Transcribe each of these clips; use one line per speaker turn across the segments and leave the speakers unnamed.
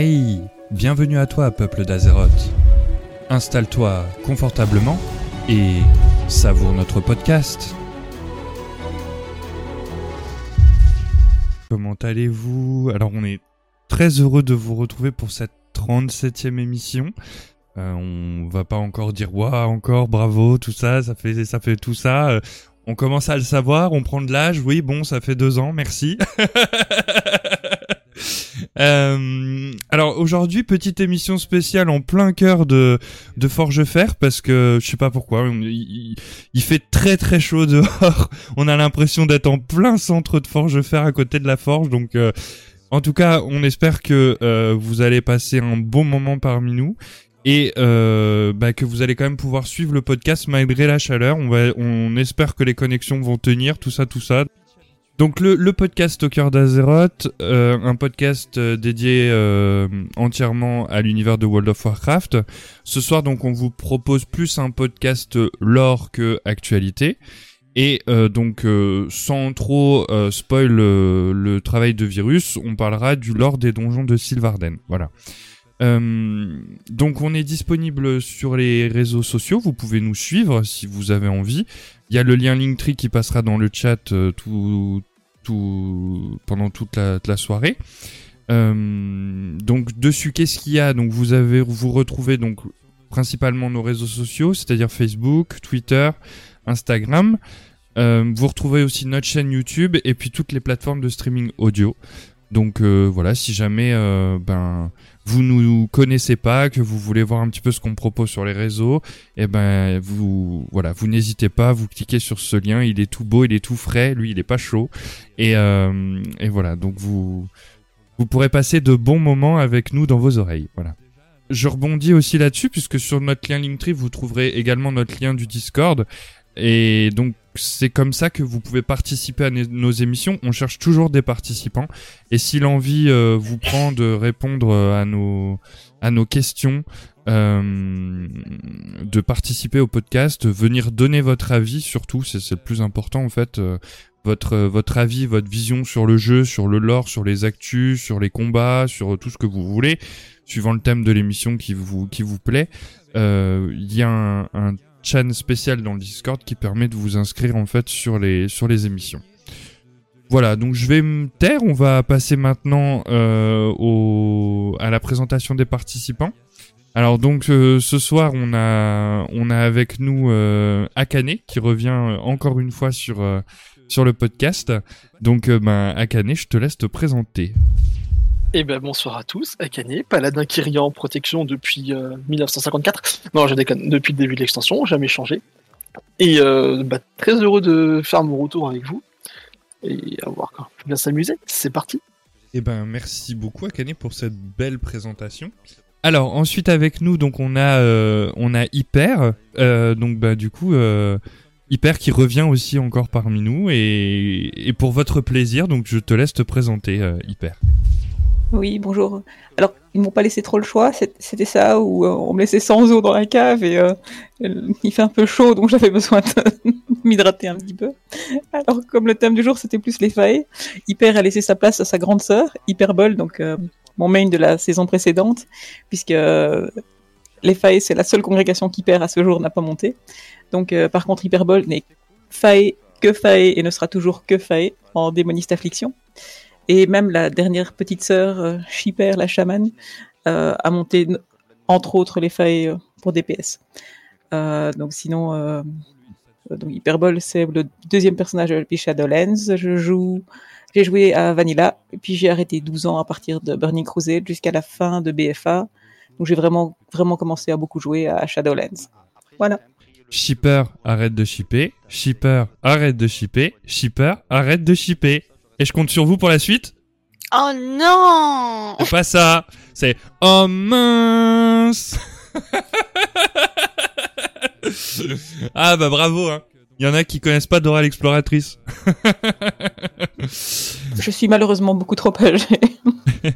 Hey, bienvenue à toi, peuple d'Azeroth. Installe-toi confortablement et savoure notre podcast. Comment allez-vous? Alors on est très heureux de vous retrouver pour cette 37e émission. Euh, on va pas encore dire waouh encore bravo tout ça ça fait ça fait tout ça Euh, on commence à le savoir on prend de l'âge oui bon ça fait deux ans merci Euh, alors aujourd'hui petite émission spéciale en plein cœur de de Forge Fer parce que je sais pas pourquoi il, fait très très chaud dehors on a l'impression d'être en plein centre de Forge Fer à côté de la forge donc euh, en tout cas on espère que euh, vous allez passer un bon moment parmi nous et euh, bah, que vous allez quand même pouvoir suivre le podcast malgré la chaleur. On on espère que les connexions vont tenir, tout ça, tout ça. Donc le, le podcast cœur d'Azeroth, euh, un podcast euh, dédié euh, entièrement à l'univers de World of Warcraft. Ce soir donc on vous propose plus un podcast lore que actualité. Et donc sans trop spoil le travail de Virus, on parlera du lore des donjons de Sylvarden. Voilà. Donc on est disponible sur les réseaux sociaux, vous pouvez nous suivre si vous avez envie. Il y a le lien Linktree qui passera dans le chat tout, pendant toute la, soirée. Euh, donc dessus qu'est-ce qu'il y a? Donc vous avez vous retrouvez donc principalement nos réseaux sociaux, c'est-à-dire Facebook, Twitter, Instagram. Euh, vous retrouvez aussi notre chaîne YouTube et puis toutes les plateformes de streaming audio. Donc euh, voilà, si jamais ben vous nous connaissez pas, que vous voulez voir un petit peu ce qu'on propose sur les réseaux, et ben vous voilà, vous n'hésitez pas, vous cliquez sur ce lien, il est tout beau, il est tout frais, lui il est pas chaud, et euh, et voilà, donc vous vous pourrez passer de bons moments avec nous dans vos oreilles, voilà. Je rebondis aussi là-dessus puisque sur notre lien Linktree vous trouverez également notre lien du Discord et donc c'est comme ça que vous pouvez participer à nos- émissions. On cherche toujours des participants. Et si l'envie euh, vous prend de répondre euh, à nos à nos questions, euh, de participer au podcast, venir donner votre avis surtout, c'est le plus important en fait. votre votre avis, votre vision sur le jeu, sur le lore, sur les actus, sur les combats, sur tout ce que vous voulez, suivant le thème de l'émission qui vous qui vous plaît. Il y a un, un chan spécial dans le Discord qui permet de vous inscrire en fait sur les sur les émissions. Voilà, donc je vais me taire. On va passer maintenant euh, à la présentation des participants. Alors donc euh, ce soir on a on a avec nous euh, Akane qui revient euh, encore une fois sur sur le podcast. Donc ben Akane, je te laisse te présenter.
Eh ben bonsoir à tous, Akane, paladin Kyrian en protection depuis euh, 1954. Non, je déconne, depuis le début de l'extension, jamais changé. Et euh, bah, très heureux de faire mon retour avec vous. Et à voir quand bien s'amuser. C'est parti.
Eh ben, merci beaucoup Akane pour cette belle présentation. Alors ensuite avec nous donc on a euh, Hyper euh, donc bah du coup euh, Hyper qui revient aussi encore parmi nous et, et pour votre plaisir donc je te laisse te présenter euh, Hyper.
Oui, bonjour. Alors, ils m'ont pas laissé trop le choix. C'était ça où euh, on me laissait sans eau dans la cave et euh, il fait un peu chaud, donc j'avais besoin de m'hydrater un petit peu. Alors, comme le thème du jour c'était plus les failles, Hyper a laissé sa place à sa grande sœur, Hyperbole, donc euh, mon main de la saison précédente, puisque les failles c'est la seule congrégation qu'Hyper à ce jour n'a pas monté. Donc, par contre, Hyperbole n'est faille que faille et ne sera toujours que faille en démoniste affliction. Et même la dernière petite sœur, euh, Shipper, la chamane, euh, a monté entre autres les failles euh, pour DPS. Donc sinon, donc Hyperbole, c'est le deuxième personnage de Shadowlands. Je joue, j'ai joué à Vanilla, puis j'ai arrêté 12 ans à partir de Burning Crusade jusqu'à la fin de BFA. Donc j'ai vraiment, vraiment commencé à beaucoup jouer à Shadowlands. Voilà.
Shipper arrête de shipper, Shipper arrête de shipper, Shipper arrête de shipper. Et je compte sur vous pour la suite.
Oh non
C'est pas ça, c'est oh mince. ah bah bravo hein. Il y en a qui connaissent pas Dora l'exploratrice.
Je suis malheureusement beaucoup trop âgée.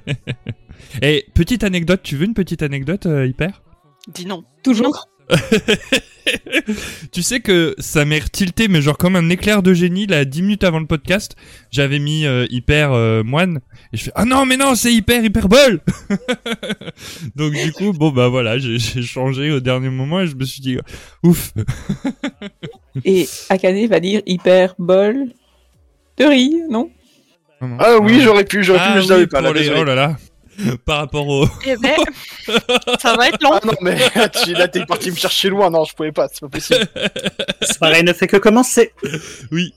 Et petite anecdote, tu veux une petite anecdote euh, hyper?
Dis non.
Toujours.
tu sais que ça m'est tilté, mais genre comme un éclair de génie, là, 10 minutes avant le podcast, j'avais mis euh, hyper euh, moine, et je fais, ah non, mais non, c'est hyper hyperbole Donc du coup, bon bah voilà, j'ai changé au dernier moment, et je me suis dit, ouf
Et Akane va dire hyperbole de riz, non?
Ah oui, j'aurais pu, j'aurais pu,
Ah
mais je l'avais
oui,
pas.
pour
Là,
les-. Oh là là Par rapport au...
Eh ben, ça va être long.
Ah non, mais tu- là, t'es parti me chercher loin. Non, je pouvais pas, c'est pas possible.
Ce pareil ne fait que commencer.
Oui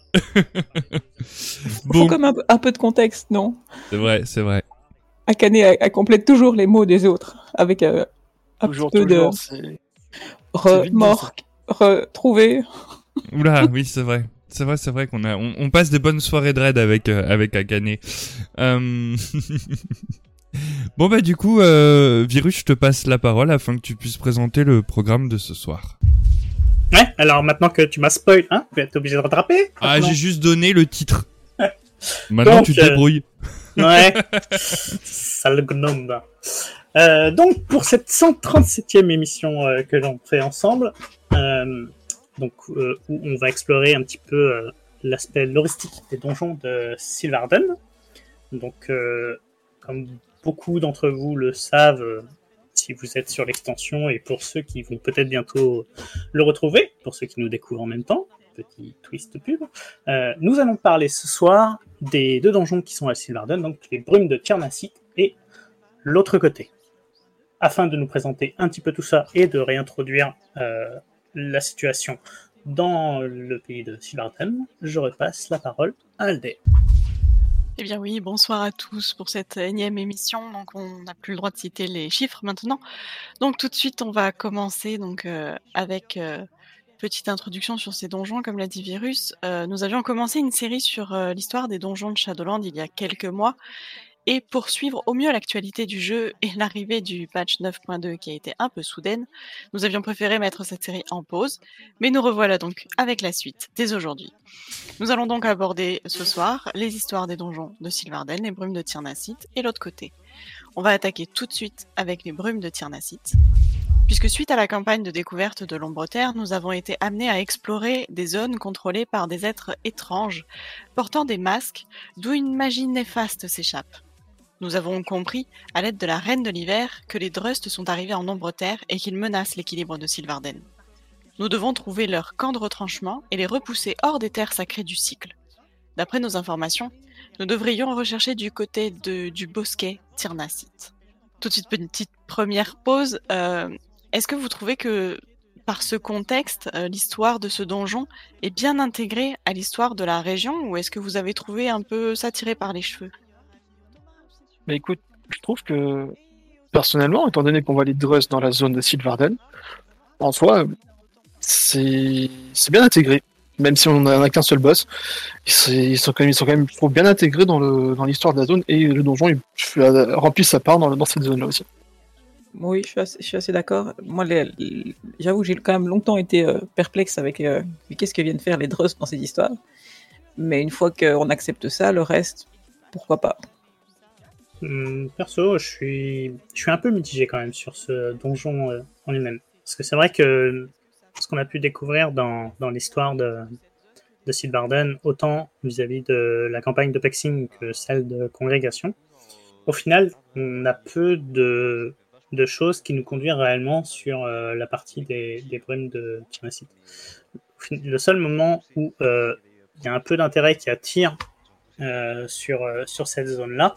Bon,
faut comme un, peu- un peu de contexte, non?
C'est vrai, c'est vrai.
Akane a complète toujours les mots des autres avec euh, un
toujours,
peu
toujours.
de
c'est- c'est
re,
vite dit,
mort, retrouvé.
Oula, oui, c'est vrai. C'est vrai, c'est vrai qu'on a, on, on passe des bonnes soirées de raid avec euh, avec Akane. Euh... bon bah du coup, euh, Virus, je te passe la parole afin que tu puisses présenter le programme de ce soir.
Ouais, alors maintenant que tu m'as spoil, hein, tu vas être obligé de rattraper.
Ah, j'ai juste donné le titre. Maintenant,
Donc,
tu te
euh,
débrouilles.
Ouais. Sale gnome. Euh, donc pour cette 137e émission euh, que l'on fait ensemble, euh, donc euh, où on va explorer un petit peu euh, l'aspect logistique des donjons de Sylvarden. Donc euh, comme beaucoup d'entre vous le savent, euh, si vous êtes sur l'extension et pour ceux qui vont peut-être bientôt le retrouver, pour ceux qui nous découvrent en même temps, petit twist pub, euh, nous allons parler ce soir des deux donjons qui sont à Sylvarden, donc les brumes de Tiernasit et l'autre côté. Afin de nous présenter un petit peu tout ça et de réintroduire euh, la situation dans le pays de Sylvarden, je repasse la parole à Aldé.
Eh bien oui, bonsoir à tous pour cette énième émission. Donc on n'a plus le droit de citer les chiffres maintenant. Donc tout de suite, on va commencer donc euh, avec euh, petite introduction sur ces donjons. Comme l'a dit Virus, euh, nous avions commencé une série sur euh, l'histoire des donjons de Shadowland il y a quelques mois. Et pour suivre au mieux l'actualité du jeu et l'arrivée du patch 9.2 qui a été un peu soudaine, nous avions préféré mettre cette série en pause. Mais nous revoilà donc avec la suite dès aujourd'hui. Nous allons donc aborder ce soir les histoires des donjons de Sylvarden, les brumes de Tyrnacite et l'autre côté. On va attaquer tout de suite avec les brumes de Tyrnacite. Puisque suite à la campagne de découverte de l'ombre terre, nous avons été amenés à explorer des zones contrôlées par des êtres étranges, portant des masques, d'où une magie néfaste s'échappe. Nous avons compris, à l'aide de la Reine de l'Hiver, que les Drustes sont arrivés en ombre terre et qu'ils menacent l'équilibre de Sylvarden. Nous devons trouver leur camp de retranchement et les repousser hors des terres sacrées du cycle. D'après nos informations, nous devrions rechercher du côté du bosquet Tyrnacite. Tout de suite, petite première pause. Euh, Est-ce que vous trouvez que, par ce contexte, euh, l'histoire de ce donjon est bien intégrée à l'histoire de la région ou est-ce que vous avez trouvé un peu ça tiré par les cheveux?
Mais écoute, je trouve que, personnellement, étant donné qu'on voit les Drust dans la zone de Sylvarden, en soi, c'est bien intégré. Même si on n'en a qu'un seul boss, ils sont quand même, ils sont quand même bien intégrés dans l'histoire de la zone et le donjon il remplit sa part dans, cette zone-là aussi.
Oui, je suis assez, d'accord. Moi, j'avoue, j'ai quand même longtemps été euh, perplexe avec euh, qu'est-ce que viennent faire les Drust dans cette histoire? Mais une fois qu'on accepte ça, le reste, pourquoi pas?
Hum, Perso, je suis, un peu mitigé quand même sur ce donjon euh, en lui-même. Parce que c'est vrai que ce qu'on a pu découvrir dans, l'histoire de, de autant vis-à-vis de la campagne de Pexing que celle de Congrégation, au final, on a peu de, choses qui nous conduisent réellement sur euh, la partie des, des de fin- Le seul moment où euh, il y a un peu d'intérêt qui attire sur cette zone-là,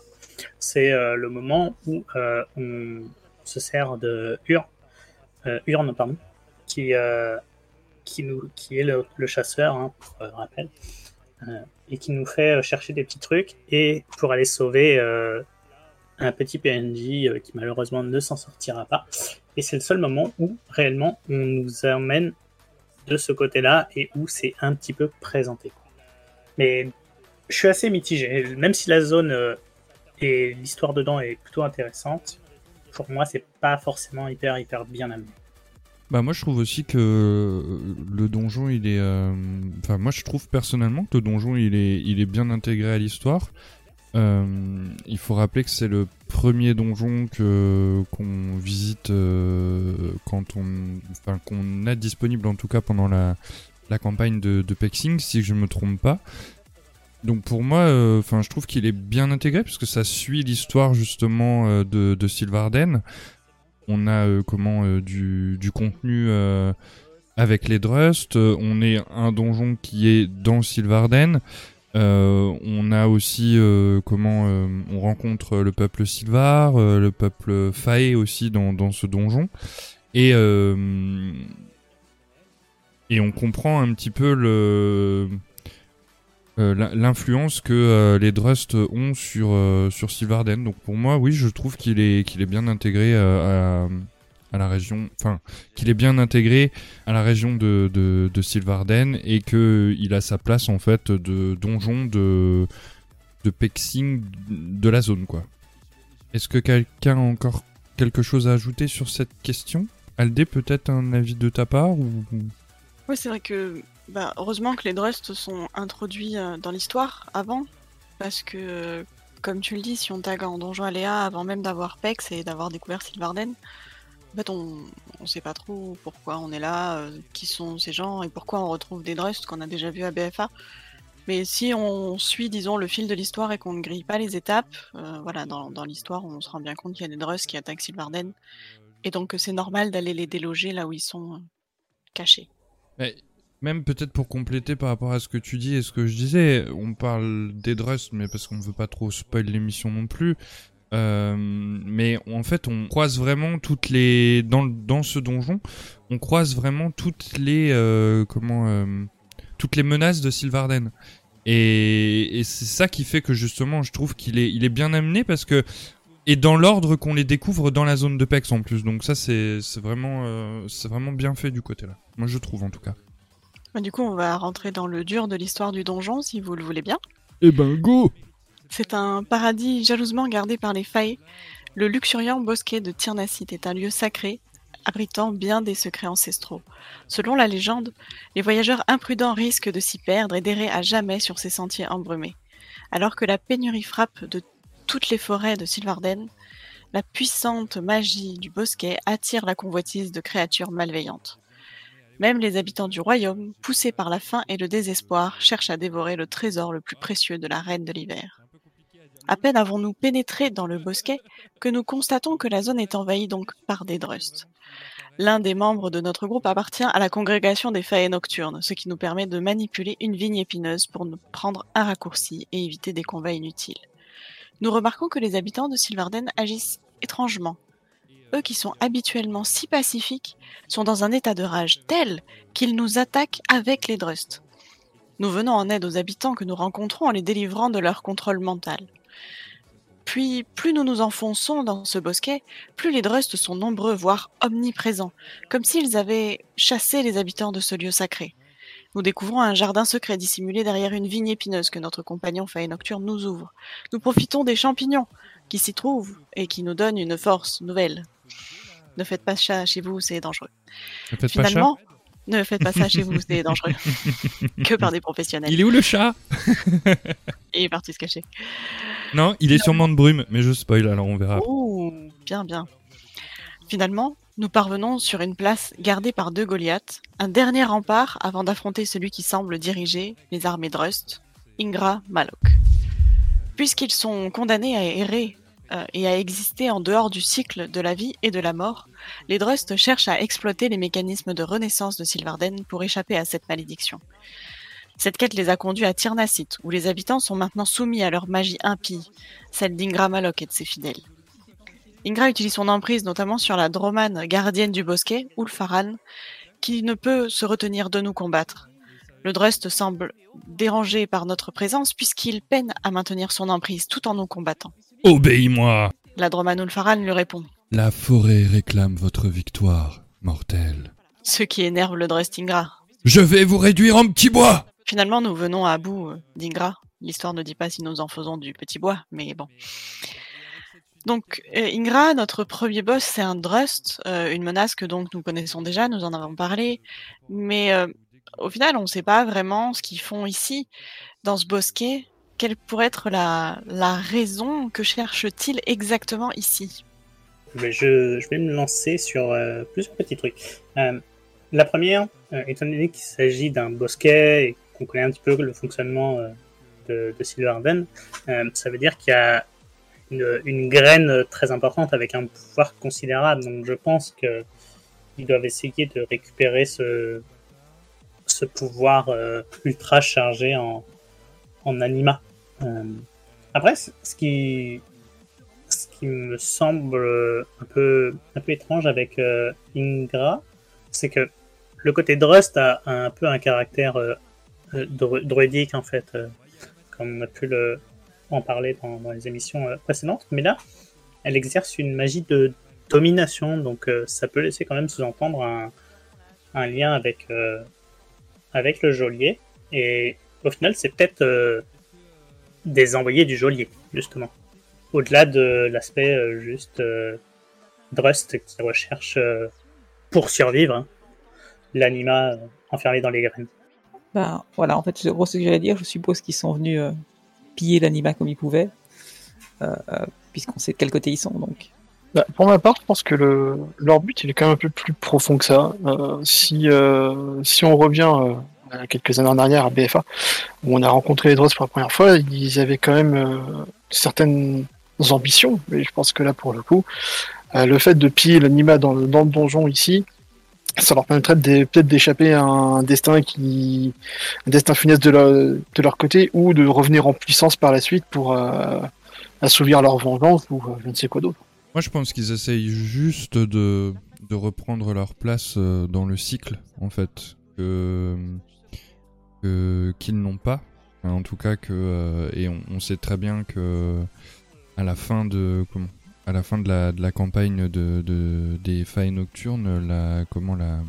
c'est euh, le moment où euh, on se sert de Ur, euh, Urne, pardon, qui, qui, nous, qui est le, chasseur, hein, pour rappel, et qui nous fait chercher des petits trucs et pour aller sauver un petit PNJ qui malheureusement ne s'en sortira pas. Et c'est le seul moment où réellement on nous emmène de ce côté-là et où c'est un petit peu présenté. Mais je suis assez mitigé, même si la zone et l'histoire dedans est plutôt intéressante. Pour moi, c'est pas forcément hyper hyper bien amené.
Bah moi je trouve aussi que euh, le donjon il est, euh, enfin moi je trouve personnellement que le donjon il est, il est bien intégré à l'histoire. Euh, il faut rappeler que c'est le premiers donjons que qu'on visite quand on, enfin qu'on a disponible en tout cas pendant la la campagne de, de Pexing, si je me trompe pas. Donc pour moi, euh, enfin, je trouve qu'il est bien intégré parce que ça suit l'histoire justement euh, de, de Sylvarden. On a euh, comment du, contenu avec les Drust. On est un donjon qui est dans Sylvarden. On a aussi comment on rencontre le peuple Sylvar, le peuple Fae aussi dans, ce donjon. Et on comprend un petit peu le l'influence que euh, les Drust ont sur euh, sur Sylvarden. Donc pour moi, oui, je trouve qu'il est qu'il est bien intégré euh, à, la région, enfin qu'il est bien intégré à la région de de, de Sylvarden et que il a sa place en fait de donjon de de pexing de la zone quoi. Est-ce que quelqu'un a encore quelque chose à ajouter sur cette question? Aldé, peut-être un avis de ta part ou...
Oui, c'est vrai que bah, heureusement que les Drust sont introduits euh, dans l'histoire avant, parce que, comme tu le dis, si on tag en Donjon Aléa avant même d'avoir Pex et d'avoir découvert Sylvarden, en fait, on on sait pas trop pourquoi on est là, euh, qui sont ces gens et pourquoi on retrouve des Drust qu'on a déjà vu à BFA. Mais si on suit, disons, le fil de l'histoire et qu'on ne grille pas les étapes, euh, voilà, dans, dans l'histoire, on se rend bien compte qu'il y a des Drust qui attaquent Sylvarden, et donc c'est normal d'aller les déloger là où ils sont cachés.
Même peut-être pour compléter par rapport à ce que tu dis et ce que je disais, on parle des Drust, mais parce qu'on veut pas trop spoil l'émission non plus. Euh, mais en fait, on croise vraiment toutes les dans ce donjon, on croise vraiment toutes les euh, comment euh, toutes les menaces de Sylvarden. Et, c'est ça qui fait que justement, je trouve qu'il est est bien amené parce que et dans l'ordre qu'on les découvre dans la zone de Pex en plus. Donc ça, c'est vraiment c'est vraiment bien fait du côté là. Moi, je trouve en tout cas.
Du coup, on va rentrer dans le dur de l'histoire du donjon, si vous le voulez bien.
Eh ben go
C'est un paradis jalousement gardé par les Fae. Le luxuriant bosquet de Tirnacite est un lieu sacré, abritant bien des secrets ancestraux. Selon la légende, les voyageurs imprudents risquent de s'y perdre et d'errer à jamais sur ces sentiers embrumés. Alors que la pénurie frappe de toutes les forêts de Sylvarden, la puissante magie du bosquet attire la convoitise de créatures malveillantes. Même les habitants du royaume, poussés par la faim et le désespoir, cherchent à dévorer le trésor le plus précieux de la reine de l'hiver. À peine avons-nous pénétré dans le bosquet que nous constatons que la zone est envahie donc par des Drust. L'un des membres de notre groupe appartient à la congrégation des failles nocturnes, ce qui nous permet de manipuler une vigne épineuse pour nous prendre un raccourci et éviter des combats inutiles. Nous remarquons que les habitants de Sylvarden agissent étrangement. Eux qui sont habituellement si pacifiques sont dans un état de rage tel qu'ils nous attaquent avec les Drust. Nous venons en aide aux habitants que nous rencontrons en les délivrant de leur contrôle mental. Puis, plus nous nous enfonçons dans ce bosquet, plus les Drust sont nombreux, voire omniprésents, comme s'ils avaient chassé les habitants de ce lieu sacré. Nous découvrons un jardin secret dissimulé derrière une vigne épineuse que notre compagnon Fae Nocturne nous ouvre. Nous profitons des champignons qui s'y trouvent et qui nous donnent une force nouvelle. Ne faites pas ça chez vous, c'est dangereux.
Ne faites pas
Finalement, ne faites pas ça chez vous, c'est dangereux. que par des professionnels.
Il est où le chat?
Il est parti se cacher.
Non, il est sûrement de brume, mais je spoil, alors on verra.
Ouh, bien, bien. Finalement, nous parvenons sur une place gardée par deux Goliaths, un dernier rempart avant d'affronter celui qui semble diriger les armées Drust, Ingra Malok. Puisqu'ils sont condamnés à errer euh, et à exister en dehors du cycle de la vie et de la mort, les Drust cherchent à exploiter les mécanismes de renaissance de Sylvarden pour échapper à cette malédiction. Cette quête les a conduits à Tirnacite, où les habitants sont maintenant soumis à leur magie impie, celle d'Ingra Malok et de ses fidèles. Ingra utilise son emprise notamment sur la dromane gardienne du bosquet, Ulfaran, qui ne peut se retenir de nous combattre. Le Drust semble dérangé par notre présence puisqu'il peine à maintenir son emprise tout en nous combattant.
Obéis-moi
La dromane Ulfaran lui répond,
La forêt réclame votre victoire, mortel.
ce qui énerve le Drust Ingra.
Je vais vous réduire en petits bois
Finalement, nous venons à bout euh, d'Ingra. L'histoire ne dit pas si nous en faisons du petit bois, mais bon. Donc, euh, Ingra, notre premier boss, c'est un Drust, euh, une menace que donc nous connaissons déjà, nous en avons parlé, mais euh, au final, on ne sait pas vraiment ce qu'ils font ici, dans ce bosquet, quelle pourrait être la, raison que cherche-t-il exactement ici?
Mais je, vais me lancer sur euh, plusieurs petits trucs. Euh, la première, euh, étant donné qu'il s'agit d'un bosquet et qu'on connaît un petit peu le fonctionnement de, de Silverden, ça veut dire qu'il y a une, graine très importante avec un pouvoir considérable. Donc je pense que ils doivent essayer de récupérer ce, pouvoir ultra chargé en, en anima. Euh, après, ce qui, me semble un peu, étrange avec euh, Ingra, c'est que le côté Drust a, un peu un caractère euh, euh, dru- druidique en fait, comme on a pu en parler dans, les émissions précédentes. Mais là, elle exerce une magie de domination, donc ça peut laisser quand même sous-entendre un, lien avec, le geôlier. Et au final, c'est peut-être des envoyés du geôlier, justement. Au-delà de l'aspect euh, juste euh, Drust qui recherche euh, pour survivre hein, l'anima euh, enfermé dans les graines.
Ben voilà, en fait, c'est gros ce que j'allais dire. Je suppose qu'ils sont venus euh, piller l'anima comme ils pouvaient, euh, euh, puisqu'on sait de quel côté ils sont. Donc,
Bah, pour ma part, je pense que le, leur but il est quand même un peu plus profond que ça. Euh, si, euh, si on revient euh, quelques années en arrière à BFA, où on a rencontré les Dross pour la première fois, ils avaient quand même euh, certaines ambitions. Mais je pense que là, pour le coup, euh, le fait de piller l'anima dans dans le donjon ici, ça leur permettrait peut-être d'échapper à un destin qui, un destin funeste de leur, de leur côté, ou de revenir en puissance par la suite pour euh, assouvir leur vengeance ou euh, je ne sais quoi d'autre.
Moi, je pense qu'ils essayent juste de, de reprendre leur place euh, dans le cycle, en fait, qu'ils n'ont pas. En tout cas, que euh, et on, sait très bien que à la fin de comment à la fin de la, de la campagne de, de des failles nocturnes, la comment la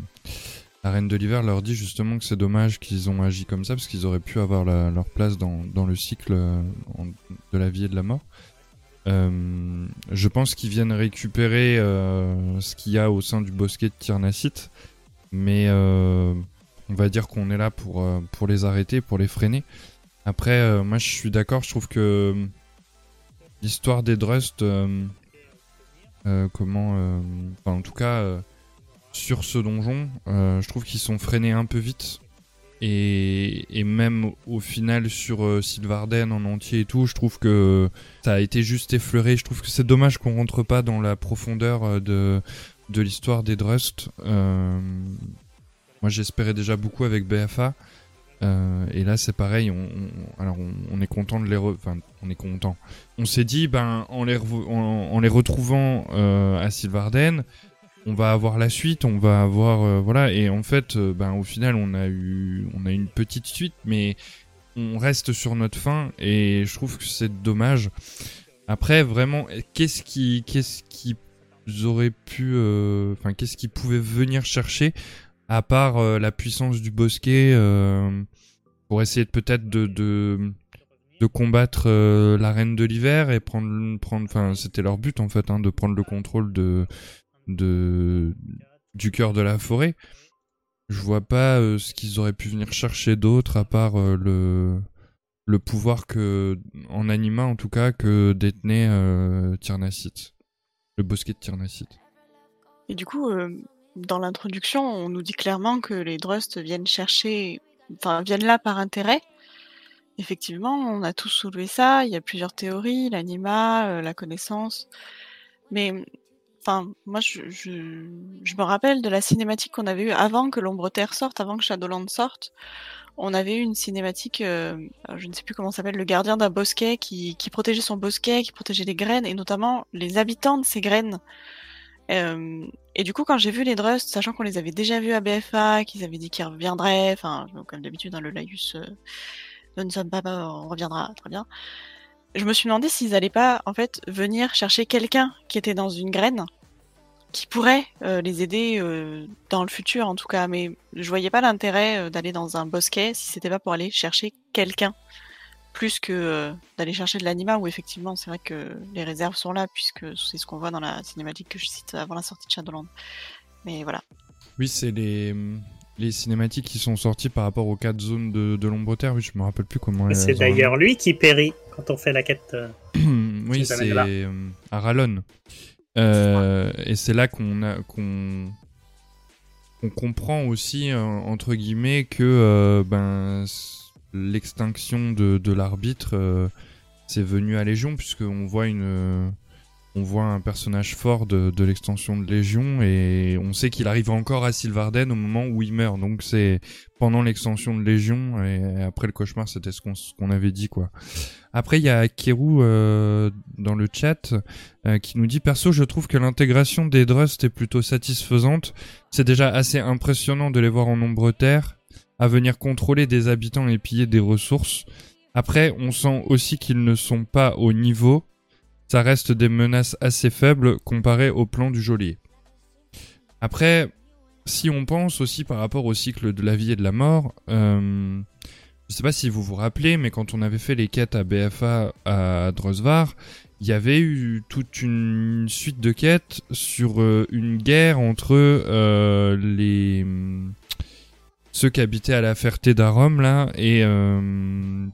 reine de l'hiver leur dit justement que c'est dommage qu'ils ont agi comme ça parce qu'ils auraient pu avoir leur place dans, dans le cycle de la vie et de la mort. Euh, je pense qu'ils viennent récupérer euh, ce qu'il y a au sein du bosquet de Tyrnacite, mais on va dire qu'on est là pour, euh, les arrêter, pour les freiner. Après, euh, moi je suis d'accord, je trouve que euh, l'histoire des Drust, comment, enfin, en tout cas, sur ce donjon, je trouve qu'ils sont freinés un peu vite. Et, même au final sur euh, Sylvarden en entier et tout, je trouve que ça a été juste effleuré. Je trouve que c'est dommage qu'on rentre pas dans la profondeur de, l'histoire des Drust. Moi j'espérais déjà beaucoup avec BFA. Euh, et là c'est pareil, on, alors on, est content de les re- enfin on est content. On s'est dit ben en les retrouvant euh, à Sylvarden, on va avoir la suite, on va avoir euh, voilà et en fait ben au final on a eu on a une petite suite mais on reste sur notre fin et je trouve que c'est dommage. Après vraiment qu'est-ce qui qu'est-ce qui aurait pu enfin qu'est-ce qui pouvait venir chercher à part euh, la puissance du bosquet euh, pour essayer peut-être de, de combattre euh, la reine de l'hiver et prendre prendre enfin c'était leur but en fait hein, de prendre le contrôle de de du cœur de la forêt. Je vois pas ce qu'ils auraient pu venir chercher d'autre à part le le pouvoir que en anima en tout cas que détenait Tyrnacite le bosquet de Tyrnacite
Et du coup, dans l'introduction, on nous dit clairement que les Drust viennent chercher, enfin viennent là par intérêt. Effectivement, on a tous soulevé ça. Il y a plusieurs théories, l'anima, euh, la connaissance. Mais, enfin, moi, je, me rappelle de la cinématique qu'on avait eue avant que l'Ombre Terre sorte, avant que Shadowland sorte. On avait eu une cinématique, euh, je ne sais plus comment s'appelle, le gardien d'un bosquet qui protégeait son bosquet, qui protégeait les graines, et notamment les habitants de ces graines. Euh, et du coup, quand j'ai vu les Drust, sachant qu'on les avait déjà vus à BFA, qu'ils avaient dit qu'ils reviendraient, enfin, comme d'habitude, dans le Laïus, euh, nous ne sommes pas, on reviendra, très bien. Je me suis demandé s'ils allaient pas, en fait, venir chercher quelqu'un qui était dans une graine, qui pourrait euh, les aider dans le futur, en tout cas. Mais je voyais pas l'intérêt d'aller dans un bosquet si c'était pas pour aller chercher quelqu'un, plus que euh, d'aller chercher de l'anima, où effectivement, c'est vrai que les réserves sont là, puisque c'est ce qu'on voit dans la cinématique que je cite avant la sortie de Shadowland. Mais voilà.
Oui, c'est les les cinématiques qui sont sorties par rapport aux quatre zones de, de l'ombre terre, oui, je me rappelle plus comment. elles
C'est d'ailleurs lui qui périt quand on fait la quête. euh,
oui,
Ces
c'est euh, à Rallon. Euh, et c'est là qu'on a qu'on qu'on comprend aussi euh, entre guillemets que euh, ben l'extinction de, l'arbitre euh, c'est venu à Légion puisqu'on voit une euh, on voit un personnage fort de, de l'extension de Légion et on sait qu'il arrive encore à Sylvarden au moment où il meurt. Donc c'est pendant l'extension de Légion et après le cauchemar c'était ce qu'on avait dit quoi. Après, il y a Keru euh, dans le chat euh, qui nous dit perso, je trouve que l'intégration des Drust est plutôt satisfaisante. C'est déjà assez impressionnant de les voir en nombre terre, à venir contrôler des habitants et piller des ressources. Après, on sent aussi qu'ils ne sont pas au niveau. Ça reste des menaces assez faibles comparées au plan du geôlier. Après, si on pense aussi par rapport au cycle de la vie et de la mort, euh, je sais pas si vous vous rappelez, mais quand on avait fait les quêtes à BFA à Drosvar, il y avait eu toute une suite de quêtes sur euh, une guerre entre euh, les ceux qui habitaient à la Ferté d'Arom là et euh,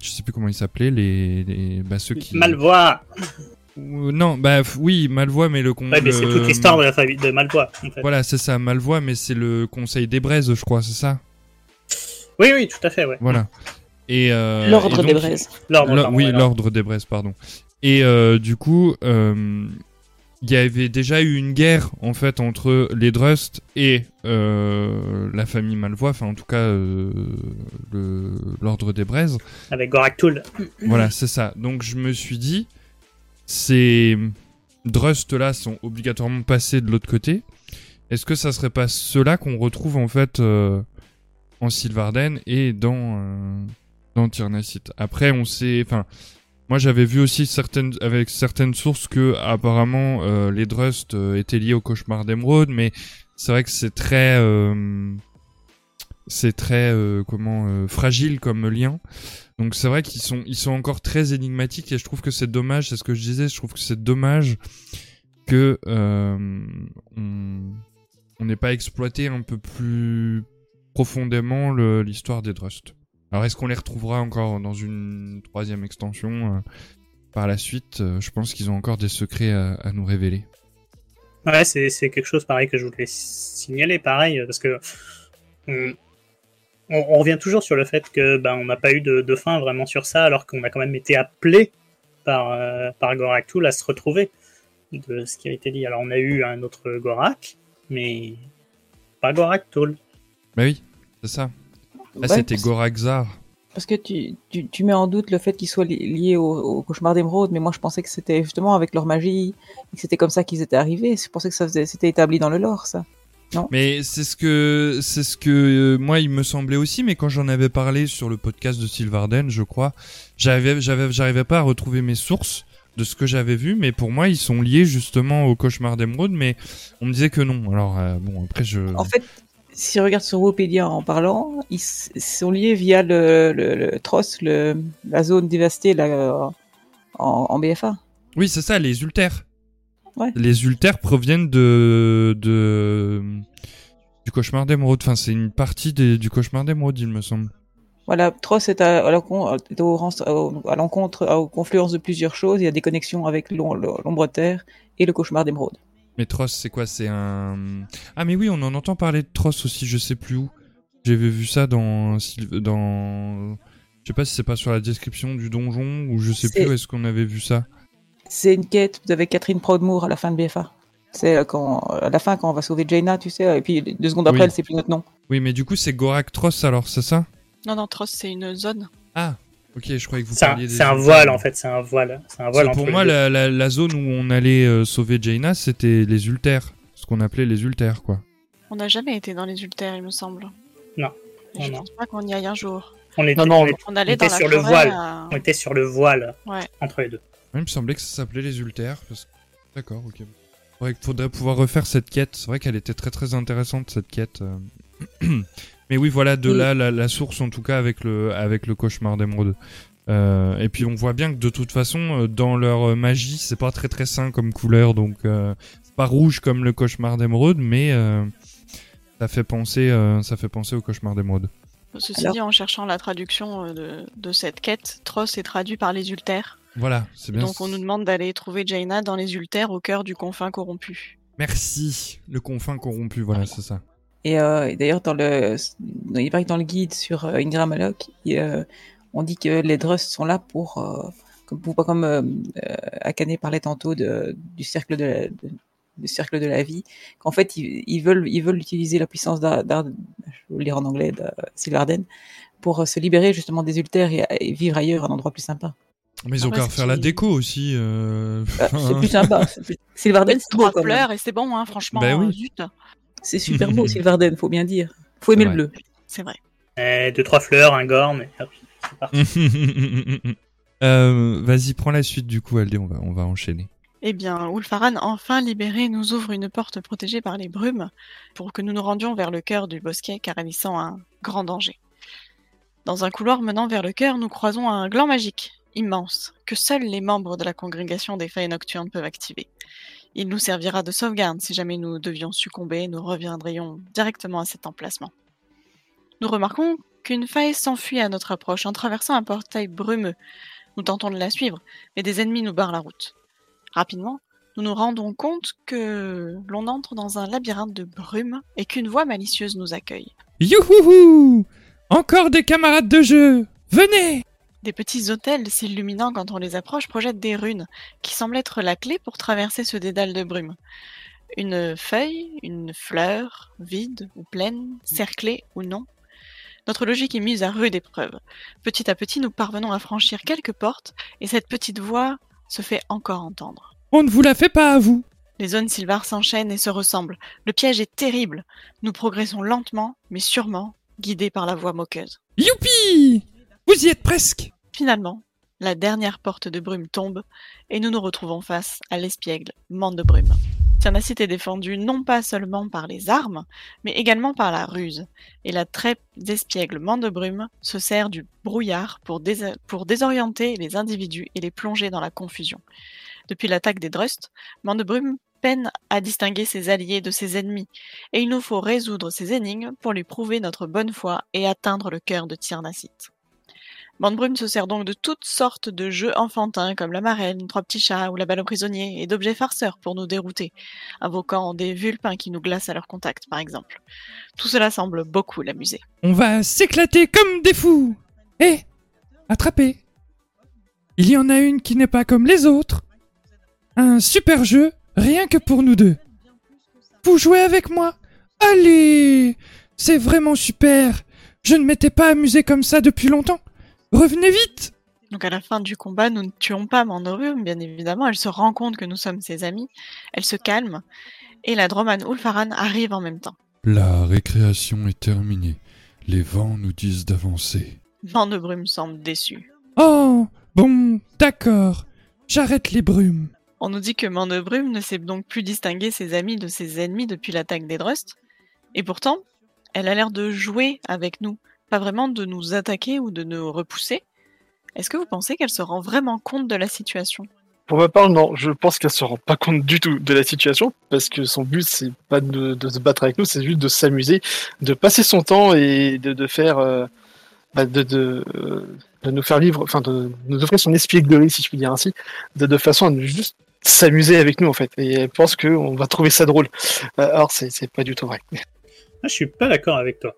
je sais plus comment ils s'appelaient les, les bah, ceux qui
Malvoie
Ou- non bah oui Malvoie mais le con
Ouais, mais c'est
le-
toute l'histoire de la famille de en fait.
voilà c'est ça Malvoie mais c'est le Conseil des Braises je crois c'est ça?
Oui, oui, tout à fait, ouais.
voilà et euh,
L'ordre des braises.
L'ordre,
oui, l'ordre des Braises, pardon. Et euh, du coup, euh, il y avait déjà eu une guerre en fait entre les Drust et euh, la famille Malvois, enfin en tout cas euh, l'ordre des Braises.
Avec Goraktul.
Voilà, c'est ça. Donc je me suis dit, ces Drust là sont obligatoirement passés de l'autre côté. Est-ce que ça serait pas ceux-là qu'on retrouve en fait euh, en Sylvarden et dans dans Tyrnacite Après, on sait, enfin, moi j'avais vu aussi certaines avec certaines sources que apparemment euh, les Drust euh, étaient liés au cauchemar d'Emeraude, mais c'est vrai que c'est très euh, c'est très euh, comment euh, fragile comme lien. Donc c'est vrai qu'ils sont ils sont encore très énigmatiques et je trouve que c'est dommage, c'est ce que je disais, je trouve que c'est dommage que on n'ait pas exploité un peu plus profondément l'histoire des Drust. Alors est-ce qu'on les retrouvera encore dans une troisième extension euh, par la suite Euh, Je pense qu'ils ont encore des secrets à, à nous révéler.
Ouais, c'est c'est quelque chose pareil que je voulais signaler, pareil, parce que on, on- on revient toujours sur le fait que ben on n'a pas eu de, de fin vraiment sur ça, alors qu'on a quand même été appelé par euh, par Goraktul à se retrouver de ce qui a été dit. Alors on a eu un autre Gorak, mais pas Goraktul.
Bah oui, c'est ça.
Ouais,
c'était
parce-
Goraxar.
Parce que tu, tu, tu mets en doute le fait qu'ils soient li- liés au, au cauchemar d'émeraude, mais moi je pensais que c'était justement avec leur magie, et que c'était comme ça qu'ils étaient arrivés. Je pensais que ça c'était établi dans le lore, ça.
Mais c'est ce que c'est ce que euh, moi il me semblait aussi, mais quand j'en avais parlé sur le podcast de Sylvarden, je crois, j'avais j'avais j'arrivais pas à retrouver mes sources de ce que j'avais vu, mais pour moi ils sont liés justement au cauchemar d'Emeraude, mais on me disait que non. Alors euh, bon après je
En fait, si on regarde sur Wikipédia en parlant, ils sont liés via le, le, le Tross, le, la zone dévastée là, en, en BFA.
oui c'est ça les ultères.
Ouais.
Les ultères proviennent de de du cauchemar d'Emeraude. Enfin c'est une partie des- du cauchemar d'Emeraude il me semble.
Voilà, Tross est à, à l'encontre, à- aux confluences de plusieurs choses. Il y a des connexions avec l'om- l'ombre terre et le cauchemar d'émeraude.
Mais Tross, c'est quoi? C'est un. Ah, mais oui, on en entend parler de Tross aussi, je sais plus où. J'avais vu ça dans. Dans... Je sais pas si c'est pas sur la description du donjon ou je sais plus où est-ce qu'on avait vu ça.
C'est une quête avec Catherine Proudmoore à la fin de BFA. C'est euh, quand, à la fin quand on va sauver Jaina, tu sais, et puis deux secondes après,
Oui.
elle sait plus notre nom.
Oui, mais du coup, c'est Gorak Tross alors, c'est ça?
Non, non, Tross, c'est une zone.
Ah, ok, je croyais que vous
C'est un,
parliez
c'est un voile en fait, c'est un voile. C'est un voile
pour moi, la, la, la zone où on allait euh, sauver Jaina, c'était les Ultères. Ce qu'on appelait les Ultères, quoi.
On n'a jamais été dans les Ultères, il me semble.
Non.
Et je
non.
pense pas qu'on y aille un jour.
On était,
Non, non,
on était-
On allait
était
dans la
sur le voile.
à-
on était sur le voile
Ouais.
entre les deux.
Il me semblait que ça s'appelait les Ultères. Parce... D'accord, ok. Faudrait, faudrait pouvoir refaire cette quête. C'est vrai qu'elle était très très intéressante cette quête. Mais oui, voilà de
Oui.
là la, la source en tout cas avec le avec le cauchemar d'émeraude. Euh, et puis on voit bien que de toute façon euh, dans leur euh, magie c'est pas très très sain comme couleur donc euh, c'est pas rouge comme le cauchemar d'émeraude mais euh, Ça fait penser, euh, ça fait penser au cauchemar d'émeraude.
Ceci
Alors-
dit, en cherchant la traduction de, de cette quête, Tross est traduit par les Ultères.
Voilà, c'est bien.
Donc on nous demande d'aller trouver Jaina dans les Ultères au cœur du confin corrompu.
Merci, le confin corrompu, voilà, c'est ça.
Et, euh, et d'ailleurs, dans le, dans- il paraît que dans le guide sur euh, Ingram Alloc, il, euh, on dit que les Drusts sont là pour, euh, comme, pour- pas comme Akane parlait tantôt de, du cercle de la, de- du cercle de la vie, qu'en fait ils, ils veulent ils veulent utiliser la puissance d'Ar, d'Ar- je vais le lire en anglais, de Sylvarden, pour se libérer justement des Ultères et, et vivre ailleurs, un endroit plus sympa.
Mais ils ont
Après,
qu'à
ce
faire la déco aussi. euh,
Ah, c'est plus sympa. Sylvarden, c'est
Trois fleurs et c'est bon, hein, franchement.
Ben oui.
euh, zut,
C'est super beau, Sylvarden, faut bien dire. Faut aimer le bleu.
c'est vrai.
Eh, deux, trois fleurs, un gorne, et hop, c'est parti.
Euh, Vas-y, prends la suite du coup, Aldé, on va, on va enchaîner.
Eh bien, Ulfaran, enfin libéré, nous ouvre une porte protégée par les brumes pour que nous nous rendions vers le cœur du bosquet car elle y sent un grand danger. Dans un couloir menant vers le cœur, nous croisons un gland magique, immense, que seuls les membres de la congrégation des fées nocturnes peuvent activer. Il nous servira de sauvegarde si jamais nous devions succomber, nous reviendrions directement à cet emplacement. Nous remarquons qu'une faille s'enfuit à notre approche en traversant un portail brumeux. Nous tentons de la suivre, mais des ennemis nous barrent la route. Rapidement, nous nous rendons compte que l'on entre dans un labyrinthe de brume et qu'une voix malicieuse nous accueille.
Youhouhou Encore des camarades de jeu Venez
Des petits hôtels s'illuminant quand on les approche projettent des runes, qui semblent être la clé pour traverser ce dédale de brume. Une feuille, une fleur, vide ou pleine, cerclée ou non. Notre logique est mise à rude épreuve. Petit à petit, nous parvenons à franchir quelques portes, et cette petite voix se fait encore entendre.
On ne vous la fait pas à vous
Les zones sylvares s'enchaînent et se ressemblent. Le piège est terrible. Nous progressons lentement, mais sûrement, guidés par la voix moqueuse.
Youpi Vous y êtes presque
Finalement, la dernière porte de brume tombe et nous nous retrouvons face à l'espiègle Mande de. Tiernacite est défendu non pas seulement par les armes, mais également par la ruse. Et la trêpe d'espiègle de Brume se sert du brouillard pour, dés- pour désorienter les individus et les plonger dans la confusion. Depuis l'attaque des Drusts, de Brume peine à distinguer ses alliés de ses ennemis, et il nous faut résoudre ces énigmes pour lui prouver notre bonne foi et atteindre le cœur de Tiernacite. Brume se sert donc de toutes sortes de jeux enfantins comme la marraine, trois petits chats ou la balle aux prisonniers et d'objets farceurs pour nous dérouter, invoquant des vulpins qui nous glacent à leur contact par exemple. Tout cela semble beaucoup l'amuser.
On va s'éclater comme des fous Eh Attrapez Il y en a une qui n'est pas comme les autres. Un super jeu, rien que pour nous deux. Vous jouez avec moi? Allez C'est vraiment super Je ne m'étais pas amusé comme ça depuis longtemps. Revenez vite
Donc à la fin du combat, nous ne tuons pas Mandorum, bien évidemment, elle se rend compte que nous sommes ses amis, elle se calme, et la Droman Ulfaran arrive en même temps.
La récréation est terminée. Les vents nous disent d'avancer.
Mandebrume semble déçu.
Oh Bon, d'accord. J'arrête les brumes.
On nous dit que Mandebrume ne sait donc plus distinguer ses amis de ses ennemis depuis l'attaque des Drusts, et pourtant, elle a l'air de jouer avec nous, pas vraiment de nous attaquer ou de nous repousser. Est-ce que vous pensez qu'elle se rend vraiment compte de la situation?
Pour ma part, non, je pense qu'elle se rend pas compte du tout de la situation, parce que son but, c'est pas de, de se battre avec nous, c'est juste de s'amuser, de passer son temps et de, de faire. euh, bah, de, de, euh, de nous faire vivre, enfin, de nous offrir son espièglerie, si je puis dire ainsi, de, de façon à juste s'amuser avec nous, en fait. Et elle pense qu'on va trouver ça drôle. Euh, Alors, c'est c'est pas du tout vrai.
Moi, je suis pas d'accord avec toi.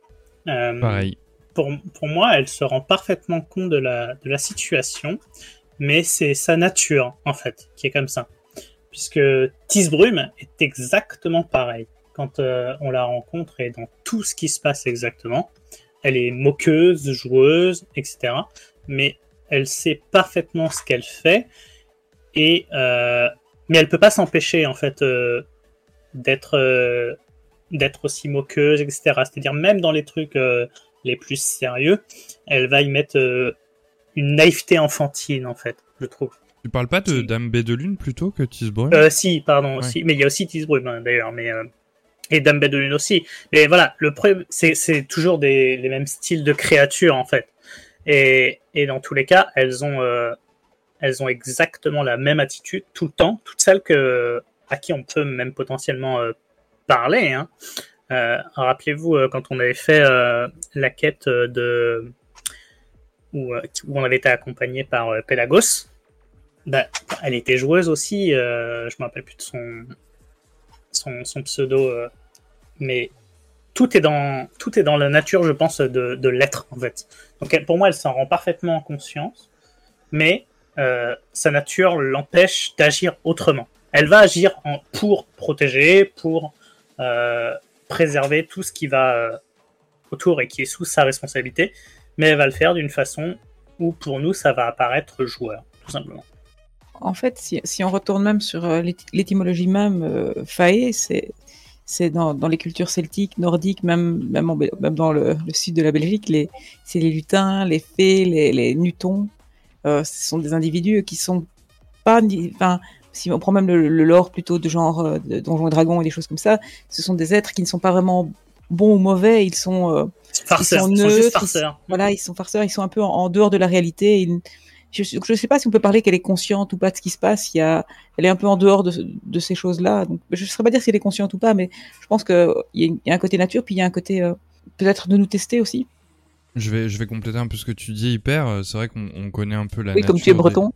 Euh,
Pareil.
Pour, pour moi, elle se rend parfaitement compte de la, de la situation, mais c'est sa nature, en fait, qui est comme ça. Puisque Tisbrume est exactement pareil. Quand euh, on la rencontre et dans tout ce qui se passe exactement, elle est moqueuse, joueuse, etc. Mais elle sait parfaitement ce qu'elle fait, et, euh, mais elle peut pas s'empêcher, en fait, euh, d'être d'être aussi moqueuse, etc. C'est-à-dire même dans les trucs les plus sérieux, elle va y mettre euh, une naïveté enfantine en fait, je trouve.
Tu parles pas de
Si.
Dame B de Lune plutôt que Tisbrume
Euh, si, pardon,
Ouais.
aussi, mais il y a aussi Tisbrume hein, d'ailleurs, mais euh, et Dame Bête de Lune aussi. Mais voilà, le problème, c'est toujours des les mêmes styles de créatures en fait. Et, et dans tous les cas, elles ont euh, elles ont exactement la même attitude tout le temps, toutes celles que à qui on peut même potentiellement parler. Hein. Euh, Rappelez-vous euh, quand on avait fait euh, la quête de où, on avait été accompagné par Pelagos. Bah, elle était joueuse aussi. je me rappelle plus de son pseudo, mais tout est dans tout est dans la nature, je pense, de, l'être en fait. Donc pour moi, elle s'en rend parfaitement conscience, mais sa nature l'empêche d'agir autrement. Elle va agir en, pour protéger, pour préserver tout ce qui va euh, autour et qui est sous sa responsabilité, mais elle va le faire d'une façon où pour nous ça va apparaître joueur, tout simplement.
En fait, si, on retourne même sur euh, l'éty- l'étymologie même, euh, c'est dans, les cultures celtiques, nordiques, même même, dans le, sud de la Belgique, c'est les lutins, les fées, les, les nutons. Euh, ce sont des individus qui sont pas, enfin, si on prend même le, le lore plutôt de genre euh, de Donjons et Dragons et des choses comme ça, ce sont des êtres qui ne sont pas vraiment bons ou mauvais. Ils sont euh,
Farceurs,
sont
ils sont juste
neutres,
farceurs.
voilà, ils sont farceurs, ils sont un peu en, en dehors de la réalité. Ils- je ne sais pas si on peut parler qu'elle est consciente ou pas de ce qui se passe. Il y a, elle est un peu en dehors de, de ces choses-là. Donc, je ne saurais pas dire si elle est consciente ou pas, mais je pense qu'il y, y a un côté nature, puis il y a un côté euh, peut-être de nous tester aussi.
Je vais, je vais compléter un peu ce que tu dis, Hyper. Euh, C'est vrai qu'on on connaît un peu la
oui,
nature.
comme tu es
des-
breton.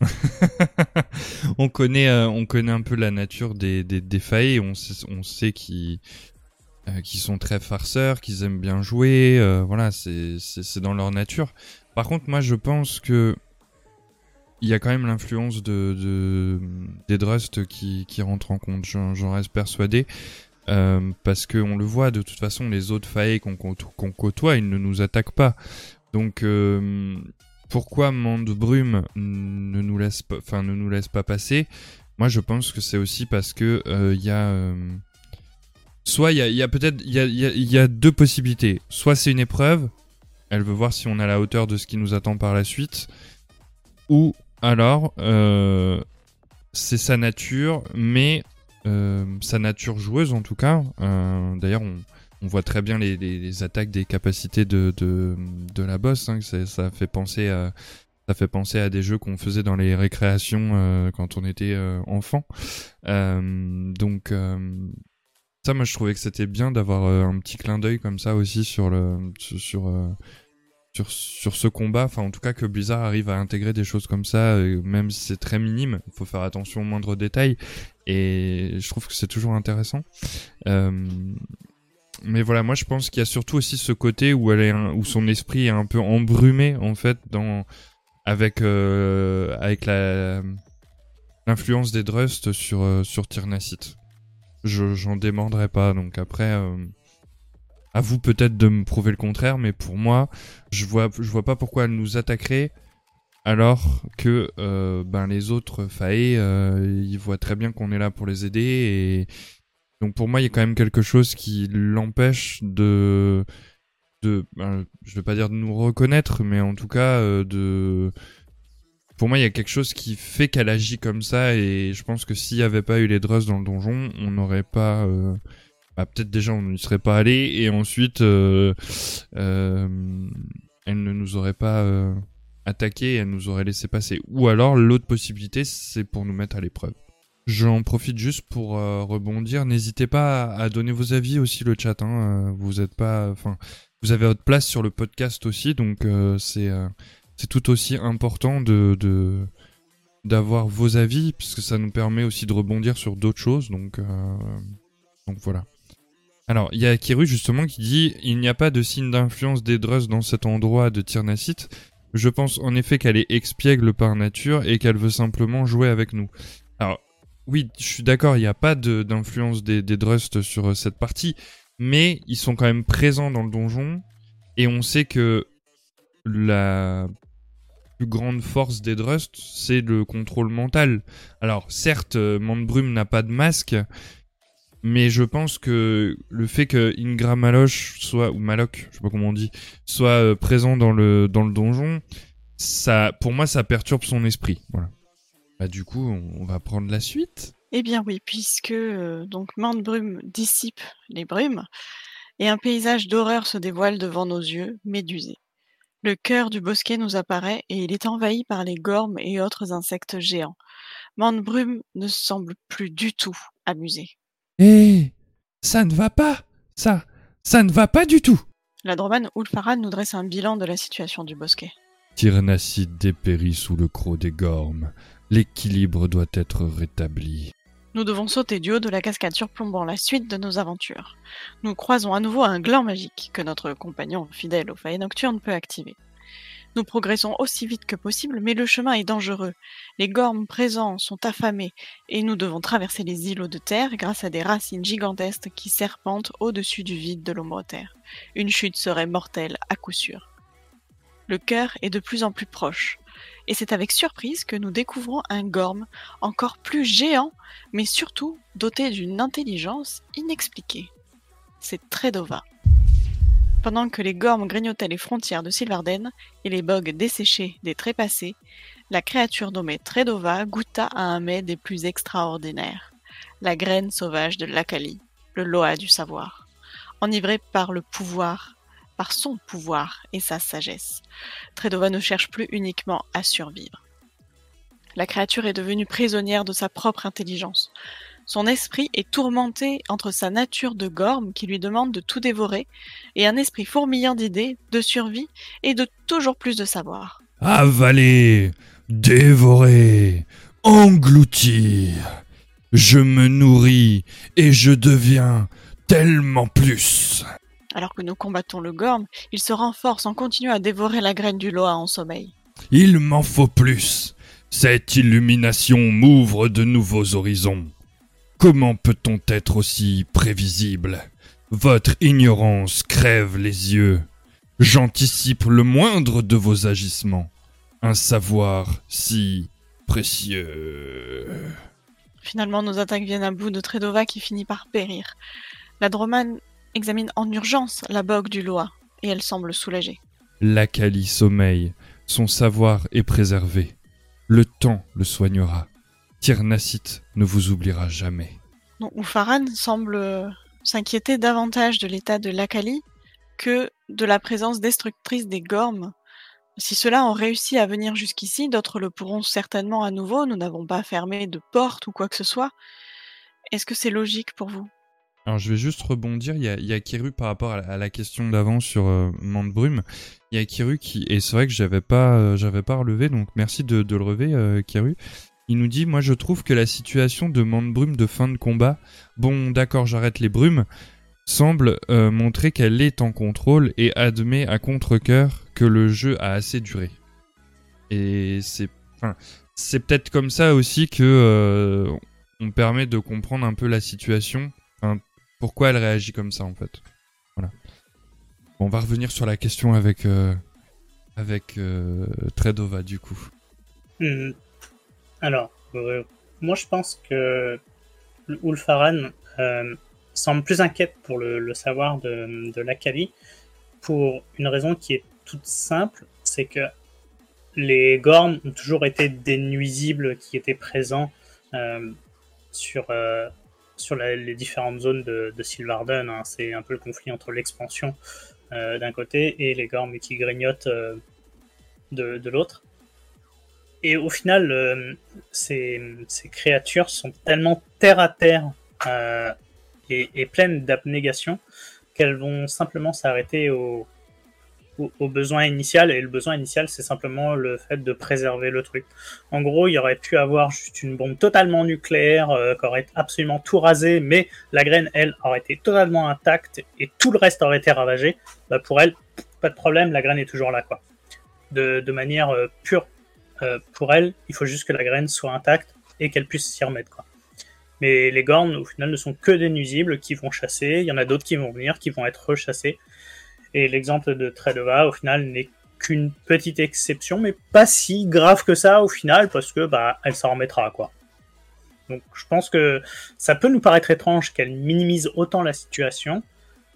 on connaît, euh, on connaît un peu la nature des des, des failles. On sait, on sait qu'ils euh, sont très farceurs, qu'ils aiment bien jouer. euh, voilà, c'est dans leur nature. Par contre, moi, je pense que il y a quand même l'influence de, de des Drust qui qui rentre en compte. J'en reste persuadé. Parce que on le voit de toute façon, les autres failles qu'on qu'on côtoie, ils ne nous attaquent pas. Donc pourquoi Mande Brume ne nous laisse pas, passer Moi, je pense que c'est aussi parce que euh, il y a euh, soit il y a, a peut-être il y a, a, a deux possibilités. Soit c'est une épreuve, elle veut voir si on à la hauteur de ce qui nous attend par la suite, ou alors euh, c'est sa nature, mais euh, sa nature joueuse en tout cas. Euh, D'ailleurs, on, on voit très bien les, attaques des capacités de, de, la boss. Hein, ça fait penser à ça fait penser à des jeux qu'on faisait dans les récréations euh, quand on était euh, enfant. Euh, donc ça, moi, je trouvais que c'était bien d'avoir un petit clin d'œil comme ça aussi sur le sur sur, sur ce combat. Enfin, en tout cas, que Blizzard arrive à intégrer des choses comme ça, même si c'est très minime. Il faut faire attention aux moindres détails. Et je trouve que c'est toujours intéressant. Mais voilà, moi je pense qu'il y a surtout aussi ce côté où elle est, où son esprit est un peu embrumé en fait dans avec euh, avec la l'influence des Drust sur euh, sur. Je j'en démordrai pas donc après euh, à vous peut-être de me prouver le contraire mais pour moi je vois je vois pas pourquoi elle nous attaquerait alors que euh, ben les autres Fae euh, ils voient très bien qu'on est là pour les aider et donc pour moi il y a quand même quelque chose qui l'empêche de de ben, je vais pas dire de nous reconnaître mais en tout cas euh, de pour moi il y a quelque chose qui fait qu'elle agit comme ça. Et je pense que s'il y avait pas eu les Drus dans le donjon on n'aurait pas euh, bah, peut-être déjà on n'y serait pas allé. Et ensuite euh, elle ne nous aurait pas attaqué elle nous aurait laissé passer. Ou alors l'autre possibilité c'est pour nous mettre à l'épreuve J'en profite juste pour euh, rebondir. N'hésitez pas à, donner vos avis aussi le chat. Hein. Euh, Vous êtes pas, enfin, vous avez votre place sur le podcast aussi, donc euh, c'est tout aussi important de d'avoir vos avis puisque ça nous permet aussi de rebondir sur d'autres choses. Donc donc voilà. Alors il y a Kiru justement qui dit il n'y a pas de signe d'influence des Drus dans cet endroit de Tyrnacite. Je pense en effet qu'elle est expiègle par nature et qu'elle veut simplement jouer avec nous. Oui, je suis d'accord, il n'y a pas d'influence des, Drust sur euh, cette partie, mais ils sont quand même présents dans le donjon, et on sait que la plus grande force des Drust, c'est le contrôle mental. Alors, certes, euh, Mandbrume n'a pas de masque, mais je pense que le fait que Ingram Maloch soit, ou Maloc, je sais pas comment on dit, soit euh, présent dans le, dans le donjon, ça, pour moi, ça perturbe son esprit. Voilà. Bah, du coup, on, va prendre la suite.
Eh bien oui, puisque euh, donc Mande Brume dissipe les brumes et un paysage d'horreur se dévoile devant nos yeux, médusés. Le cœur du bosquet nous apparaît et il est envahi par les gormes et autres insectes géants. Mande Brume ne semble plus du tout amusé.
Eh, ça ne va pas. Ça, ça ne va pas du tout.
La Droman Ulfaran nous dresse un bilan de la situation du bosquet.
Tyrnacide dépérit sous le croc des gormes. L'équilibre doit être rétabli.
Nous devons sauter du haut de la cascade surplombant la suite de nos aventures. Nous croisons à nouveau un gland magique que notre compagnon fidèle au failles nocturnes peut activer. Nous progressons aussi vite que possible, mais le chemin est dangereux. Les gormes présents sont affamés et nous devons traverser les îlots de terre grâce à des racines gigantesques qui serpentent au-dessus du vide de l'ombre-terre. Une chute serait mortelle à coup sûr. Le cœur est de plus en plus proche, et c'est avec surprise que nous découvrons un gorme encore plus géant, mais surtout doté d'une intelligence inexpliquée. C'est Tredova. Pendant que les gormes grignotaient les frontières de Sylvarden et les bogues desséchés des trépassés, la créature nommée Tredova goûta à un mets des plus extraordinaires, la graine sauvage de l'Akali, le Loa du savoir. Enivré par le pouvoir, son pouvoir et sa sagesse, Tredova ne cherche plus uniquement à survivre. La créature est devenue prisonnière de sa propre intelligence. Son esprit est tourmenté entre sa nature de gorme qui lui demande de tout dévorer et un esprit fourmillant d'idées, de survie et de toujours plus de savoir.
Avaler, dévorer, engloutir. Je me nourris et je deviens tellement plus.
Alors que nous combattons le gorme, il se renforce en continuant à dévorer la graine du Loa en sommeil.
Il m'en faut plus. Cette illumination m'ouvre de nouveaux horizons. Comment peut-on être aussi prévisible? Votre ignorance crève les yeux. J'anticipe le moindre de vos agissements. Un savoir si précieux.
Finalement, nos attaques viennent à bout de Tredova qui finit par périr. La Droman examine en urgence la bogue du Loa et elle semble soulagée.
L'Akali sommeille, son savoir est préservé. Le temps le soignera. Tirnacite ne vous oubliera jamais.
Donc Oufaran semble euh, s'inquiéter davantage de l'état de l'Akali que de la présence destructrice des Gormes. Si ceux-là ont réussi à venir jusqu'ici, d'autres le pourront certainement à nouveau. Nous n'avons pas fermé de porte ou quoi que ce soit. Est-ce que c'est logique pour vous?
Alors je vais juste rebondir, il y a, Kiru par rapport à la, question d'avant sur euh, Mande Brume. Il y a Kiru qui, et c'est vrai que j'avais pas, euh, j'avais pas relevé, donc merci de, le relever euh, Kiru. Il nous dit, moi je trouve que la situation de Mande Brume de fin de combat, bon d'accord j'arrête les brumes, semble euh, montrer qu'elle est en contrôle et admet à contre-coeur que le jeu a assez duré. Et c'est, c'est peut-être comme ça aussi que on permet de comprendre un peu la situation, pourquoi elle réagit comme ça en fait. Voilà. On va revenir sur la question avec euh, euh, Tredova du coup.
Hmm. Alors, euh, moi je pense que Ulfaran euh, semble plus inquiète pour le, savoir de, de l'Akali pour une raison qui est toute simple, c'est que les Gorms ont toujours été des nuisibles qui étaient présents euh, sur, euh, sur la- les différentes zones de, de Sylvarden. hein. C'est un peu le conflit entre l'expansion euh, d'un côté et les Gorms qui grignotent euh, de, de l'autre. Et au final, euh, ces, ces créatures sont tellement terre à terre et, et pleines d'abnégation qu'elles vont simplement s'arrêter au, au, besoin initial. Et le besoin initial, c'est simplement le fait de préserver le truc. En gros, il y aurait pu avoir juste une bombe totalement nucléaire euh, qui aurait absolument tout rasé, mais la graine, elle, aurait été totalement intacte et tout le reste aurait été ravagé. Bah, pour elle, pas de problème, la graine est toujours là, quoi. De, de manière euh, pure euh, pour elle, il faut juste que la graine soit intacte et qu'elle puisse s'y remettre. Quoi. Mais les gornes, au final, ne sont que des nuisibles qui vont chasser. Il y en a d'autres qui vont venir, qui vont être rechassés. Et l'exemple de Tredova, au final, n'est qu'une petite exception, mais pas si grave que ça, au final, parce que bah, elle s'en remettra. quoi. Donc je pense que ça peut nous paraître étrange qu'elle minimise autant la situation,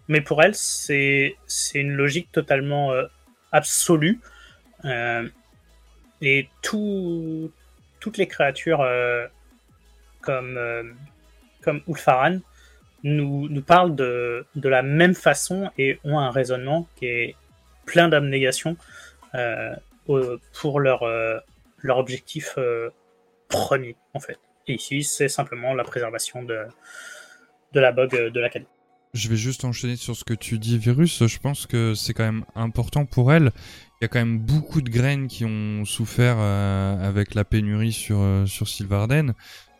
mais pour elle, c'est une logique totalement euh, absolue. Euh, et tout, toutes les créatures euh, comme, comme Ulfaran nous, nous parlent de, de la même façon et ont un raisonnement qui est plein d'abnégation euh, pour leur, euh, leur objectif euh, premier, en fait. Et ici, c'est simplement la préservation de, de la bug de la qualité.
je vais juste enchaîner sur ce que tu dis, Virus. Je pense que c'est quand même important pour elle. Il y a quand même beaucoup de graines qui ont souffert avec la pénurie sur, sur Sylvarden.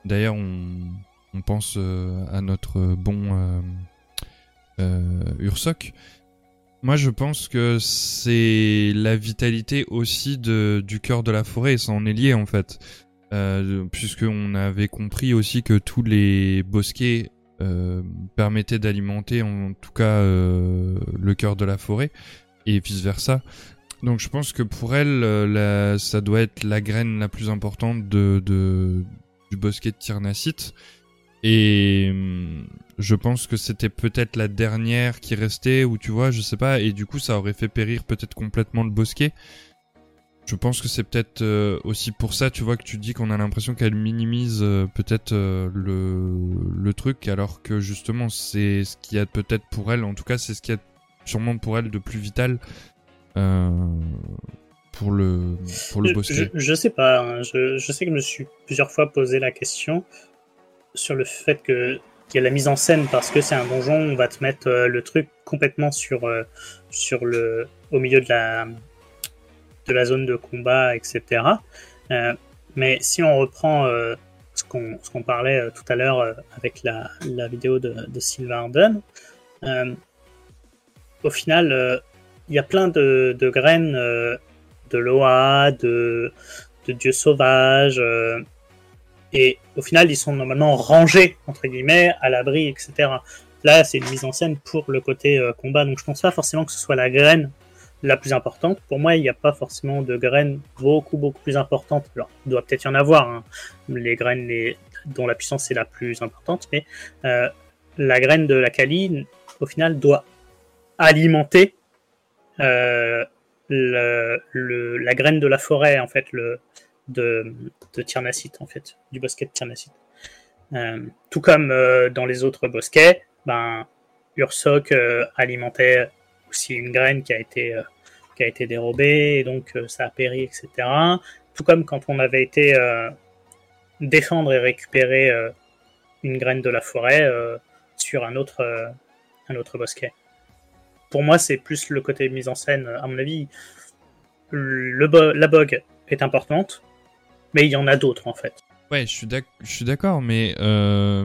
D'ailleurs, on, on pense euh, à notre bon euh, euh, Ursoc. Moi, je pense que c'est la vitalité aussi du cœur de la forêt, ça en est lié en fait. Euh, Puisqu'on avait compris aussi que tous les bosquets permettaient d'alimenter en tout cas le cœur de la forêt, et vice versa. Donc je pense que pour elle, ça doit être la graine la plus importante du bosquet de Tyrnacite. Et hum, je pense que c'était peut-être la dernière qui restait, ou tu vois, je sais pas, et du coup ça aurait fait périr peut-être complètement le bosquet. Je pense que c'est peut-être euh, aussi pour ça, tu vois, que tu dis qu'on a l'impression qu'elle minimise euh, peut-être euh, le, le truc, alors que justement c'est ce qu'il y a peut-être pour elle, en tout cas c'est ce qu'il y a sûrement pour elle de plus vital pour le, pour le
Je,
bosquet.
je, je sais pas. hein. Je, je sais que je me suis plusieurs fois posé la question sur le fait que qu'il y a la mise en scène parce que c'est un donjon, on va te mettre euh, le truc complètement sur euh, sur le au milieu de la de la zone de combat, etc. Euh, mais si on reprend ce qu'on ce qu'on parlait tout à l'heure avec la, la vidéo de, de Sylvarden, euh, au final, il y a plein de, de graines de Loa, de, de dieux sauvages, et au final, ils sont normalement rangés, entre guillemets, à l'abri, etc. Là, c'est une mise en scène pour le côté euh, combat, donc je pense pas forcément que ce soit la graine la plus importante. Pour moi, il n'y a pas forcément de graines beaucoup, beaucoup plus importantes. Alors, il doit peut-être y en avoir, hein, les graines dont la puissance est la plus importante, mais euh, la graine de la Kali, au final, doit alimenter euh, la graine de la forêt, en fait, de, de Tyrnacite, en fait, du bosquet de Tyrnacite. Euh, tout comme euh, dans les autres bosquets, ben, Ursoc euh, alimentait aussi une graine qui a été, qui a été dérobée, et donc ça a péri, etc. Tout comme quand on avait été défendre et récupérer une graine de la forêt sur un autre, un autre bosquet. Pour moi, c'est plus le côté mise en scène. À mon avis, le la bog est importante, mais il y en a d'autres en fait.
Ouais, je suis d'accord, mais euh,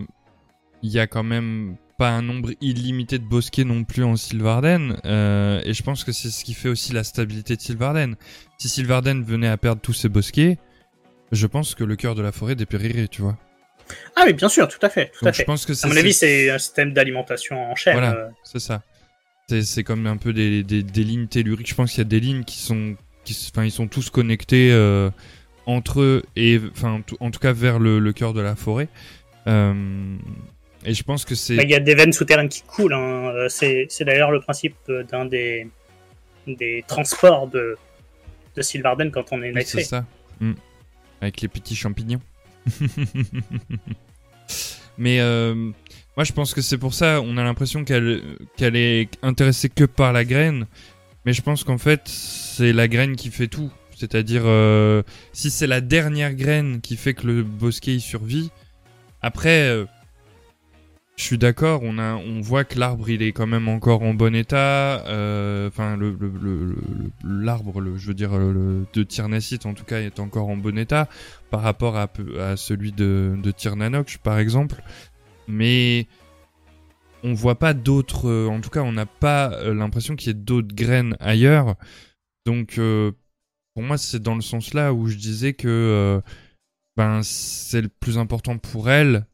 il y a quand même pas un nombre illimité de bosquets non plus en Sylvarden, euh, et je pense que c'est ce qui fait aussi la stabilité de Sylvarden. Si Sylvarden venait à perdre tous ses bosquets, je pense que le cœur de la forêt dépérirait, tu vois.
Ah oui, bien sûr, tout à fait, tout à
je
fait.
pense que
À mon avis, c'est un système d'alimentation en chaîne.
Voilà.
euh,
c'est ça. C'est comme un peu des, des, des lignes telluriques. Je pense qu'il y a des lignes qui sont, qui, enfin, ils sont tous connectés euh, entre eux et, enfin, en tout cas vers le, le cœur de la forêt. Euh, et je pense que c'est.
bah, Il y a des veines souterraines qui coulent. hein. Euh, C'est d'ailleurs le principe euh, d'un des, des transports de, de Sylvarden quand on est
Oui, c'est ça. Mm. Avec les petits champignons. Mais euh, moi, je pense que c'est pour ça. On a l'impression qu'elle qu'elle est intéressée que par la graine. Mais je pense qu'en fait, c'est la graine qui fait tout. C'est-à-dire, euh, si c'est la dernière graine qui fait que le bosquet il survit, après, euh, je suis d'accord. On voit que l'arbre il est quand même encore en bon état. euh, Enfin, l'arbre, le, je veux dire, le, de Tyrnacite en tout cas est encore en bon état par rapport à, celui de, de Tyrnanox par exemple. Mais on voit pas d'autres. en tout cas, on n'a pas l'impression qu'il y ait d'autres graines ailleurs. Donc, pour moi, c'est dans le sens là où je disais que euh, ben c'est le plus important pour elle.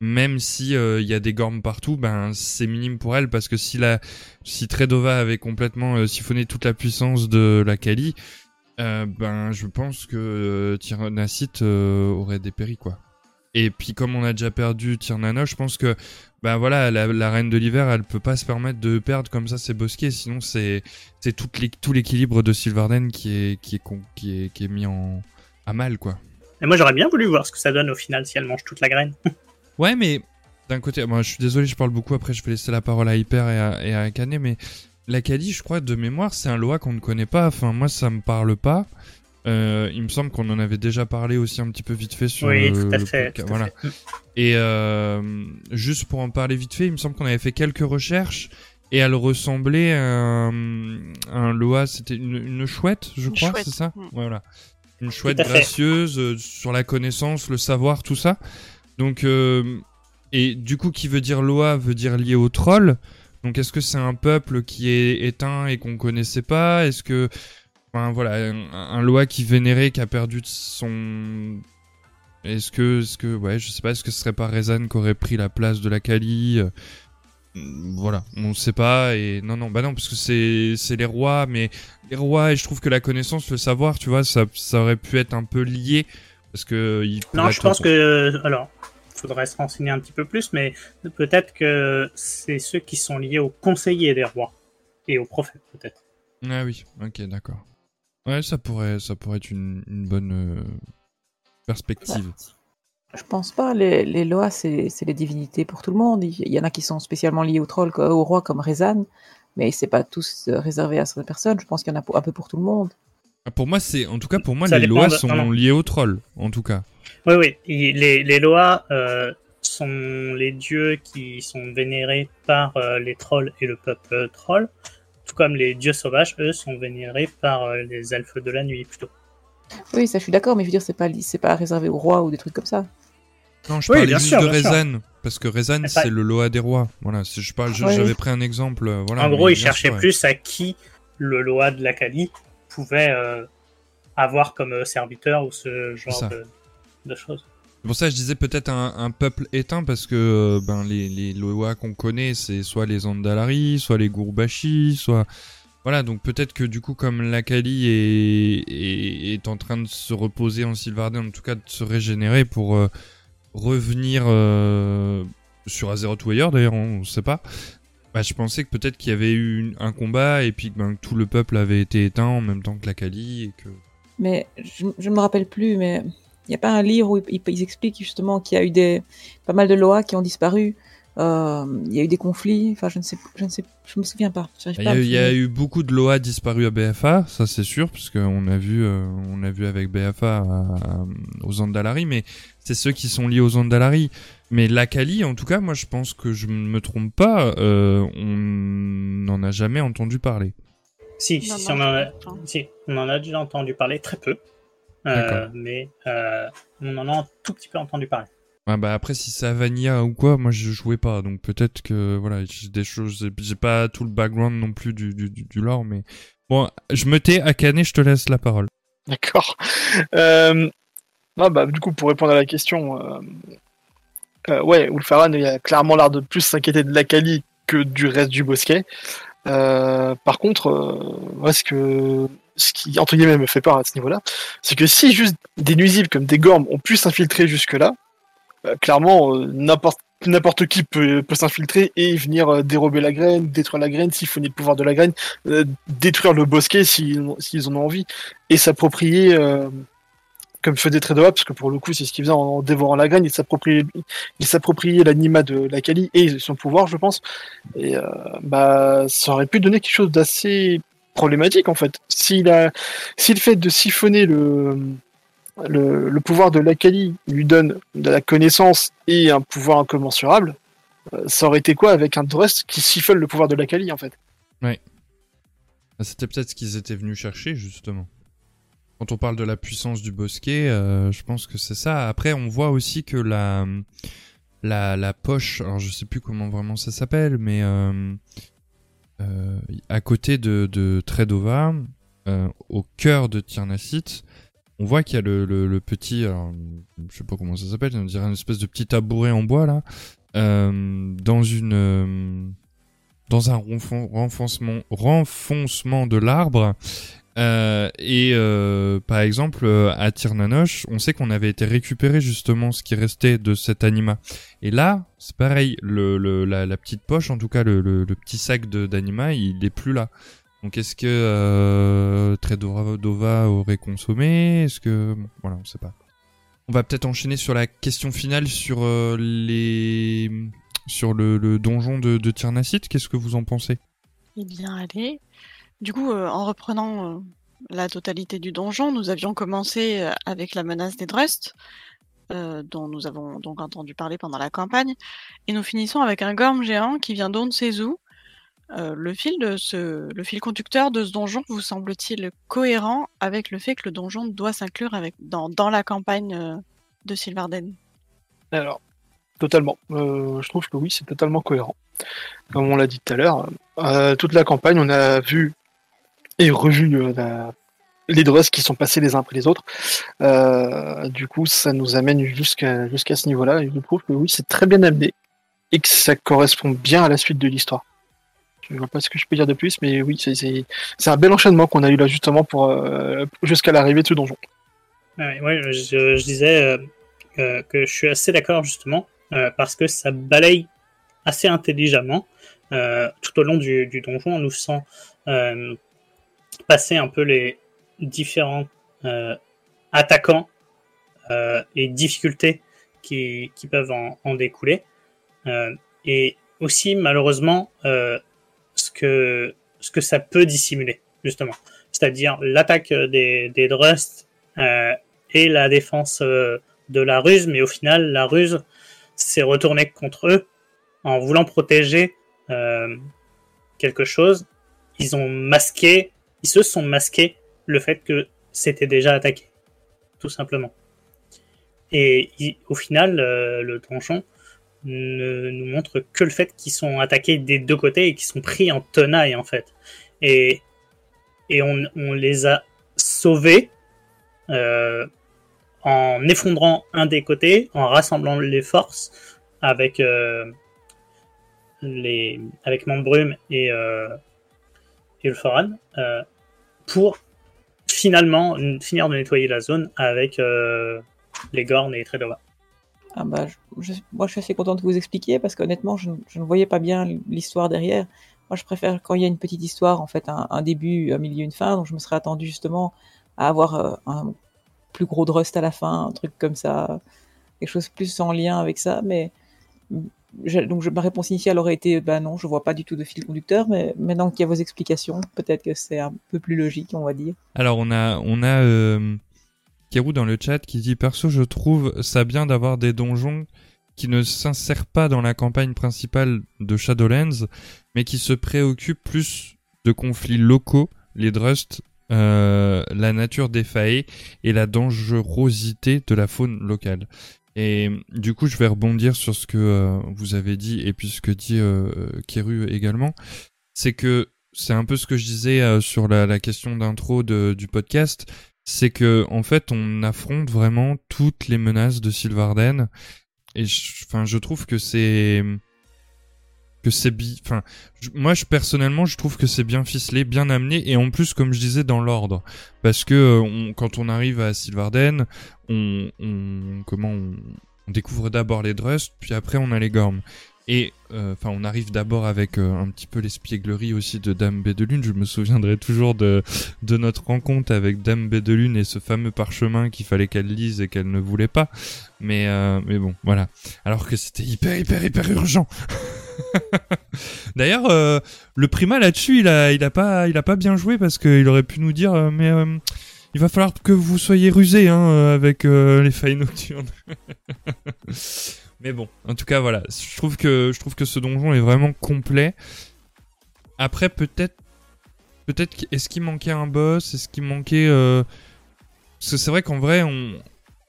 Même si euh, il y a des gormes partout, ben c'est minime pour elle parce que si la si Tredova avait complètement euh, siphonné toute la puissance de la Kali, ben je pense que Tyrnacite euh, aurait dépéri quoi. Et puis comme on a déjà perdu Tyrnano, je pense que ben voilà la, la reine de l'hiver, elle peut pas se permettre de perdre comme ça ses bosquets, sinon c'est c'est tout l'é- tout l'équilibre de Sylvarden qui est qui est con- qui est qui est mis en à mal quoi.
Et moi, j'aurais bien voulu voir ce que ça donne au final si elle mange toute la graine.
Ouais, mais d'un côté, moi je suis désolé, je parle beaucoup. Après, je vais laisser la parole à Hyper et à, et à Akane, mais la Kali, je crois, de mémoire, c'est un loi qu'on ne connaît pas. Enfin, moi, ça me parle pas. Euh, il me semble qu'on en avait déjà parlé aussi un petit peu vite fait sur
Oui, tout à fait.
podcast.
tout à
voilà.
fait.
Et euh, juste pour en parler vite fait, il me semble qu'on avait fait quelques recherches et elle ressemblait à un, un Loa, c'était une, une chouette, je
Une
crois, c'est ça
mm.
Voilà. Une chouette gracieuse euh, sur la connaissance, le savoir, tout ça. Donc, euh, et du coup, qui veut dire Loa veut dire lié au troll. Donc, est-ce que c'est un peuple qui est éteint et qu'on connaissait pas? Est-ce que, enfin voilà, un, un Loa qui vénérait, qui a perdu son est-ce que, est-ce que, ouais, je sais pas, est-ce que ce serait pas Rezan qui aurait pris la place de la Kali euh, Voilà, on sait pas, et non, non, bah non, parce que c'est, c'est les rois, mais les rois, et je trouve que la connaissance, le savoir, tu vois, ça, ça aurait pu être un peu lié, parce que il
Non, je pense que. Alors, faudrait se renseigner un petit peu plus, mais peut-être que c'est ceux qui sont liés aux conseillers des rois et aux prophètes, peut-être.
Ah oui, ok, d'accord. Ouais, ça pourrait, ça pourrait être une, une bonne euh, perspective.
Je pense pas. Les, les Loas, c'est les divinités pour tout le monde. Il y en a qui sont spécialement liés au troll, au roi, comme Rezan, mais c'est pas tous euh, réservés à certaines personnes. Je pense qu'il y en a un peu pour tout le monde.
Ah, Pour moi, c'est, en tout cas, pour moi,
Ça
les lois
de-
sont
non, non.
liées au troll, en tout cas.
Oui, oui. Les, les lois euh, sont les dieux qui sont vénérés par euh, les trolls et le peuple troll, tout comme les dieux sauvages, eux, sont vénérés par euh, les elfes de la nuit, plutôt.
Oui, ça, je suis d'accord, mais je veux dire, c'est pas, c'est pas réservé au roi ou des trucs comme ça.
Non, je
Oui,
parlais
bien
juste
sûr,
de. Rezan, parce que Rezan, c'est le Loa des rois. Voilà, c'est- je parle, je-
Ouais.
j'avais pris un exemple. euh, Voilà,
en gros, cherchaient
sûr, ouais.
plus à qui le Loa de la Kali pouvait euh, avoir comme serviteur ou ce genre de, de choses.
C'est pour ça que je disais peut-être un, peuple éteint, parce que euh, ben les, les qu'on connaît, c'est soit les Andalari, soit les Gourbashi, soit. Voilà, donc peut-être que du coup, comme l'Akali est, est, est en train de se reposer en Sylvarden, en tout cas de se régénérer pour euh, revenir euh, sur Azeroth ou ailleurs, d'ailleurs, on ne sait pas. Bah, je pensais que peut-être qu'il y avait eu un combat et puis que ben, tout le peuple avait été éteint en même temps que l'Akali et que.
Mais je, ne me rappelle plus, mais n'y a pas un livre où ils, ils expliquent justement qu'il y a eu des, pas mal de Loas qui ont disparu. Euh, il y a eu des conflits. Enfin, je ne sais, je ne sais, je me souviens pas.
Il y, a, il y eu beaucoup de Loa disparus à BFA, ça c'est sûr, parce qu'on a vu, euh, on a vu avec BFA à- à- aux Andalari, mais c'est ceux qui sont liés aux Andalari. Mais l'Akali, en tout cas, moi je pense que je ne me trompe pas, euh, on n'en a jamais entendu parler.
Si,
Non,
si,
non,
on, en a, si, on en a déjà entendu parler très peu, euh. Mais euh, on en a un tout petit peu entendu parler.
Ah bah après si c'est à Vanilla ou quoi, moi je jouais pas, donc peut-être que voilà, j'ai des choses, j'ai- pas tout le background non plus du, du, lore, mais bon, je me tais, Akane, je te laisse la parole.
D'accord. Euh, non, bah, du coup, pour répondre à la question, euh, euh, ouais, Ulfaran, il a clairement l'air de plus s'inquiéter de la Kali que du reste du bosquet. Euh, par contre, euh, moi, ce que ce qui entre guillemets me fait peur à ce niveau-là, c'est que si juste des nuisibles comme des gormes ont pu s'infiltrer jusque-là, euh, clairement, euh, n'importe qui peut, s'infiltrer et venir euh, dérober la graine, détruire la graine, siphonner le pouvoir de la graine, détruire le bosquet s'ils s'ils en ont envie, et s'approprier, comme faisait Tredoa, parce que pour le coup c'est ce qu'il faisait en, dévorant la graine, il s'appropriait l'anima de la Kali et son pouvoir, je pense, et bah ça aurait pu donner quelque chose d'assez problématique en fait. S'il a, si le fait de siphonner le le, pouvoir de l'Akali lui donne de la connaissance et un pouvoir incommensurable, euh, ça aurait été quoi avec un Drust qui siphonne le pouvoir de l'Akali en fait?
Ah, C'était peut-être ce qu'ils étaient venus chercher, justement. Quand on parle de la puissance du bosquet, euh, je pense que c'est ça. Après, on voit aussi que la, la, la poche, alors je sais plus comment vraiment ça s'appelle, mais euh, euh, à côté de, de Tredova, euh, au cœur de Tyrnacite, on voit qu'il y a le, le, le petit, alors, je sais pas comment ça s'appelle, on dirait une espèce de petit tabouret en bois là, euh, dans une, euh, dans un renfon- renfoncement, renfoncement de l'arbre. Euh, et euh, par exemple, euh, à Tirnanoche, on sait qu'on avait été récupérer justement ce qui restait de cet anima. Et là, c'est pareil, la, petite poche, en tout cas le, petit sac d'anima, il est plus là. Donc est-ce que euh, aurait consommé? Est-ce que... Voilà, on sait pas. On va peut-être enchaîner sur la question finale sur le, donjon de, de. Qu'est-ce que vous en pensez?
Eh bien, allez. Du coup, euh, en reprenant euh, la totalité du donjon. Nous avions commencé avec la menace des Drust, dont nous avons donc entendu parler pendant la campagne, et nous finissons avec un gorme géant qui vient. Euh, le, fil le fil conducteur de ce donjon vous semble-t-il cohérent avec le fait que le donjon doit s'inclure dans la campagne de Sylvarden
Alors, totalement. je trouve que oui, c'est totalement cohérent. Comme on l'a dit tout à l'heure, toute la campagne, on a vu et la, les drosses qui sont passés les uns après les autres. Euh, du coup, ça nous amène jusqu'à jusqu'à ce niveau-là. Et je trouve que oui, c'est très bien amené et que ça correspond bien à la suite de l'histoire. Je vois pas ce que je peux dire de plus, mais oui, c'est un bel enchaînement qu'on a eu là justement pour euh, jusqu'à l'arrivée de ce donjon.
Ouais, je, disais euh, que je suis assez d'accord justement parce que ça balaye assez intelligemment tout au long du, du donjon. On nous sent passer un peu les, différents euh, attaquants euh, et difficultés qui, peuvent en, découler. Euh, et aussi, malheureusement, ce, que, ce que ça peut dissimuler, justement. C'est-à-dire l'attaque des, des Drust et la défense de la ruse, mais au final, la ruse s'est retournée contre eux en voulant protéger quelque chose. Ils ont masqué, ils se sont masqués le fait que c'était déjà attaqué, tout simplement. Et au final, euh, le donjon ne nous montre que le fait qu'ils sont attaqués des deux côtés et qu'ils sont pris en tenaille, en fait. Et, et on, les a sauvés euh, en effondrant un des côtés, en rassemblant les forces avec, euh, les, avec Mandbrume et, et le Foran pour finalement finir de nettoyer la zone avec euh, les Gornes et Tredova.
Ah bah, moi je suis assez content que vous expliquiez parce qu'honnêtement je, ne voyais pas bien l'histoire derrière. Moi je préfère quand il y a une petite histoire, en fait un, début, un milieu, une fin, donc je me serais attendu justement à avoir euh, un plus gros Drust à la fin, un truc comme ça, quelque chose plus en lien avec ça, mais donc ma réponse initiale aurait été bah non, je vois pas du tout de fil conducteur, mais maintenant qu'il y a vos explications, peut-être que c'est un peu plus logique, on va dire.
Alors on a on a euh, Kerou dans le chat qui dit perso je trouve ça bien d'avoir des donjons qui ne s'insèrent pas dans la campagne principale de Shadowlands, mais qui se préoccupent plus de conflits locaux, les Drust, euh, la nature des et la dangerosité de la faune locale. Et du coup, je vais rebondir sur ce que euh, vous avez dit et puis ce que dit euh, Keru également. C'est que c'est un peu ce que je disais euh, sur la, la question d'intro du podcast. C'est que en fait, on affronte vraiment toutes les menaces de Sylvarden. Et enfin, je trouve que c'est que c'est bi enfin moi je personnellement je trouve que c'est bien ficelé bien amené et en plus comme je disais dans l'ordre. Parce que euh, quand on arrive à Sylvarden on, on comment on, découvre d'abord les Drust puis après on a les Gorms et euh, enfin on arrive d'abord avec euh, un petit peu l'espièglerie aussi de Dame B de Lune je me souviendrai toujours de de notre rencontre avec Dame B de Lune et ce fameux parchemin qu'il fallait qu'elle lise et qu'elle ne voulait pas. Mais mais bon voilà. Alors que c'était hyper hyper hyper urgent D'ailleurs, euh, le Prima là-dessus, il a, pas, il a pas bien joué parce qu'il aurait pu nous dire, euh, mais euh, il va falloir que vous soyez rusé hein, avec les failles nocturnes. mais bon, en tout cas, voilà, je trouve que, je trouve que ce donjon est vraiment complet. Après, peut-être, peut-être, est-ce qu'il manquait un boss, est-ce qu'il manquait, parce que c'est vrai qu'en vrai,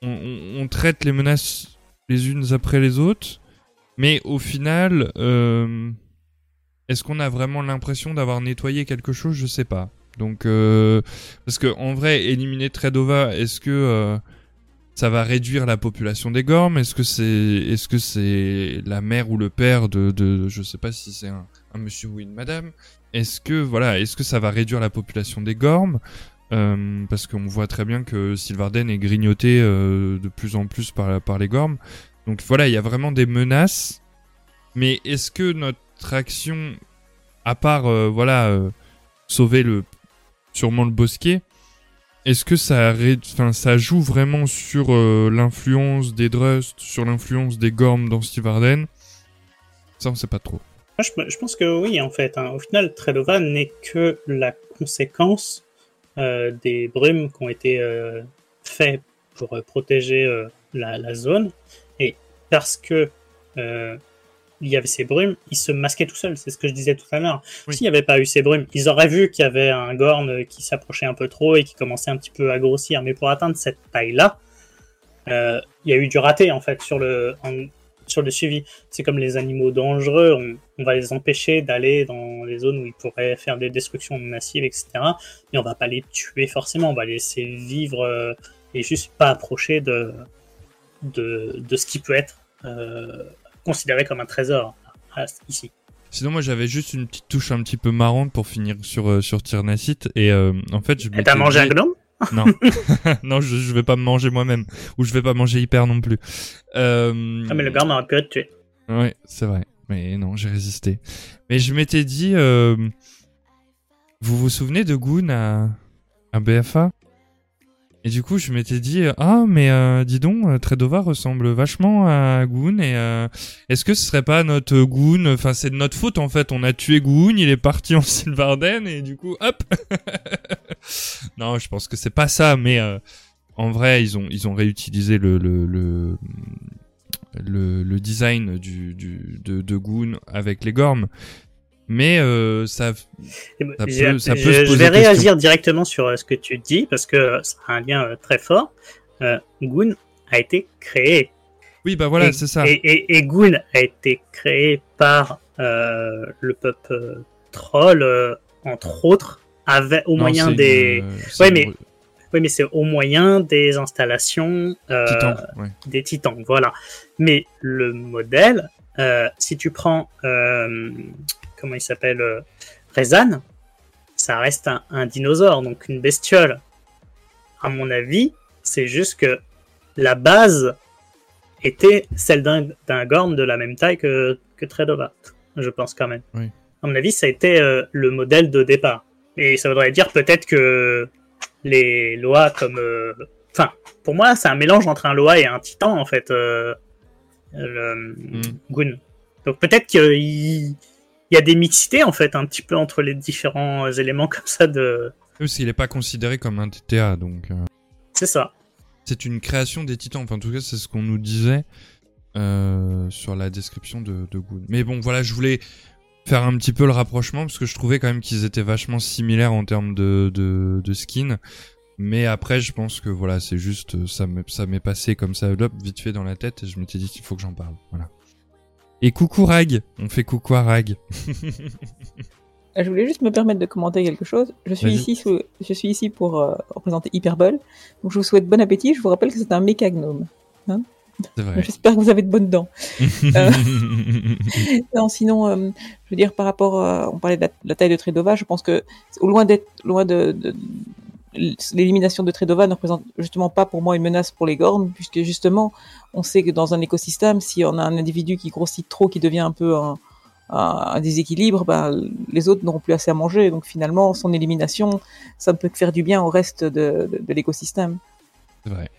on traite les menaces les unes après les autres. Mais au final, euh, est-ce qu'on a vraiment l'impression d'avoir nettoyé quelque chose? Je sais pas. Donc, euh, parce que en vrai, éliminer Tredova, est-ce que euh, ça va réduire la population des Gormes? Est-ce que c'est, est-ce que c'est la mère ou le père de, de je sais pas si c'est un, monsieur ou une madame Est-ce que voilà, est-ce que ça va réduire la population des Gormes? Euh, parce qu'on voit très bien que Sylvarden est grignoté euh, de plus en plus par les Gormes. Donc voilà, il y a vraiment des menaces. Mais est-ce que notre action, à part euh, voilà euh, sauver le sûrement le bosquet, est-ce que ça, enfin, joue vraiment sur euh, l'influence des Drust, sur l'influence des Gorms dans Steve Arden? Ça, on sait pas trop.
je, pense que oui, en fait. Hein. Au final, Tredova n'est que la conséquence des brumes qui ont été faits pour protéger la zone. Parce que euh, il y avait ces brumes, ils se masquaient tout seuls. C'est ce que je disais tout à l'heure.
Oui.
S'il n'y avait pas eu ces brumes, ils auraient vu qu'il y avait un gorne qui s'approchait un peu trop et qui commençait un petit peu à grossir. Mais pour atteindre cette taille-là, euh, il y a eu du raté en fait sur le en- sur le suivi. C'est comme les animaux dangereux, on, on va les empêcher d'aller dans les zones où ils pourraient faire des destructions massives, etc. Mais on va pas les tuer forcément, on va les laisser vivre euh, et juste pas approcher de de, de ce qui peut être considéré comme un trésor ah, ici.
Sinon, moi, j'avais juste une petite touche un petit peu marrante pour finir sur euh, sur Tyrnacite. Et euh, en fait, je
T'as mangé un
dit-
gnome?
Non, non, je, je vais pas me manger moi-même, ou je vais pas manger hyper non plus. Euh...
Ah mais le gorne aurait pu être tué.
Ouais, c'est vrai. Mais non, j'ai résisté. Mais je m'étais dit, euh, vous vous souvenez de Goon à, à BFA Et du coup, je m'étais dit, ah, mais euh, dis donc, euh, Tredova ressemble vachement à Goon. Et euh, est-ce que ce serait pas notre Goon Enfin, c'est de notre faute en fait. On a tué Goon, il est parti en Sylvarden et du coup, hop. non, je pense que c'est pas ça, mais euh, en vrai, ils ont ils ont réutilisé le le, le le, le design du, du, de, de Goon avec les gormes. Mais euh, ça,
ben,
Ça
je-
peut- ça peut
je,
se
je vais
question.
réagir directement sur euh, ce que tu dis parce que ça a un lien euh, très fort. Euh, Goon a été créé.
oui, bah voilà, c'est ça.
Et, et, et Goon a été créé par euh, le peuple euh, troll, euh, entre autres, avec, au
Non,
moyen des.
euh, une
mais- Oui, mais c'est au moyen des installations euh,
Titan, ouais.
des titans, voilà. Mais le modèle, euh, si tu prends, euh, comment il s'appelle, euh, Rezan, ça reste un, un dinosaure, donc une bestiole. À mon avis, c'est juste que la base était celle d'un d'un gorne de la même taille que, que Tredova, je pense quand même.
Oui.
À mon avis, ça a été euh, le modèle de départ. Et ça voudrait dire peut-être que les lois comme... euh, Enfin, pour moi, c'est un mélange entre un Loa et un Titan, en fait, euh, le
Mm.
Goon. Donc peut-être qu'il il y a des mixités, en fait, un petit peu entre les différents éléments comme ça de...
Parce qu'il est pas considéré comme un TTA, donc euh,
C'est ça.
c'est une création des titans. Enfin, en tout cas, c'est ce qu'on nous disait euh, sur la description de, de Goon. Mais bon, voilà, je voulais faire un petit peu le rapprochement parce que je trouvais quand même qu'ils étaient vachement similaires en termes de, de, de skin. Mais après, je pense que voilà, c'est juste, euh, ça m'est, ça m'est passé comme ça, hop, vite fait dans la tête, et je m'étais dit qu'il faut que j'en parle. Voilà. Et coucou Rag, on fait coucou à Rag.
Je voulais juste me permettre de commenter quelque chose. Je suis ici, sous- je suis ici pour euh, représenter Hyperbole. Donc je vous souhaite bon appétit. Je vous rappelle que c'est un méca gnome.
Vrai.
J'espère que vous avez de bonnes dents. Euh, Non, sinon, euh, je veux dire par rapport, à, on parlait de la, de la taille de Tredova, je pense que loin d'être, loin de, de- l'élimination de Tredova ne représente justement pas pour moi une menace pour les gornes, puisque justement, on sait que dans un écosystème, si on a un individu qui grossit trop, qui devient un peu un, déséquilibre, ben, les autres n'auront plus assez à manger. Donc finalement, son élimination, ça ne peut que faire du bien au reste de, de- de l'écosystème.
c'est vrai.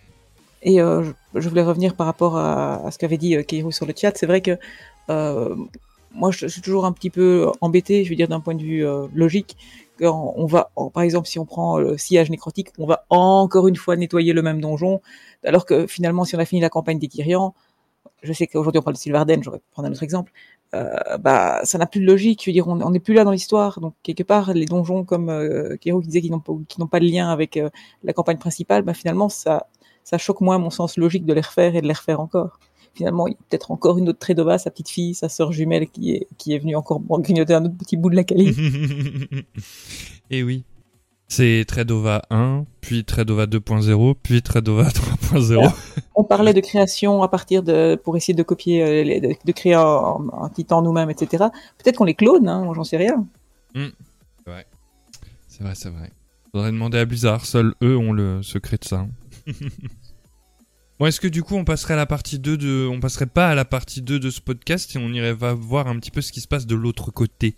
Et euh, je, je voulais revenir par rapport à, à ce qu'avait dit euh, Keiru sur le chat. C'est vrai que euh, moi, je, je suis toujours un petit peu embêté, je veux dire d'un point de vue euh, logique, on va, en- par exemple, si on prend le sillage nécrotique, on va encore une fois nettoyer le même donjon, alors que finalement, si on a fini la campagne des Kyrians, je sais qu'aujourd'hui on parle de Sylvarden, j'aurais pu prendre un autre exemple, euh, bah ça n'a plus de logique, veux dire, on n'est plus là dans l'histoire, donc quelque part, les donjons comme euh, qui disait qu'ils n'ont pas, qui n'ont pas de lien avec euh, la campagne principale, bah finalement, ça, ça choque moins mon sens logique de les refaire et de les refaire encore. Finalement, il y a peut-être encore une autre Tredova, sa petite fille, sa sœur jumelle qui est, qui est venue encore grignoter un autre petit bout de la calife.
Et oui. C'est Tredova 1, puis Tredova 2.0, puis Tredova 3.0.
On parlait de création à partir de, pour essayer de copier, euh, de, créer un, un titan nous-mêmes, etc. Peut-être qu'on les clone, hein, j'en sais rien.
C'est vrai, c'est vrai. Faudrait demander à Blizzard, seuls eux ont le secret de ça. bon, est-ce que du coup on passerait à la partie 2 de... On passerait pas à la partie 2 de ce podcast et on irait voir un petit peu ce qui se passe de l'autre côté?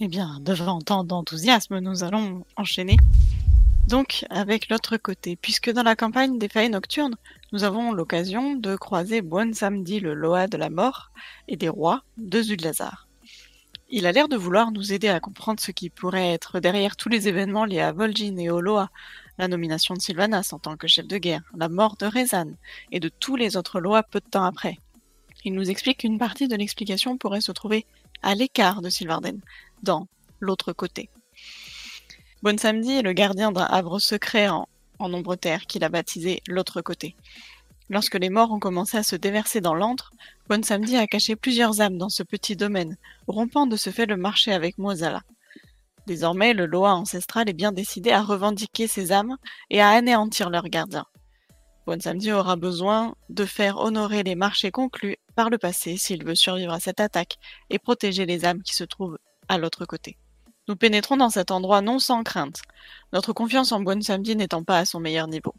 Eh bien, devant tant d'enthousiasme, nous allons enchaîner. Donc, avec l'autre côté, puisque dans la campagne des failles nocturnes, nous avons l'occasion de croiser Bon Samedi, le Loa de la mort, et des rois de Zudlazar. Il a l'air de vouloir nous aider à comprendre ce qui pourrait être derrière tous les événements liés à Vol'jin et Oloa, la nomination de Sylvanas en tant que chef de guerre, la mort de Rezan et de tous les autres Loa peu de temps après. Il nous explique qu'une partie de l'explication pourrait se trouver à l'écart de Sylvarden, dans l'autre côté. Bon Samedi est le gardien d'un havre secret en, en ombre terre qu'il a baptisé l'autre côté. Lorsque les morts ont commencé à se déverser dans l'antre, Bon Samedi a caché plusieurs âmes dans ce petit domaine, rompant de ce fait le marché avec Mozala. Désormais, le Loa ancestral est bien décidé à revendiquer ces âmes et à anéantir leurs gardiens. Bon Samedi aura besoin de faire honorer les marchés conclus par le passé s'il veut survivre à cette attaque et protéger les âmes qui se trouvent à l'autre côté. Nous pénétrons dans cet endroit non sans crainte, notre confiance en Bon Samedi n'étant pas à son meilleur niveau.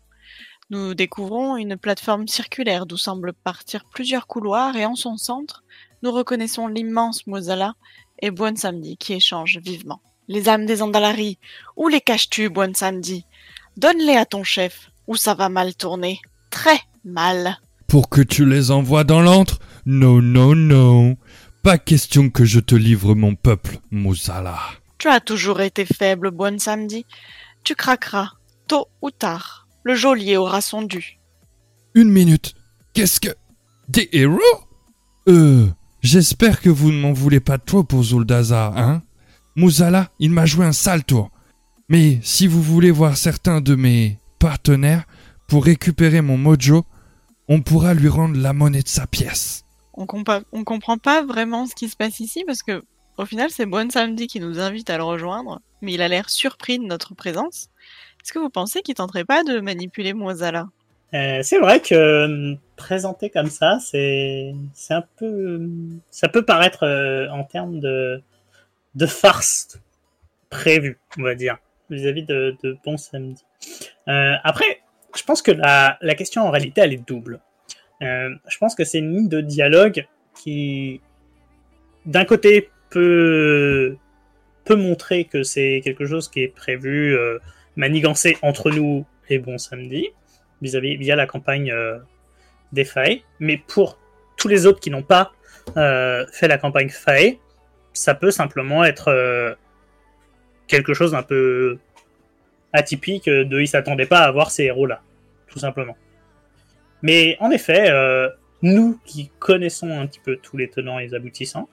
Nous découvrons une plateforme circulaire d'où semblent partir plusieurs couloirs et en son centre, nous reconnaissons l'immense Mozala et Bon Samedi qui échangent vivement. Les âmes des Andalari, où les caches-tu, Bon Samedi? Donne-les à ton chef, ou ça va mal tourner. Très mal.
Pour que tu les envoies dans l'antre? Non, non, non. Pas question que je te livre mon peuple, Mozala.
Tu as toujours été faible, Bon Samedi. Tu craqueras, tôt ou tard. Le geôlier aura son dû.
Une minute. Qu'est-ce que... Des héros? Euh... J'espère que vous ne m'en voulez pas trop pour Zuldaza, hein? Muzala, il m'a joué un sale tour. Mais si vous voulez voir certains de mes partenaires pour récupérer mon mojo, on pourra lui rendre la monnaie de sa pièce.
On, compa- on comprend pas vraiment ce qui se passe ici parce que au final c'est Bon Samedi qui nous invite à le rejoindre, mais il a l'air surpris de notre présence. Est-ce que vous pensez qu'il tenterait pas de manipuler Mozala
Euh, c'est vrai que euh, présenté comme ça, c'est c'est un peu ça peut paraître euh, en termes de de farce prévue, on va dire, vis-à-vis de, de Bon Samedi. Euh, après, je pense que la, la question en réalité elle est double. Euh, je pense que c'est une ligne de dialogue qui, d'un côté, peut peut montrer que c'est quelque chose qui est prévu, euh, manigancé entre nous et Bon Samedi vis-à-vis via la campagne euh, des Fae. Mais pour tous les autres qui n'ont pas fait la campagne Fae, ça peut simplement être euh, quelque chose d'un peu atypique euh, de ils s'attendaient pas à voir ces héros-là, tout simplement. Mais en effet, euh, nous qui connaissons un petit peu tous les tenants et les aboutissants,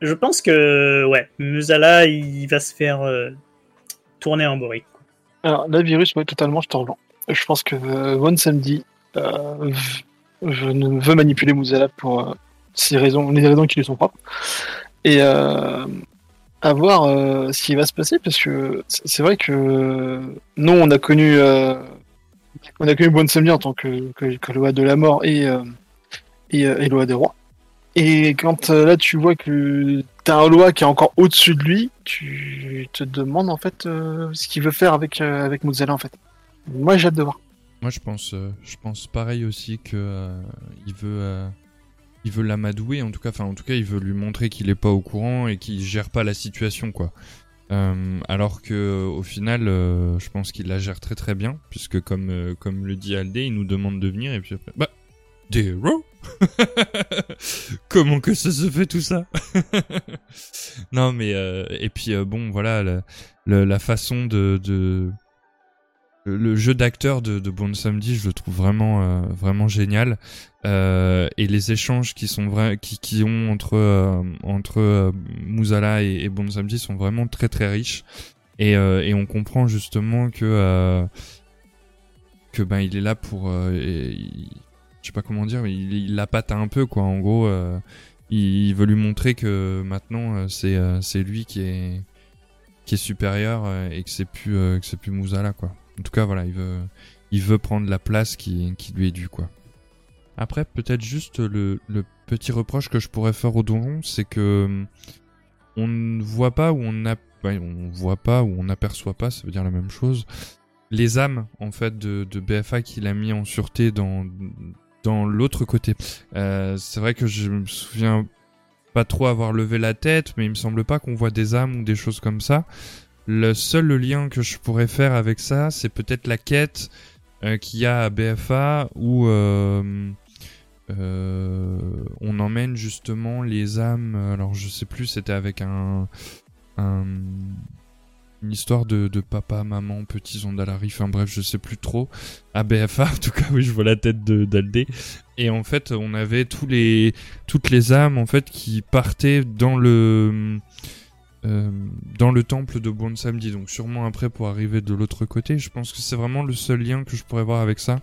je pense que ouais, Musala il va se faire tourner en boric.
Alors, la virus, moi, totalement, je te rejoins. Je pense que One Samedi je ne veut manipuler Muzala pour raisons, les raisons qui lui sont propres. Et euh, à voir euh, ce qui va se passer, parce que c'est vrai que nous, on a connu, euh, on a connu Samedi en tant que, loi de la mort et, euh, et, et loi des rois. Et quand là, tu vois que t'as un loi qui est encore au-dessus de lui, tu te demandes en fait ce qu'il veut faire avec, avec en fait. Moi j'ai hâte de voir.
Moi, je pense, pareil aussi que euh, il veut, il veut l'amadouer. En tout cas, enfin, en tout cas, il veut lui montrer qu'il est pas au courant et qu'il gère pas la situation, quoi. Euh, alors que au final, euh, je pense qu'il la gère très très bien, puisque comme euh, comme le dit Aldé, il nous demande de venir et puis après, bah, des. Comment que ça se fait tout ça Non, mais euh, et puis euh, bon, voilà, la, la, la façon de, de le, jeu d'acteur de, de Samedi, je le trouve vraiment euh, vraiment génial. Euh, et les échanges qui sont qui, ont entre euh, entre euh, Muzala et, et Samedi sont vraiment très très riches. Et, on comprend justement que que ben il est là pour il- je sais pas comment dire, mais il, la pâte un peu quoi. En gros, il, il veut lui montrer que maintenant c'est c'est lui qui est qui est supérieur et que c'est plus que c'est plus quoi. En tout cas, voilà, il veut, prendre la place qui, lui est due, quoi. Après, peut-être juste le, petit reproche que je pourrais faire au donjon, c'est que on ne voit pas ou on voit pas ou on n'aperçoit pas, ça veut dire la même chose, les âmes en fait de, de BFA qu'il a mis en sûreté dans dans l'autre côté. Euh, c'est vrai que je me souviens pas trop avoir levé la tête, mais il me semble pas qu'on voit des âmes ou des choses comme ça. Le seul lien que je pourrais faire avec ça, c'est peut-être la quête euh, qu'il y a à BFA où euh, euh, on emmène justement les âmes. Alors je sais plus, c'était avec un, un- une histoire de, papa, maman, petits Zondalari. Enfin bref, je sais plus trop. À BFA, en tout cas, oui, je vois la tête d'Aldé. Et en fait, on avait tous les toutes les âmes en fait qui partaient dans le euh, dans le temple de Bon Samedi. Donc sûrement après pour arriver de l'autre côté. Je pense que c'est vraiment le seul lien que je pourrais voir avec ça.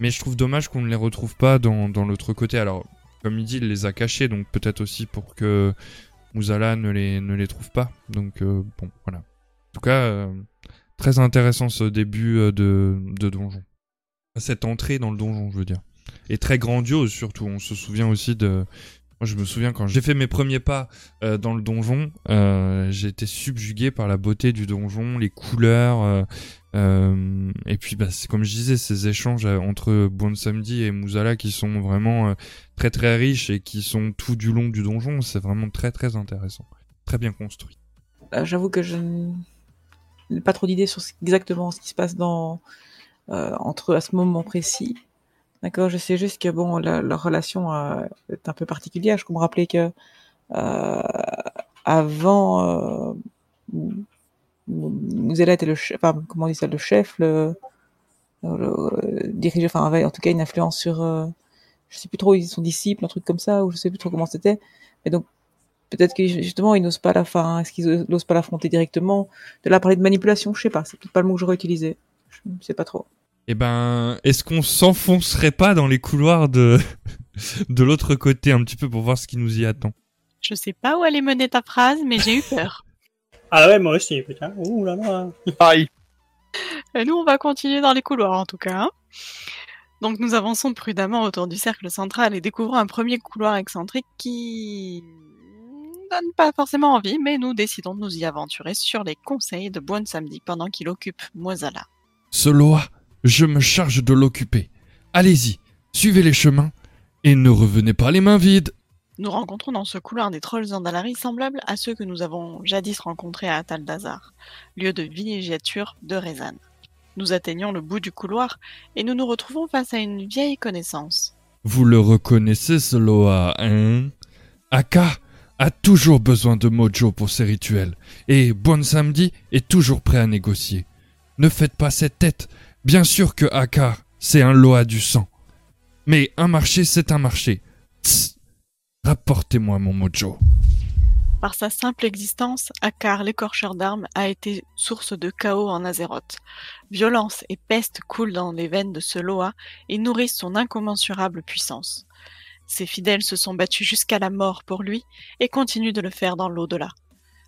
Mais je trouve dommage qu'on ne les retrouve pas dans, dans l'autre côté. Alors, comme il dit, il les a cachés, donc peut-être aussi pour que Muzala ne les, ne les trouve pas. Donc, euh, bon, voilà. En tout cas, euh, très intéressant ce début de, de donjon. Cette entrée dans le donjon, je veux dire. Et très grandiose, surtout. On se souvient aussi de... Moi, je me souviens quand j'ai fait mes premiers pas euh, dans le donjon, euh, j'ai été subjugué par la beauté du donjon, les couleurs, euh, euh, et puis, bah, c'est comme je disais, ces échanges euh, entre Bon Samedi et Muzala qui sont vraiment euh, très très riches et qui sont tout du long du donjon, c'est vraiment très très intéressant, très bien construit.
J'avoue que je n'ai pas trop d'idées sur ce- exactement ce qui se passe dans, euh, entre eux à ce moment précis. D'accord, je sais juste que bon, leur relation euh, est un peu particulière. Je me rappeler que euh, avant, euh, Mou- Muzela était le chef, enfin, comment on dit ça, le chef, le, le, dirigeant, enfin, avait en tout cas une influence sur, euh, je sais plus trop, son disciple, un truc comme ça, ou je sais plus trop comment c'était. Mais donc, peut-être que justement, ils n'osent pas la, enfin, est-ce qu'ils n'osent pas l'affronter directement? De là, parler de manipulation, je sais pas, c'est peut-être pas le mot que j'aurais utilisé. Je sais pas trop.
Eh ben, est-ce qu'on s'enfoncerait pas dans les couloirs de, de l'autre côté un petit peu pour voir ce qui nous y attend?
Je sais pas où allait mener ta phrase, mais j'ai eu peur.
Ah ouais, moi aussi, putain. Ouh là là.
Pareil.
Et nous, on va continuer dans les couloirs, en tout cas. hein. Donc, nous avançons prudemment autour du cercle central et découvrons un premier couloir excentrique qui donne pas forcément envie, mais nous décidons de nous y aventurer sur les conseils de Bon Samedi pendant qu'il occupe Moisala.
Soloa, je me charge de l'occuper. Allez-y, suivez les chemins et ne revenez pas les mains vides.
Nous rencontrons dans ce couloir des trolls andalari semblables à ceux que nous avons jadis rencontrés à Ataldazar, lieu de villégiature de Rezan. Nous atteignons le bout du couloir et nous nous retrouvons face à une vieille connaissance.
Vous le reconnaissez, Soloa, hein? Aka a toujours besoin de Mojo pour ses rituels, et Bon Samedi est toujours prêt à négocier. Ne faites pas cette tête. Bien sûr que Aka, c'est un Loa du sang. Mais un marché, c'est un marché. Tss. Rapportez-moi mon Mojo.
Par sa simple existence, Akar, l'écorcheur d'armes, a été source de chaos en Azeroth. Violence et peste coulent dans les veines de ce Loa et nourrissent son incommensurable puissance. Ses fidèles se sont battus jusqu'à la mort pour lui et continuent de le faire dans l'au-delà.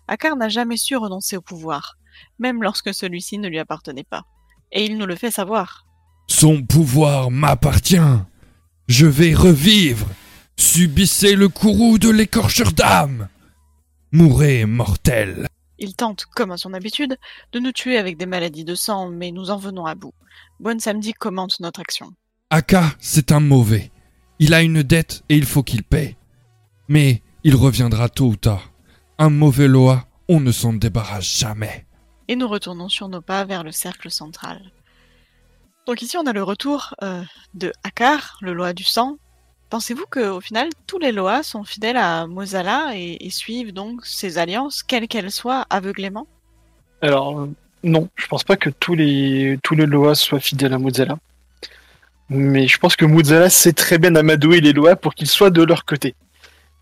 Akar n'a jamais su renoncer au pouvoir, même lorsque celui-ci ne lui appartenait pas. Et il nous le fait savoir.
Son pouvoir m'appartient. Je vais revivre. Subissez le courroux de l'écorcheur d'âme. Mourez, mortel.
Il tente, comme à son habitude, de nous tuer avec des maladies de sang, mais nous en venons à bout. Bonne Samedi commente notre action.
Aka, c'est un mauvais. Il a une dette et il faut qu'il paie. Mais il reviendra tôt ou tard. Un mauvais Loa, on ne s'en débarrasse jamais.
Et nous retournons sur nos pas vers le cercle central. Donc ici on a le retour euh, de Akar, le Loa du sang. Pensez-vous qu'au final tous les Loas sont fidèles à Mozala et, suivent donc ses alliances, quelles qu'elles soient, aveuglément?
Alors, non, je pense pas que tous les, tous les soient fidèles à Mozilla. Mais je pense que Mozilla sait très bien amadouer les Loas pour qu'ils soient de leur côté.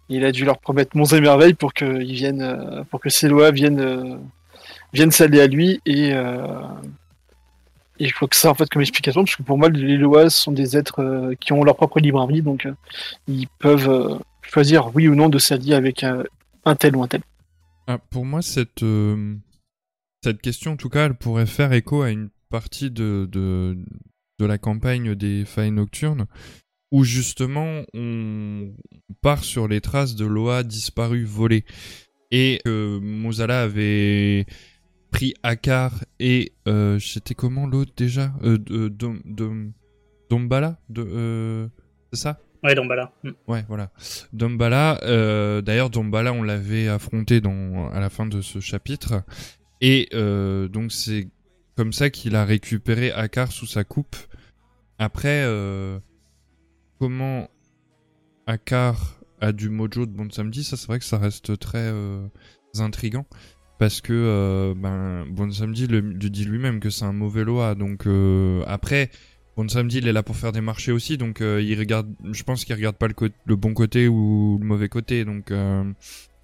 Il a dû leur promettre monts et merveilles pour qu'ils viennent, euh, pour que ces Loas viennent, euh, viennent s'allier à lui et, euh, et je crois que ça en fait comme explication parce que pour moi les Loas sont des êtres euh, qui ont leur propre libre arbitre donc euh, ils peuvent choisir oui ou non de s'allier avec un tel ou un tel.
Ah, pour moi, cette, cette question, en tout cas, elle pourrait faire écho à une partie de, de, de la campagne des failles nocturnes, où justement on part sur les traces de Loa disparu volé. Et que Mozala avait pris Akar et. Euh, C'était comment l'autre déjà? Euh, de, Dom- Dombala? De, euh, C'est ça?
Ouais, donc là. Hmm.
Ouais, voilà. Dombala, euh, d'ailleurs, Dombala, on l'avait affronté dans, à la fin de ce chapitre. Et euh, donc, c'est comme ça qu'il a récupéré Akar sous sa coupe. Après, euh, comment Akar a du mojo de Bon Samedi, ça c'est vrai que ça reste très euh, intrigant. Parce que euh, ben, Bon Samedi le, dit lui-même que c'est un mauvais Loa. Donc euh, après, Bon Samedi il est là pour faire des marchés aussi. Donc euh, il regarde, je pense qu'il regarde pas le, bon côté ou le mauvais côté. Donc euh,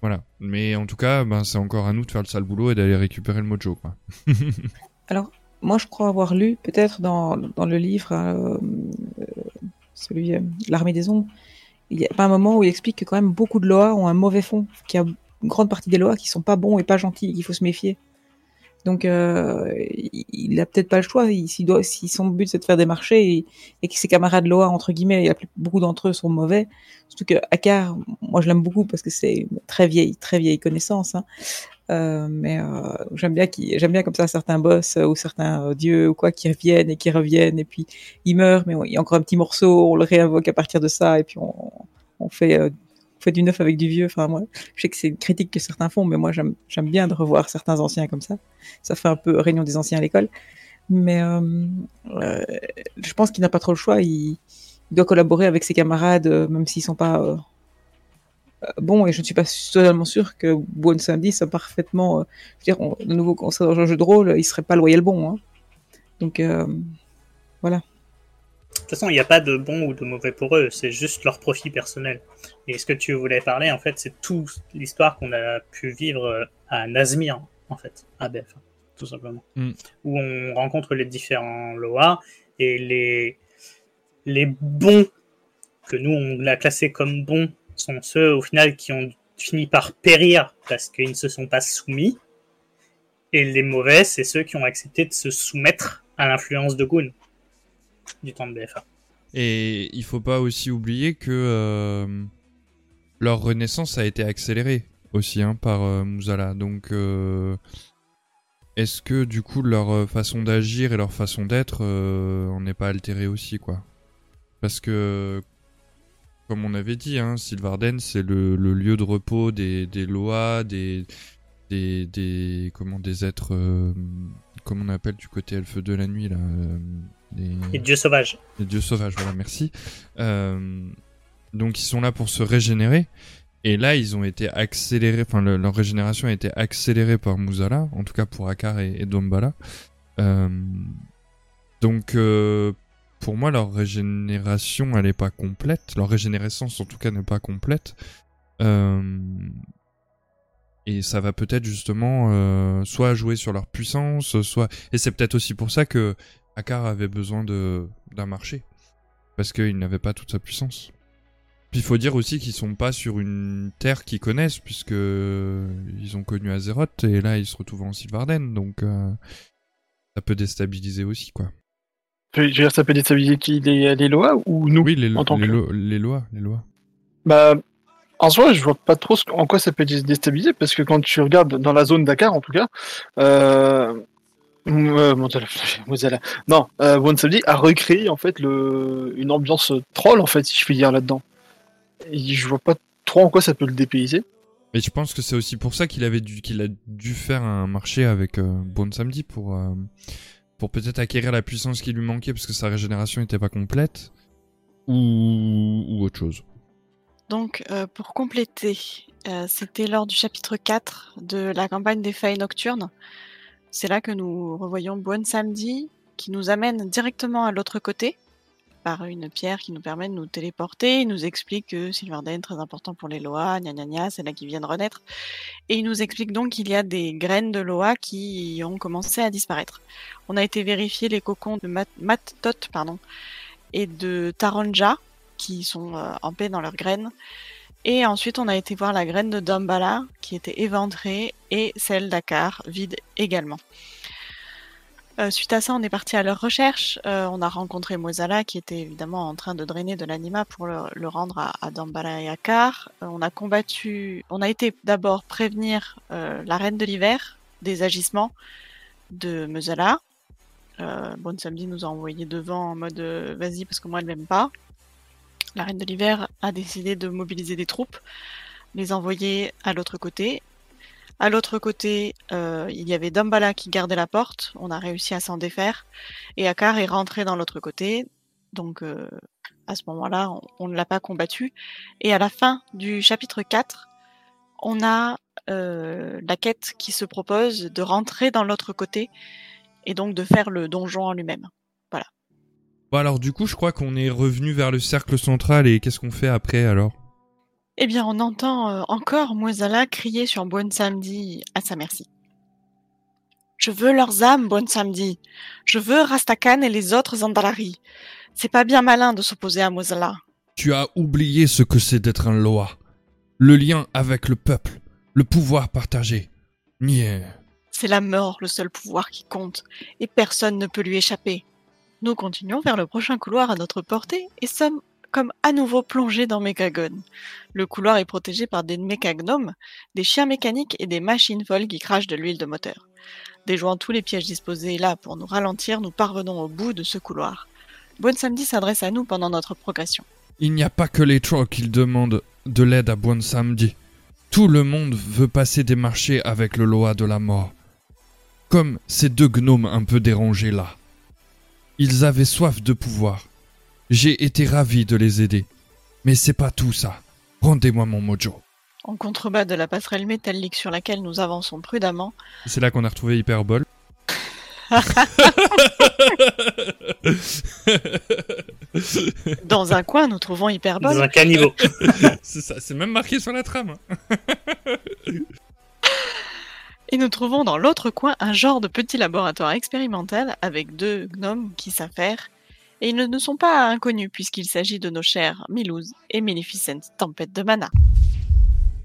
voilà. Mais en tout cas, ben, c'est encore à nous de faire le sale boulot et d'aller récupérer le mojo.
Alors, moi, je crois avoir lu, peut-être dans, le livre, celui L'Armée des Ombres, il y a pas un moment où il explique que quand même beaucoup de Loa ont un mauvais fond, qu'il y a une grande partie des Loa qui sont pas bons et pas gentils, qu'il faut se méfier. Donc, euh, il il a peut-être pas le choix. Il- S'il doit, si son but c'est de faire des marchés et, et que ses camarades Loa entre guillemets, beaucoup d'entre eux sont mauvais. Surtout que Akar, moi je l'aime beaucoup parce que c'est une très vieille, très vieille connaissance. Hein. Euh, mais euh, j'aime bien j'aime bien comme ça certains boss ou certains dieux ou quoi qui reviennent et qui reviennent et puis ils meurent, mais il y a encore un petit morceau, on le réinvoque à partir de ça et puis on, fait, fait du neuf avec du vieux. Enfin moi, je sais que c'est une critique que certains font, mais moi j'aime, bien de revoir certains anciens comme ça. Ça fait un peu réunion des anciens à l'école. Mais euh, euh, je pense qu'il n'a pas trop le choix. Il, doit collaborer avec ses camarades, euh, même s'ils sont pas bons. Et je ne suis pas totalement sûr que Bon Samedi soit parfaitement. je veux dire, on- de nouveau, quand on serait dans un jeu de rôle, il serait pas le royal bon. Hein. Donc euh,
De toute façon, il n'y a pas de bon ou de mauvais pour eux, c'est juste leur profit personnel. Et ce que tu voulais parler, en fait, c'est toute l'histoire qu'on a pu vivre euh, à Nazmir, en fait, à BF, tout simplement.
Mm.
Où on rencontre les différents Loa et les, les bons, que nous on a classés comme bons, sont ceux au final qui ont fini par périr parce qu'ils ne se sont pas soumis. Et les mauvais, c'est ceux qui ont accepté de se soumettre à l'influence de Goon du temps de BFA.
Et il faut pas aussi oublier que euh, leur renaissance a été accélérée aussi hein, par euh. Donc, euh, est-ce que du coup leur euh, façon d'agir et leur façon d'être en n'est pas altérée aussi, quoi? Parce que, comme on avait dit, hein, Sylvarden c'est le, lieu de repos des, des Loa, des, des, des comment des êtres, comment on appelle du côté elfe de la nuit là. Euh, des-
Et Dieu sauvage.
les dieux sauvages, voilà, merci. Euh, donc ils sont là pour se régénérer. Et là, ils ont été accélérés, enfin le- leur régénération a été accélérée par Muzala, en tout cas pour Akar et, et Dombala. Euh, donc euh, pour moi, leur régénération, elle est pas complète. Leur régénérescence, en tout cas, n'est pas complète. Euh, et ça va peut-être justement soit jouer sur leur puissance, soit et c'est peut-être aussi pour ça que Akar avait besoin de d'un marché parce qu'il n'avait pas toute sa puissance. Puis il faut dire aussi qu'ils sont pas sur une terre qu'ils connaissent puisque ils ont connu Azeroth et là ils se retrouvent en Sylvarden donc euh, ça peut déstabiliser aussi quoi.
Je veux dire, ça peut déstabiliser qui les, les Loa ou nous
Oui les,
en tant
les,
que-
lo- les lois les lois.
Bah, en soi, je vois pas trop ce- en quoi ça peut dé- déstabiliser, parce que quand tu regardes dans la zone Dakar, en tout cas, euh, euh, Mozilla- non, euh, One Subdi a recréé en fait le, une ambiance troll en fait, si je puis dire là-dedans. Et je vois pas trop en quoi ça peut le dépayser.
Et je pense que c'est aussi pour ça qu'il avait dû qu'il a dû faire un marché avec euh, Bon Samedi pour euh, pour peut-être acquérir la puissance qui lui manquait parce que sa régénération n'était pas complète? Ou ou autre chose?
Donc, euh, pour compléter, euh, c'était lors du chapitre 4 de la campagne des failles nocturnes. C'est là que nous revoyons Bon Samedi, qui nous amène directement à l'autre côté, par une pierre qui nous permet de nous téléporter. Il nous explique que Silverden, très important pour les Loa, gna gna gna, c'est là qu'ils viennent renaître. Et il nous explique donc qu'il y a des graines de Loa qui ont commencé à disparaître. On a été vérifier les cocons de Mat, Mat-Tot, pardon, et de Taronja, qui sont euh, en paix dans leurs graines. Et ensuite, on a été voir la graine de Dambala, qui était éventrée, et celle d'Akar, vide également. Euh, suite à ça, on est parti à leur recherche. Euh, on a rencontré Mozala, qui était évidemment en train de drainer de l'anima pour le, rendre à, à Dambala et Akar. Euh, on a combattu, on a été d'abord prévenir la reine de l'hiver des agissements de Mozala. Bon Samedi nous a envoyé devant en mode vas-y parce que moi elle m'aime pas. La reine de l'hiver a décidé de mobiliser des troupes, les envoyer à l'autre côté. À l'autre côté, euh, il y avait Dambala qui gardait la porte. On a réussi à s'en défaire. Et Akar est rentré dans l'autre côté. Donc, euh, à ce moment-là, on, ne l'a pas combattu. Et à la fin du chapitre 4, on a euh, la quête qui se propose de rentrer dans l'autre côté et donc de faire le donjon en lui-même.
Bon alors du coup je crois qu'on est revenu vers le cercle central et qu'est-ce qu'on fait après alors?
Eh bien, on entend euh, encore Mouezala crier sur Bonne Samedi à sa merci. Je veux leurs âmes, Bonne Samedi. Je veux Rastakan et les autres Andalari. C'est pas bien malin de s'opposer à Mouezala.
Tu as oublié ce que c'est d'être un Loa. Le lien avec le peuple, le pouvoir partagé. Niais.
C'est la mort le seul pouvoir qui compte, et personne ne peut lui échapper. Nous continuons vers le prochain couloir à notre portée et sommes comme à nouveau plongés dans Mechagon. Le couloir est protégé par des mécagnomes, des chiens mécaniques et des machines folles qui crachent de l'huile de moteur. Déjouant tous les pièges disposés là pour nous ralentir, nous parvenons au bout de ce couloir. Bonne Samedi s'adresse à nous pendant notre progression.
Il n'y a pas que les trolls qui demandent de l'aide à Bon Samedi. Tout le monde veut passer des marchés avec le Loa de la mort. Comme ces deux gnomes un peu dérangés là. Ils avaient soif de pouvoir. J'ai été ravi de les aider. Mais c'est pas tout ça. Rendez-moi mon mojo.
En contrebas de la passerelle métallique sur laquelle nous avançons prudemment,
C'est là qu'on a retrouvé Hyperbol.
dans un coin, nous trouvons Hyperbole.
Dans un caniveau.
c'est ça, c'est même marqué sur la trame.
Et nous trouvons dans l'autre coin un genre de petit laboratoire expérimental avec deux gnomes qui s'affairent. Et ils ne sont pas inconnus puisqu'il s'agit de nos chers Milouz et Maleficent, tempête de mana.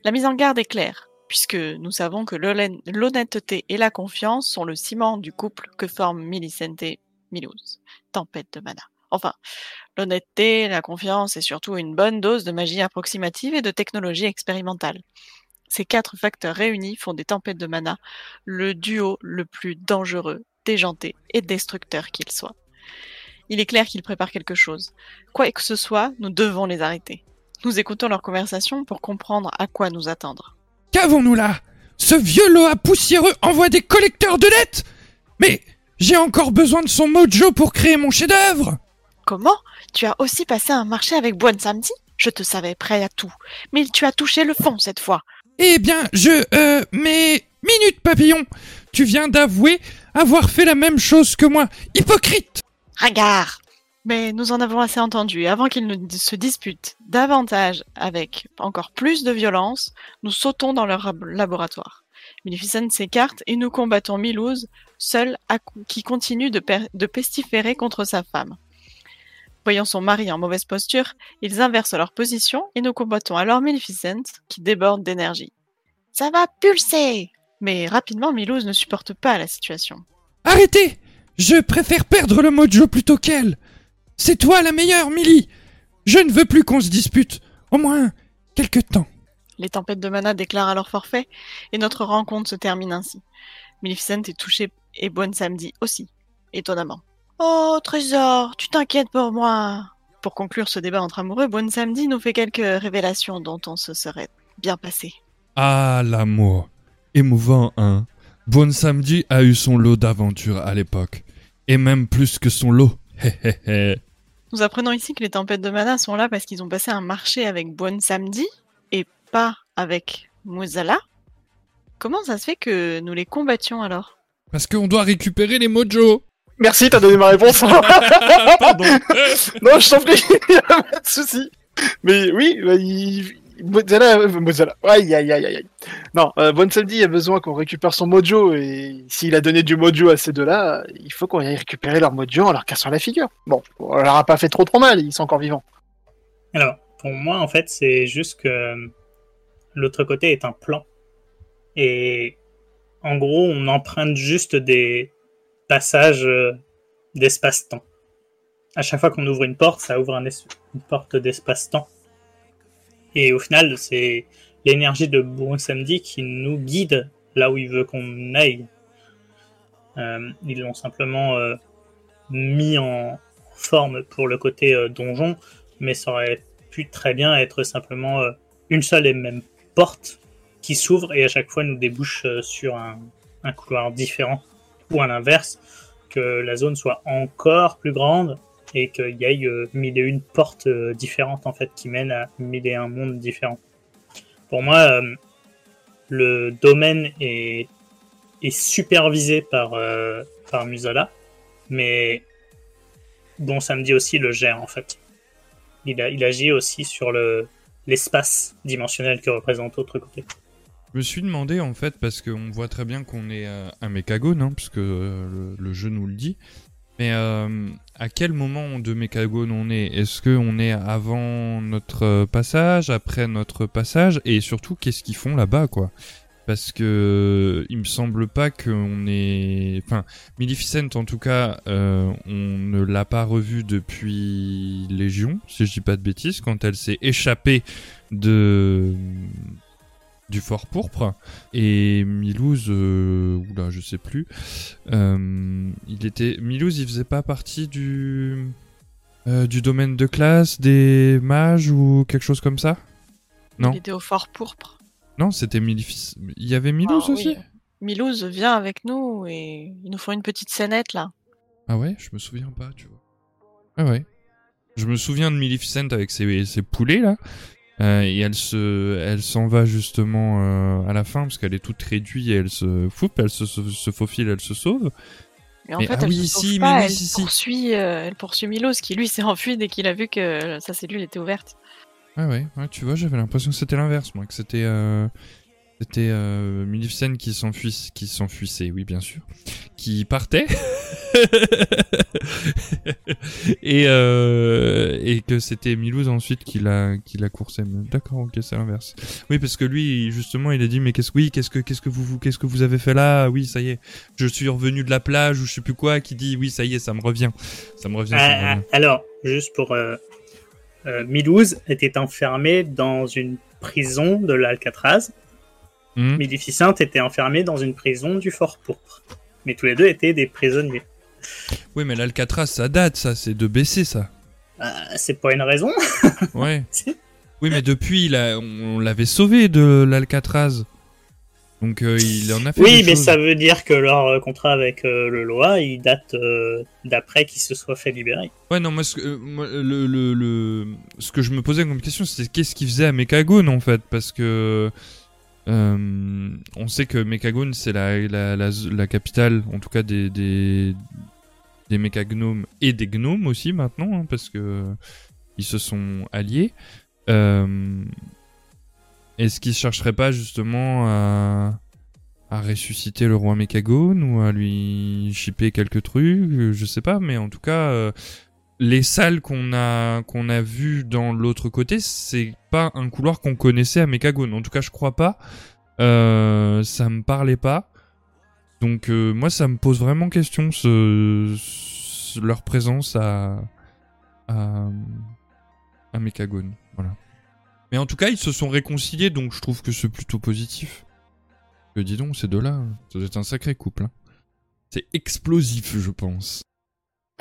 La mise en garde est claire, puisque nous savons que l'honnê- l'honnêteté et la confiance sont le ciment du couple que forment Millicent et Milouz, tempête de mana. Enfin, l'honnêteté, la confiance et surtout une bonne dose de magie approximative et de technologie expérimentale. Ces quatre facteurs réunis font des tempêtes de mana le duo le plus dangereux, déjanté et destructeur qu'il soit. Il est clair qu'ils préparent quelque chose. Quoi que ce soit, nous devons les arrêter. Nous écoutons leur conversation pour comprendre à quoi nous attendre.
Qu'avons-nous là? Ce vieux Loa poussiéreux envoie des collecteurs de lettres Mais j'ai encore besoin de son mojo pour créer mon chef-d'œuvre
Comment? Tu as aussi passé un marché avec Boine samedi? Je te savais prêt à tout. Mais tu as touché le fond cette fois.
Eh bien, je... Euh... Mais... Minute, papillon Tu viens d'avouer avoir fait la même chose que moi. Hypocrite
Regarde Mais nous en avons assez entendu. Avant qu'ils ne se disputent davantage avec encore plus de violence, nous sautons dans leur lab- laboratoire. Maleficent s'écarte et nous combattons Milouz, seul à- qui continue de, per- de pestiférer contre sa femme. Voyant son mari en mauvaise posture, ils inversent leur position et nous combattons alors Maleficent, qui déborde d'énergie. Ça va pulser Mais rapidement, Milouz ne supporte pas la situation.
Arrêtez Je préfère perdre le mojo plutôt qu'elle C'est toi la meilleure, Millie Je ne veux plus qu'on se dispute. Au moins, quelque temps.
Les tempêtes de mana déclarent alors forfait, et notre rencontre se termine ainsi. Maleficent est touchée et Bonne Samedi aussi, étonnamment. Oh, trésor, tu t'inquiètes pour moi. Pour conclure ce débat entre amoureux, Bonne Samedi nous fait quelques révélations dont on se serait bien passé.
Ah l'amour. Émouvant, hein. Bon Samedi a eu son lot d'aventures à l'époque. Et même plus que son lot. Hé hé hé.
Nous apprenons ici que les tempêtes de mana sont là parce qu'ils ont passé un marché avec Bonne Samedi et pas avec Mozala. Comment ça se fait que nous les combattions alors?
Parce qu'on doit récupérer les mojos.
Merci, t'as donné ma réponse.
Pardon.
non, je t'en prie, pas de souci. Mais oui, bah, il... Mozilla, euh, Mozilla. Aïe, aïe, aïe, aïe. Non, euh, Bon Samedi a besoin qu'on récupère son mojo et s'il a donné du mojo à ces deux-là, il faut qu'on aille récupérer leur mojo en leur cassant la figure. Bon, on leur a pas fait trop trop mal, ils sont encore vivants.
Alors, pour moi, en fait, c'est juste que l'autre côté est un plan. Et en gros, on emprunte juste des passages euh, d'espace-temps. À chaque fois qu'on ouvre une porte, ça ouvre une porte d'espace-temps. Et au final, c'est l'énergie de Bon Samedi qui nous guide là où il veut qu'on aille. Euh, ils l'ont simplement euh, mis en forme pour le côté donjon, mais ça aurait pu très bien être simplement une seule et même porte qui s'ouvre et à chaque fois nous débouche sur un couloir différent. Ou à l'inverse, que la zone soit encore plus grande et qu'il y ait euh, mille et une portes euh, différentes en fait qui mènent à mille et un mondes différents. Pour moi, euh, le domaine est, supervisé par, par Musala, mais bon, Samedi aussi le gère en fait. Il, agit aussi sur le l'espace dimensionnel que représente l'autre côté.
Me suis demandé en fait, parce qu'on voit très bien qu'on est euh, un mécagone, hein, puisque euh, le, jeu nous le dit. Mais euh, à quel moment de mécagone on est? Est-ce qu'on est avant notre passage, après notre passage? Et surtout, qu'est-ce qu'ils font là-bas, quoi? Parce que il me semble pas qu'on est... Enfin, Maleficent, en tout cas, on ne l'a pas revu depuis Légion, si je dis pas de bêtises, quand elle s'est échappée de du fort pourpre et Milouz euh, oula je sais plus euh, il était Milouz il faisait pas partie du euh, du domaine de classe des mages ou quelque chose comme ça? Non.
Il était au fort pourpre.
non c'était Malefic il y avait Milouz
Ah,
aussi?
Oui. Milouz vient avec nous et ils nous font une petite scénette là.
ah ouais? Je me souviens pas tu vois ah ouais je me souviens de Maleficent avec ses, ses poulets là Euh, et elle se, elle s'en va justement euh, à la fin parce qu'elle est toute réduite et elle se foupe, elle se, se, se faufile, elle se sauve.
Et en
Mais-
fait,
ah
elle,
oui,
se
si, mais
elle,
si,
poursuit, euh, elle poursuit Milouz qui lui s'est enfui dès qu'il a vu que sa cellule était ouverte.
Ouais, ouais, ouais, tu vois, j'avais l'impression que c'était l'inverse, moi, que c'était euh, c'était euh, Maleficent qui s'enfuissait, oui, bien sûr, qui partait, et euh, et que c'était Milouz ensuite qui l'a qui D'accord, ok, c'est l'inverse. Oui, parce que lui, justement, il a dit, mais qu'est-ce que qu'est-ce que vous qu'est-ce que vous avez fait là? Oui, ça y est, je suis revenu de la plage ou je sais plus quoi, qui dit, oui, ça y est, ça me revient, ça me revient.
ah, alors, juste pour. Euh, euh, Milouz était enfermé dans une prison de l'Alcatraz.
Hmm.
Maleficent était enfermé dans une prison du Fort Pourpre. Mais tous les deux étaient des prisonniers.
Oui, mais l'Alcatraz, ça date, ça, c'est de baisser, ça.
Euh, c'est pas une raison.
Ouais. Oui, mais depuis, il a- on, on l'avait sauvé de l'Alcatraz. Donc, euh, il en a fait
Oui, mais
choses.
ça veut dire que leur euh, contrat avec euh, le Loa, il date d'après qu'il se soit fait libérer.
Ouais, non, moi, ce moi, le, le, le- ce que je me posais comme question, c'était qu'est-ce qu'il faisait à Mechagone, en fait? Parce que... euh, on sait que Mechagone, c'est la, la, la, capitale, en tout cas, des, des, des mécagnomes et des gnomes aussi, maintenant, hein, parce que ils se sont alliés. Euh, Est-ce qu'ils chercheraient pas, justement, à à ressusciter le roi Mechagone ou à lui shipper quelques trucs, je sais pas, mais en tout cas, euh, les salles qu'on a qu'on a vues dans l'autre côté, c'est pas un couloir qu'on connaissait à Mechagone. En tout cas, je crois pas. Euh, ça me parlait pas. Donc euh, moi, ça me pose vraiment question leur présence à à. Voilà. Mais en tout cas, ils se sont réconciliés, donc je trouve que c'est plutôt positif. Que dis donc, ces deux-là, ça un sacré couple. hein. C'est explosif, je pense.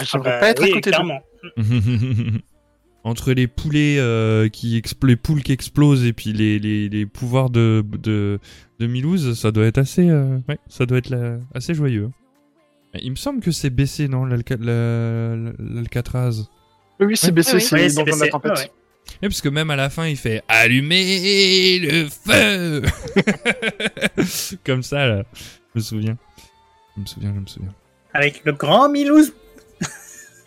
J'aimerais
bah,
pas être
oui,
à côté d'eux.
Entre les poulets euh, qui les poules qui explosent et puis les, les, les pouvoirs de, de, de Milouz, ça doit être assez, euh, ouais, ça doit être la- assez joyeux. Il me semble que c'est baissé, non, l'Alca- la- l'Alcatraz.
Oui, c'est
Ouais.
baissé,
Oui,
c'est
oui,
dans la tempête.
Ouais.
Et parce que même à la fin, il fait allumer le feu, comme ça là. Je me souviens. Je me souviens, je me souviens.
Avec le grand Milouz.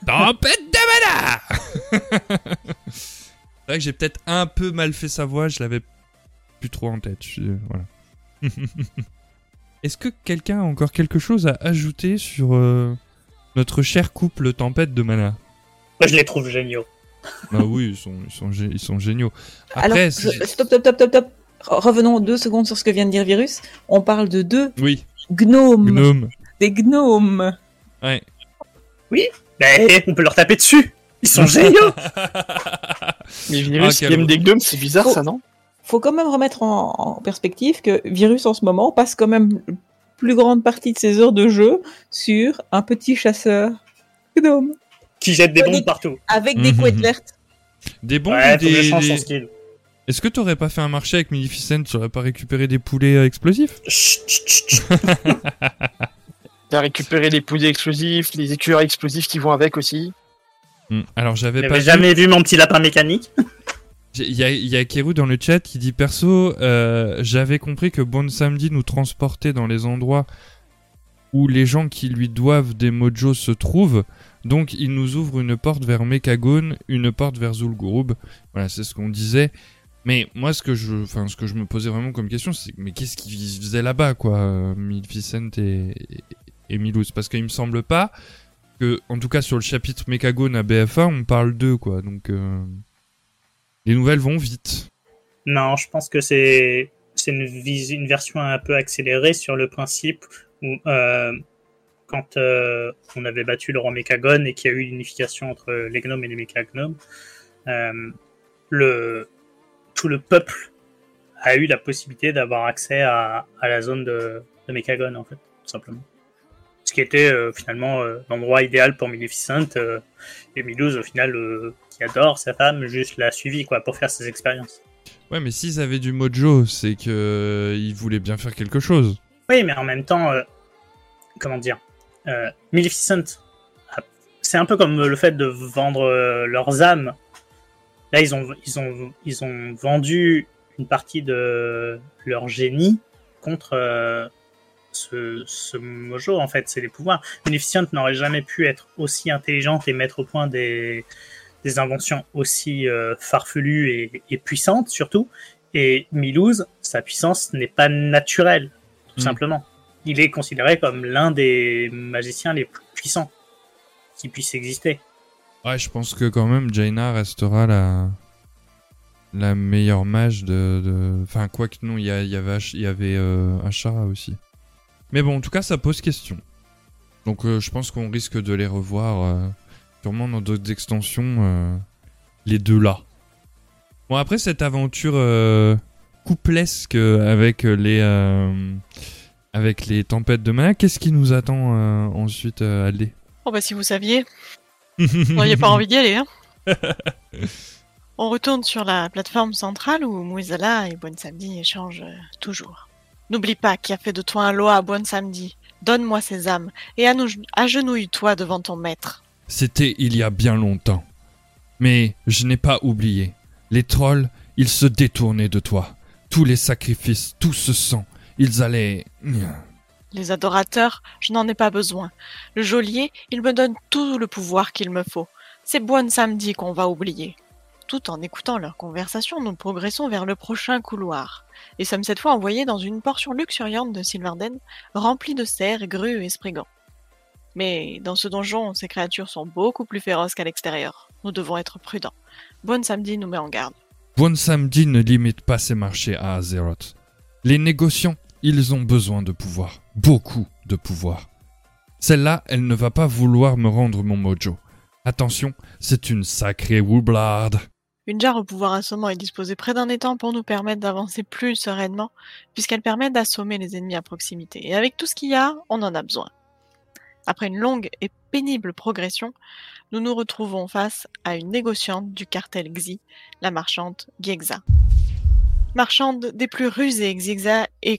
Tempête de mana C'est vrai que j'ai peut-être un peu mal fait sa voix, je l'avais plus trop en tête. je- voilà. Est-ce que quelqu'un a encore quelque chose à ajouter sur euh, notre cher couple Tempête de Mana
Moi, je les trouve géniaux.
Ah oui, ils sont, ils sont, gé- ils sont géniaux.
Alors,
Après,
je-
c'est-
stop, stop, stop, stop, stop. Re- Revenons deux secondes sur ce que vient de dire Virus. On parle de deux
oui,
gnomes.
gnome.
Des gnomes.
Ouais.
Mais on peut leur taper dessus. Ils sont géniaux.
Mais Virus,
Ah, quel-
des gnomes, c'est bizarre
Oh.
ça, non?
Faut quand même remettre en, en perspective que Virus en ce moment passe quand même plus grande partie de ses heures de jeu sur un petit chasseur gnome
qui jettent des bombes partout.
avec des
Mhm.
couettes vertes.
Des bons
ouais,
ou
faut
des... Est-ce que t'aurais pas fait un marché avec Maleficent Tu aurais pas récupéré des poulets euh, explosifs?
A récupéré les poudres explosifs, les écureuils explosifs qui vont avec aussi.
Hmm. Alors j'avais pas vu-
jamais vu mon petit lapin mécanique
Il y a, y a dans le chat qui dit perso, euh, j'avais compris que Bon Samedi nous transportait dans les endroits où les gens qui lui doivent des mojos se trouvent. Donc il nous ouvre une porte vers Mekagon, une porte vers Zul'Gurub. Voilà, c'est ce qu'on disait. Mais moi, ce que je, enfin, ce que je me posais vraiment comme question, c'est mais qu'est-ce qu'ils faisaient là-bas, quoi, euh, Milficent et, et, Parce qu'il me semble pas que, en tout cas sur le chapitre Mekagon à BFA, on parle d'eux, quoi. Donc euh, les nouvelles vont vite.
Non, je pense que c'est c'est une, version un peu accélérée sur le principe où euh, quand euh, on avait battu le roi Mécagon et qu'il y a eu l'unification entre les gnomes et les mécagnomes, le tout le peuple a eu la possibilité d'avoir accès à, à la zone de, de en fait, tout simplement. Ce qui était euh, finalement euh, l'endroit idéal pour Maleficent euh, et Milouz au final qui adore sa femme juste l'a suivi quoi pour faire ses expériences.
Ouais, mais s'ils avaient du mojo, c'est que ils voulaient bien faire quelque chose.
Oui, mais en même temps, euh, comment dire, euh, Maleficent, c'est un peu comme le fait de vendre euh, leurs âmes. Là, ils ont, ils ont, ils ont vendu une partie de leur génie contre ce, ce mojo. En fait, c'est les pouvoirs. Maleficent n'aurait jamais pu être aussi intelligente et mettre au point des, des inventions aussi euh, farfelues et, et puissantes, surtout. Et Milouz, sa puissance n'est pas naturelle tout
Mm.
simplement. Il est considéré comme l'un des magiciens les plus puissants qui puissent exister.
Ouais, je pense que quand même Jaina restera la la meilleure mage de. de- Enfin, quoi que non, il y, y avait, y avait euh, Ashara aussi. Mais bon, en tout cas, ça pose question. Donc, euh, je pense qu'on risque de les revoir euh, sûrement dans d'autres extensions, euh, les deux là. Bon, après cette aventure couplesque avec les avec les tempêtes de mana, qu'est-ce qui nous attend euh, ensuite, euh, Aldé?
Oh bah si vous saviez, vous n'auriez pas envie d'y aller. Hein On retourne sur la plateforme centrale où Mouizala et Bon Samedi échangent toujours. N'oublie pas qui a fait de toi un loi à Bon Samedi. Donne-moi ces âmes et agenouille-toi devant ton maître.
C'était il y a bien longtemps. Mais je n'ai pas oublié. Les trolls, ils se détournaient de toi. Tous les sacrifices, tout ce sang, ils allaient...
Les adorateurs, je n'en ai pas besoin. Le geôlier, il me donne tout le pouvoir qu'il me faut. C'est Bon Samedi qu'on va oublier. Tout en écoutant leur conversation, nous progressons vers le prochain couloir. Et sommes cette fois envoyés dans une portion luxuriante de Silverden, remplie de cerfs, grues et sprigands. Mais dans ce donjon, ces créatures sont beaucoup plus féroces qu'à l'extérieur. Nous devons être prudents. Bon Samedi nous met en garde.
Bon Samedi ne limite pas ses marchés à Azeroth. Les négociants, ils ont besoin de pouvoir. Beaucoup de pouvoir. Celle-là, elle ne va pas vouloir me rendre mon mojo. Attention, c'est une sacrée woublarde.
Une jarre au pouvoir assommant est disposée près d'un étang pour nous permettre d'avancer plus sereinement, puisqu'elle permet d'assommer les ennemis à proximité. Et avec tout ce qu'il y a, on en a besoin. Après une longue et pénible progression, nous nous retrouvons face à une négociante du cartel Xi, la marchande Giexa. Marchande des plus rusées,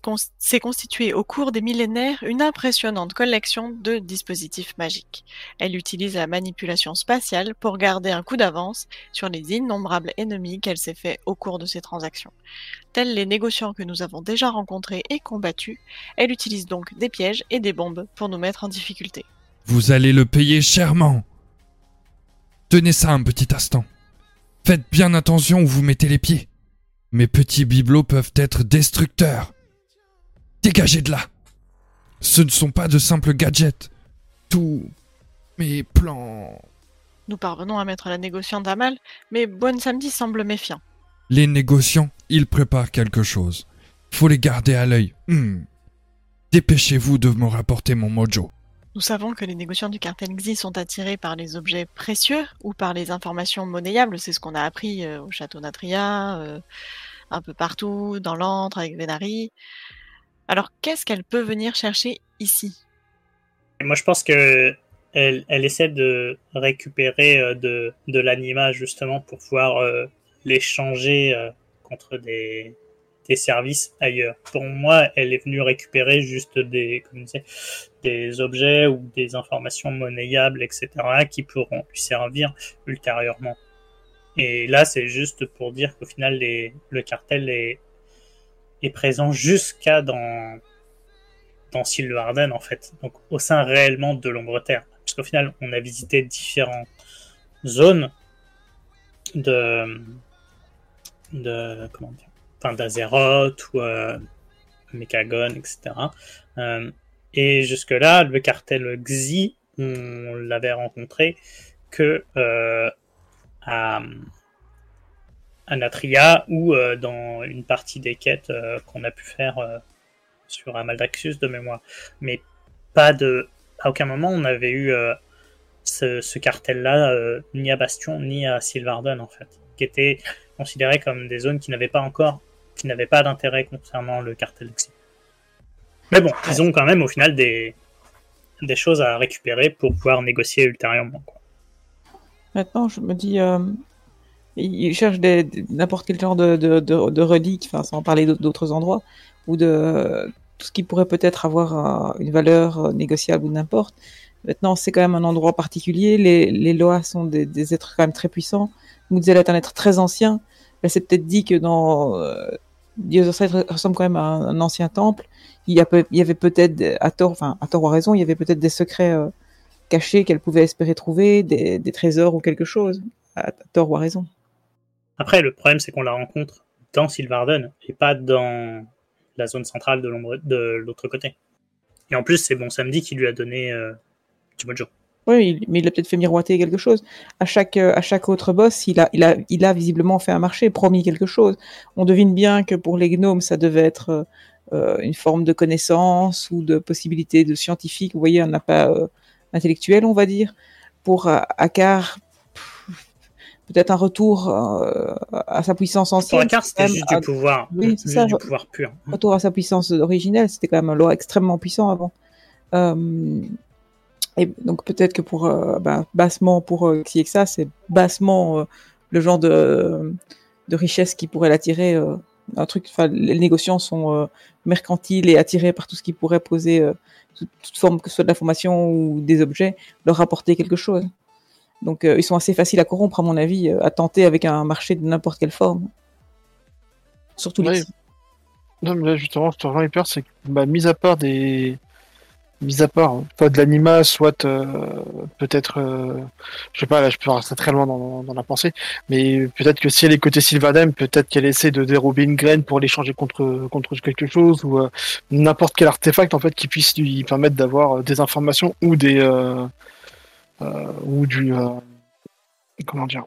cons- s'est constituée au cours des millénaires une impressionnante collection de dispositifs magiques. Elle utilise la manipulation spatiale pour garder un coup d'avance sur les innombrables ennemis qu'elle s'est fait au cours de ses transactions. Tels les négociants que nous avons déjà rencontrés et combattus, elle utilise donc des pièges et des bombes pour nous mettre en difficulté.
Vous allez le payer chèrement. Tenez ça un petit instant. Faites bien attention où vous mettez les pieds. Mes petits bibelots peuvent être destructeurs. Dégagez de là. Ce ne sont pas de simples gadgets. Tous mes plans.
Nous parvenons à mettre la négociante à mal, mais Bonne Samedi semble méfiant.
Les négociants, ils préparent quelque chose. Faut les garder à l'œil. Hmm. Dépêchez-vous de me rapporter mon mojo.
Nous savons que les négociants du cartel Xi sont attirés par les objets précieux ou par les informations monnayables. C'est ce qu'on a appris euh, au château Natria, euh, un peu partout, dans l'antre, avec Venari. Alors, qu'est-ce qu'elle peut venir chercher ici?
Moi, je pense que elle, elle essaie de récupérer euh, de, de l'anima justement pour pouvoir l'échanger contre des, services ailleurs. Pour moi, elle est venue récupérer juste des, comme des objets ou des informations monnayables, etc., qui pourront lui servir ultérieurement. Et là, c'est juste pour dire qu'au final, les, le cartel est, présent jusqu'à dans, dans Sylvarden, en fait. Donc, au sein réellement de l'Ombre Terre. Parce qu'au final, on a visité différentes zones de, de comment dire, enfin d'Azeroth ou euh, Mechagon, etc. Euh, et jusque-là, le cartel Xi, on l'avait rencontré que euh, à, à Natria ou dans une partie des quêtes qu'on a pu faire sur Amaldaxus de mémoire. Mais pas de. À aucun moment on avait eu ce, cartel-là, ni à Bastion, ni à Sylvarden, en fait, qui étaient considérés comme des zones qui n'avaient pas encore, qui n'avaient pas d'intérêt concernant le cartel. Mais bon, ils ont quand même au final des, des choses à récupérer pour pouvoir négocier ultérieurement.
Maintenant, je me dis, euh, ils cherchent n'importe quel genre de, de, de, de relique, enfin, sans parler d'autres- endroits, ou de tout ce qui pourrait peut-être avoir une valeur euh, négociable ou n'importe. Maintenant, c'est quand même un endroit particulier. Les, les sont des, êtres quand même très puissants. Moudzel est un être très ancien. Elle s'est peut-être dit que dans euh, Dieu ressemble quand même à un, ancien temple. Il y, avait peut-être, à tort, enfin, à tort ou à raison, il y avait peut-être des secrets euh, cachés qu'elle pouvait espérer trouver, des, trésors ou quelque chose, à, tort ou à raison.
Après, le problème, c'est qu'on la rencontre dans Sylvarden et pas dans la zone centrale de l'autre côté. Et en plus, c'est Bon Samedi qui lui a donné euh, du mojo.
Oui, mais il a peut-être fait miroiter quelque chose. À chaque, euh, à chaque autre boss, il a, il, a, il a visiblement fait un marché, promis quelque chose. On devine bien que pour les gnomes, ça devait être euh, euh, une forme de connaissance ou de possibilité de scientifique. Vous voyez, un appât euh, intellectuel, on va dire. Pour euh, Akar, peut-être un retour à sa puissance
Pour
ancienne.
Akar, c'était juste
à-
du pouvoir,
Oui, c'est
juste
ça.
du pouvoir pur.
retour à sa puissance originelle. C'était quand même un loi extrêmement puissant avant. Et donc peut-être que pour euh, bah, bassement pour euh, Xieksa, c'est bassement euh, le genre de, de richesse qui pourrait l'attirer. euh, un truc, enfin, les négociants sont euh, mercantiles et attirés par tout ce qui pourrait poser toute, toute forme, que ce soit de l'information ou des objets, leur rapporter quelque chose. Donc ils sont assez faciles à corrompre à mon avis, à tenter avec un marché de n'importe quelle forme. Surtout les.
Non, mais là, justement, je te rejoins hyper, c'est que, bah, mis à part des. Mis à part, hein, soit de l'anima, soit euh, peut-être. euh, Je sais pas, là, je peux rester très loin dans, dans la pensée, mais peut-être que si elle est côté Sylvanum, peut-être qu'elle essaie de dérober une graine pour l'échanger contre, contre quelque chose, ou euh, n'importe quel artefact, en fait, qui puisse lui permettre d'avoir euh, des informations ou des. euh, euh, ou du. comment dire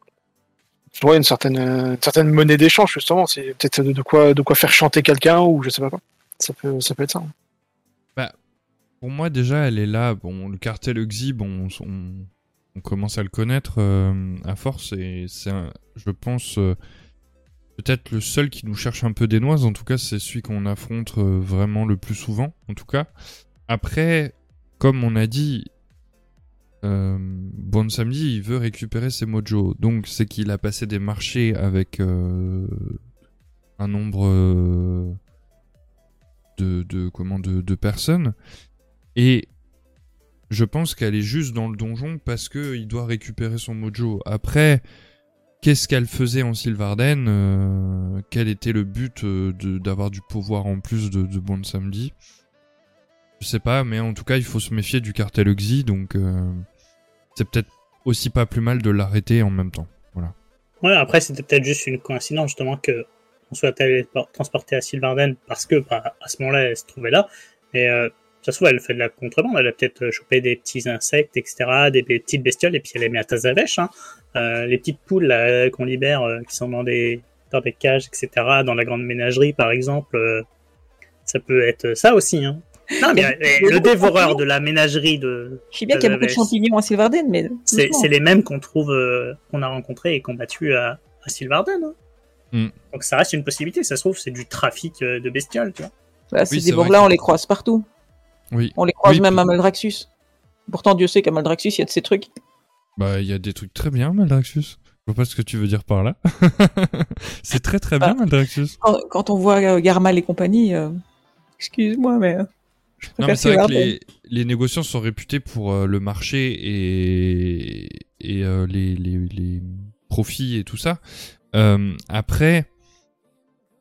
Ouais, une certaine, une certaine monnaie d'échange, justement. C'est peut-être de, de quoi, de quoi faire chanter quelqu'un ou je sais pas quoi. Ça peut, ça peut être ça. hein.
Pour moi, déjà, elle est là. Bon, le cartel Uxi, bon, on, on commence à le connaître euh, à force et c'est, je pense, euh, peut-être le seul qui nous cherche un peu des noises. En tout cas, c'est celui qu'on affronte euh, vraiment le plus souvent. En tout cas, après, comme on a dit, Bon Samedi, il veut récupérer ses mojos. Donc, c'est qu'il a passé des marchés avec un nombre de, comment, de personnes. Et je pense qu'elle est juste dans le donjon parce que il doit récupérer son mojo. Après, qu'est-ce qu'elle faisait en Sylvarden euh, Quel était le but euh, d'avoir du pouvoir en plus de, de Bon Samedi Je sais pas, mais en tout cas, il faut se méfier du cartel Uxi, donc euh, c'est peut-être aussi pas plus mal de l'arrêter en même temps. Voilà.
Ouais, après, c'était peut-être juste une coïncidence, justement, que on soit allé transporter à Sylvarden parce que, bah, à ce moment-là, elle se trouvait là. Euh, ça se trouve, elle fait de la contrebande. Elle a peut-être chopé des petits insectes, etc., des, des petites bestioles, et puis elle les met à Tazavesh. Hein. Euh, les petites poules qu'on libère, euh, qui sont dans des, dans des cages, etc., dans la grande ménagerie, par exemple, euh, ça peut être ça aussi. Hein. Non, mais euh, le dévoreur de la ménagerie de,
Je sais bien qu'il y a beaucoup de champignons à Sylvarden, mais
c'est les mêmes qu'on trouve, euh, qu'on a rencontrés et combattus à, à Sylvarden. hein.
Mm.
Donc ça reste une possibilité. Ça se trouve, c'est du trafic euh, de bestioles, tu vois.
Bah, ces
Oui, que-
on les croise partout.
Oui.
On les croise
Oui,
même
puis-
à Maldraxxus. Pourtant, Dieu sait qu'à Maldraxxus, il y a de ces trucs.
Bah, il y a des trucs très bien, Maldraxxus. Je vois pas ce que tu veux dire par là. c'est très très bien,
Bah,
Aldraxus.
Quand, quand on voit euh, Garmal et compagnie, euh, excuse-moi, mais euh, je
Non, mais c'est vrai que les, les négociants sont réputés pour euh, le marché et, et les, les, les profits et tout ça. Après,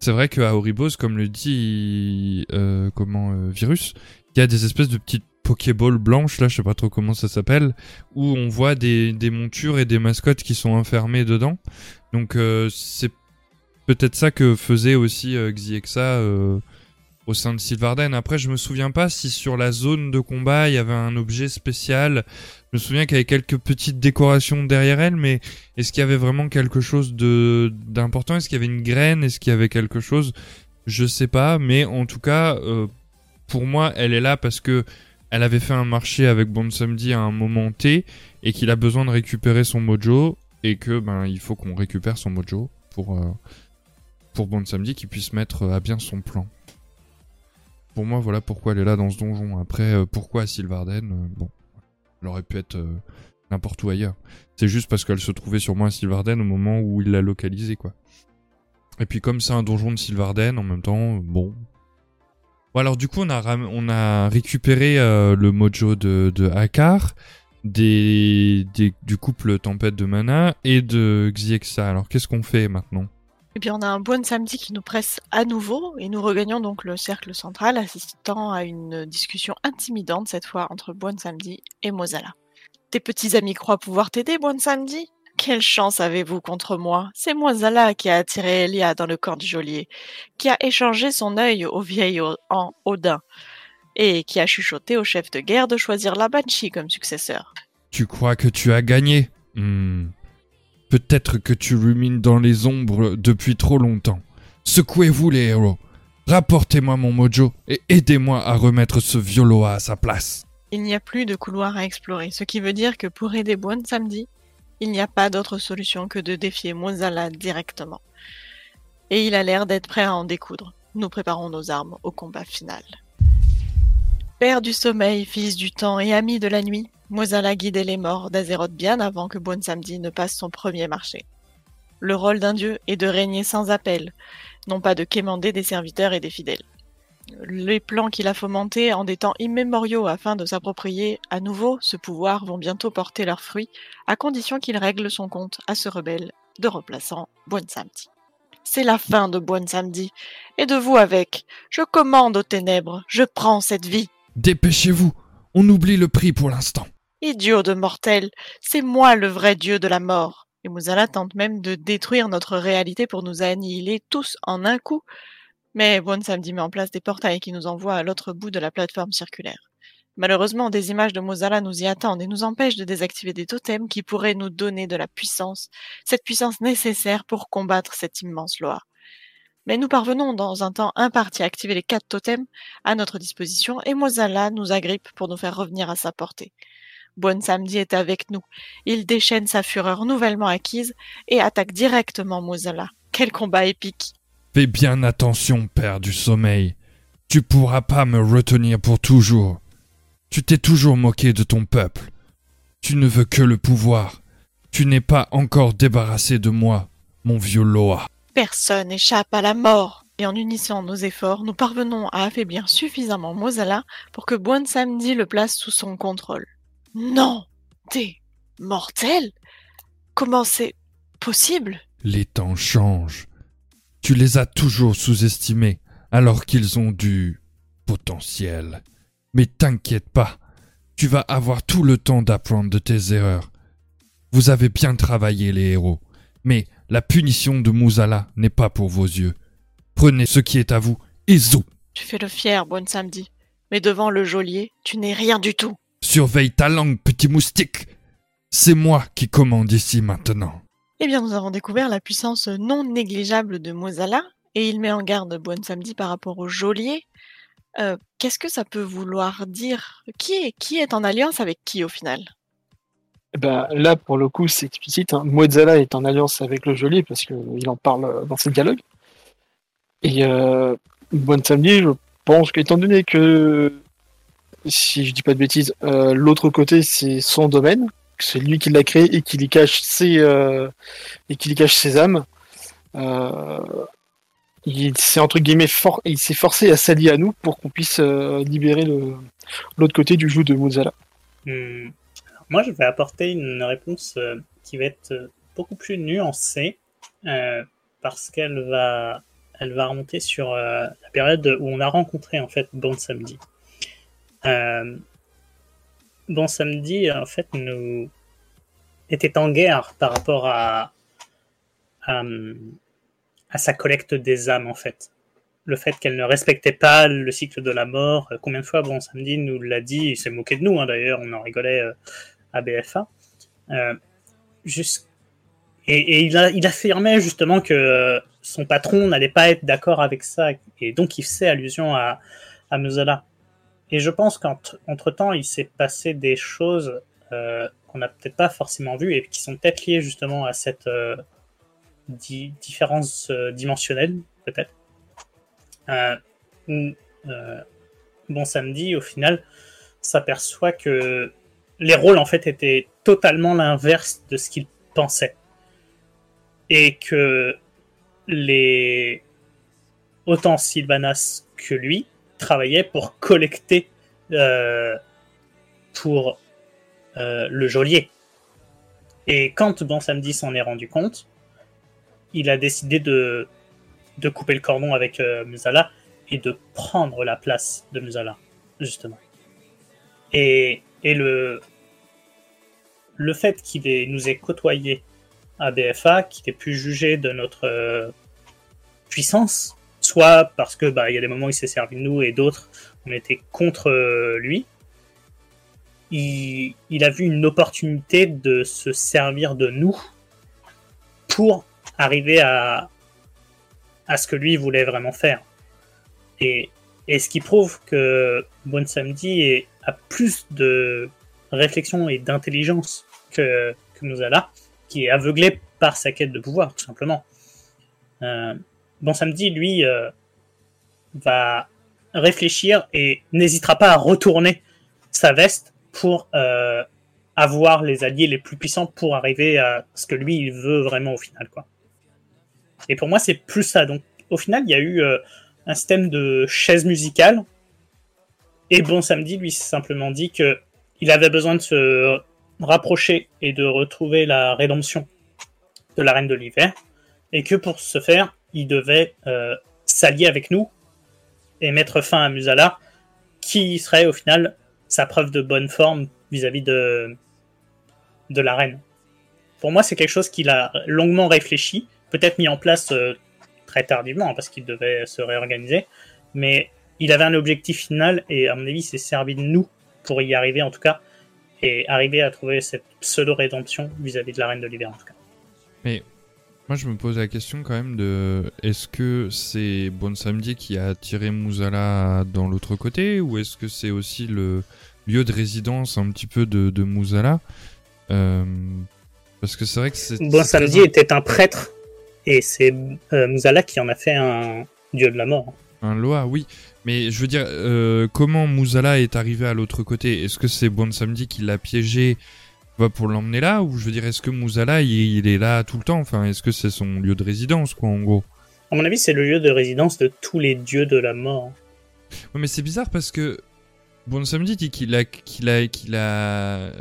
c'est vrai qu'à Oribos, comme le dit comment Virus, il y a des espèces de petites Pokéballs blanches, là, je sais pas trop comment ça s'appelle, où on voit des, des montures et des mascottes qui sont enfermées dedans. Donc euh, c'est peut-être ça que faisait aussi euh, Xiexa euh, au sein de Sylvarden. Après, je me souviens pas si sur la zone de combat il y avait un objet spécial. Je me souviens qu'il y avait quelques petites décorations derrière elle, mais est-ce qu'il y avait vraiment quelque chose de d'important? Est-ce qu'il y avait une graine? Est-ce qu'il y avait quelque chose? Je sais pas, mais en tout cas, euh, pour moi, elle est là parce que elle avait fait un marché avec Bon Samedi à un moment T et qu'il a besoin de récupérer son mojo et que ben il faut qu'on récupère son mojo pour euh, pour Bon Samedi qu'il puisse mettre à bien son plan. Pour moi, voilà pourquoi elle est là dans ce donjon. Après, euh, pourquoi à Sylvarden euh, Bon, elle aurait pu être euh, n'importe où ailleurs. C'est juste parce qu'elle se trouvait sûrement à Sylvarden au moment où il l'a localisée, quoi. Et puis comme c'est un donjon de Sylvarden, en même temps, euh, bon. Bon alors du coup, on a, récupéré euh, le mojo de, de des- du couple Tempête de Mana et de Xiexa. Alors qu'est-ce qu'on fait maintenant?
Eh bien, on a un bon samedi qui nous presse à nouveau et nous regagnons donc le cercle central, assistant à une discussion intimidante cette fois entre Bon Samedi et Mozala. Tes petits amis croient pouvoir t'aider, Bon Samedi? Quelle chance avez-vous contre moi? C'est Mozala qui a attiré Elia dans le camp du geôlier, qui a échangé son œil au vieil en Odin et qui a chuchoté au chef de guerre de choisir la Banshee comme successeur.
Tu crois que tu as gagné? Hmm. Peut-être que tu rumines dans les ombres depuis trop longtemps. Secouez-vous les héros. Rapportez-moi mon mojo et aidez-moi à remettre ce violoa à sa place.
Il n'y a plus de couloir à explorer, ce qui veut dire que pour aider Bon Samedi, il n'y a pas d'autre solution que de défier Mozala directement. Et il a l'air d'être prêt à en découdre. Nous préparons nos armes au combat final. Père du sommeil, fils du temps et ami de la nuit, Mozala guidait les morts d'Azeroth bien avant que Bon Samedi ne passe son premier marché. Le rôle d'un dieu est de régner sans appel, non pas de quémander des serviteurs et des fidèles les plans qu'il a fomentés en des temps immémoriaux afin de s'approprier à nouveau ce pouvoir vont bientôt porter leurs fruits, à condition qu'il règle son compte à ce rebelle de remplaçant Bon Samedi. C'est la fin de Bon Samedi, et de vous avec. Je commande aux ténèbres, je prends cette vie.
Dépêchez-vous. On oublie le prix pour l'instant.
Idiot de mortel, c'est moi le vrai dieu de la mort. Et Muzala tente même de détruire notre réalité pour nous annihiler tous en un coup. Mais Bon Samedi met en place des portails qui nous envoient à l'autre bout de la plateforme circulaire. Malheureusement, des images de Mozala nous y attendent et nous empêchent de désactiver des totems qui pourraient nous donner de la puissance, cette puissance nécessaire pour combattre cette immense loi. Mais nous parvenons dans un temps imparti à activer les quatre totems à notre disposition et Mozala nous agrippe pour nous faire revenir à sa portée. Bon Samedi est avec nous. Il déchaîne sa fureur nouvellement acquise et attaque directement Mozala. Quel combat épique!
Fais bien attention, père du sommeil. Tu pourras pas me retenir pour toujours. Tu t'es toujours moqué de ton peuple. Tu ne veux que le pouvoir. Tu n'es pas encore débarrassé de moi, mon vieux Loa.
Personne n'échappe à la mort. Et en unissant nos efforts, nous parvenons à affaiblir suffisamment Mozala pour que Bon Samedi le place sous son contrôle. Non! T'es mortel? Comment c'est possible?
Les temps changent. Tu les as toujours sous-estimés, alors qu'ils ont du potentiel. Mais t'inquiète pas, tu vas avoir tout le temps d'apprendre de tes erreurs. Vous avez bien travaillé les héros, mais la punition de Mouzala n'est pas pour vos yeux. Prenez ce qui est à vous et zou
Tu fais le fier, Bon Samedi. Mais devant le geôlier, tu n'es rien du tout.
Surveille ta langue, petit moustique C'est moi qui commande ici maintenant.
Eh bien, nous avons découvert la puissance non négligeable de Mozala, et il met en garde Bon Samedi par rapport au geôlier. Euh, Qu'est-ce que ça peut vouloir dire? Qui est, en alliance avec qui au final?
Eh Ben, là, pour le coup, c'est explicite. Hein. Mozala est en alliance avec le geôlier parce qu'il en parle euh, dans ses dialogues. Et euh, Samedi, je pense qu'étant donné que, si je dis pas de bêtises, euh, l'autre côté, c'est son domaine, c'est lui qui l'a créé et qui lui cache ses et qui cache ses âmes. il s'est entre guillemets forcé à s'allier à nous pour qu'on puisse libérer le l'autre côté du jeu de Mozala.
Hmm. Moi, je vais apporter une réponse qui va être beaucoup plus nuancée parce qu'elle va elle va remonter sur euh, la période où on a rencontré en fait Bon Samedi. Euh, bon Samedi, en fait, nous était en guerre par rapport à, sa collecte des âmes en fait. Le fait qu'elle ne respectait pas le cycle de la mort. Combien de fois Bon Samedi nous l'a dit, il s'est moqué de nous hein, d'ailleurs, on en rigolait euh, à BFA. Juste et, il, affirmait justement que son patron n'allait pas être d'accord avec ça, et donc il faisait allusion à, à. Et je pense qu'entre temps, il s'est passé des choses euh, qu'on n'a peut-être pas forcément vues et qui sont peut-être liées justement à cette euh, différence euh, dimensionnelle, peut-être. bon samedi, au final, s'aperçoit que les rôles en fait étaient totalement l'inverse de ce qu'il pensait et que les autant Sylvanas que lui travaillaient pour collecter euh, pour euh, le geôlier. Et quand Bon Samedi s'en est rendu compte, il a décidé de, de couper le cordon avec euh, Musala et de prendre la place de Musala, justement. Et, et le, le fait qu'il nous ait côtoyé à BFA qui était plus jugé de notre euh, puissance, soit parce que bah il y a des moments où il s'est servi de nous et d'autres on était contre euh, lui. Il, il, a vu une opportunité de se servir de nous pour arriver à, à ce que lui voulait vraiment faire. Et, et ce qui prouve que Bon Samedi a plus de réflexion et d'intelligence que, que nous a là qui est aveuglé par sa quête de pouvoir, tout simplement. Euh, bon Samedi, lui, euh, va réfléchir et n'hésitera pas à retourner sa veste pour euh, avoir les alliés les plus puissants pour arriver à ce que lui il veut vraiment au final quoi. Et pour moi c'est plus ça. Donc au final il y a eu un système de chaise musicale et Bon Samedi lui simplement dit que il avait besoin de se rapprocher et de retrouver la rédemption de la Reine de l'Hiver, et que pour ce faire, il devait euh, s'allier avec nous et mettre fin à Musala, qui serait au final sa preuve de bonne forme vis-à-vis de, de la Reine. Pour moi, c'est quelque chose qu'il a longuement réfléchi, peut-être mis en place euh, très tardivement, hein, parce qu'il devait se réorganiser, mais il avait un objectif final, et à mon avis, il s'est servi de nous pour y arriver, en tout cas, et arriver à trouver cette pseudo-rédemption vis-à-vis de la Reine de l'Hiver en tout cas.
Moi je me pose la question quand même de est-ce que c'est Bon Samedi qui a attiré Mouzala dans l'autre côté ou est-ce que c'est aussi le lieu de résidence un petit peu de, de euh, Parce que c'est vrai que c'est...
Bon Samedi était un prêtre et c'est euh, qui en a fait un dieu de la mort.
Un Loa, oui. Mais je veux dire, euh, comment Mouzala est arrivé à l'autre côté? Est-ce que c'est Bon Samedi qui l'a piégé pour l'emmener là Ou je veux dire, est-ce que Mouzala, il, est là tout le temps? Enfin, est-ce que c'est son lieu de résidence, quoi, en gros?
À mon avis, c'est le lieu de résidence de tous les dieux de la mort.
Ouais, mais c'est bizarre parce que Bon Samedi dit qu'il a, qu'il a, qu'il a,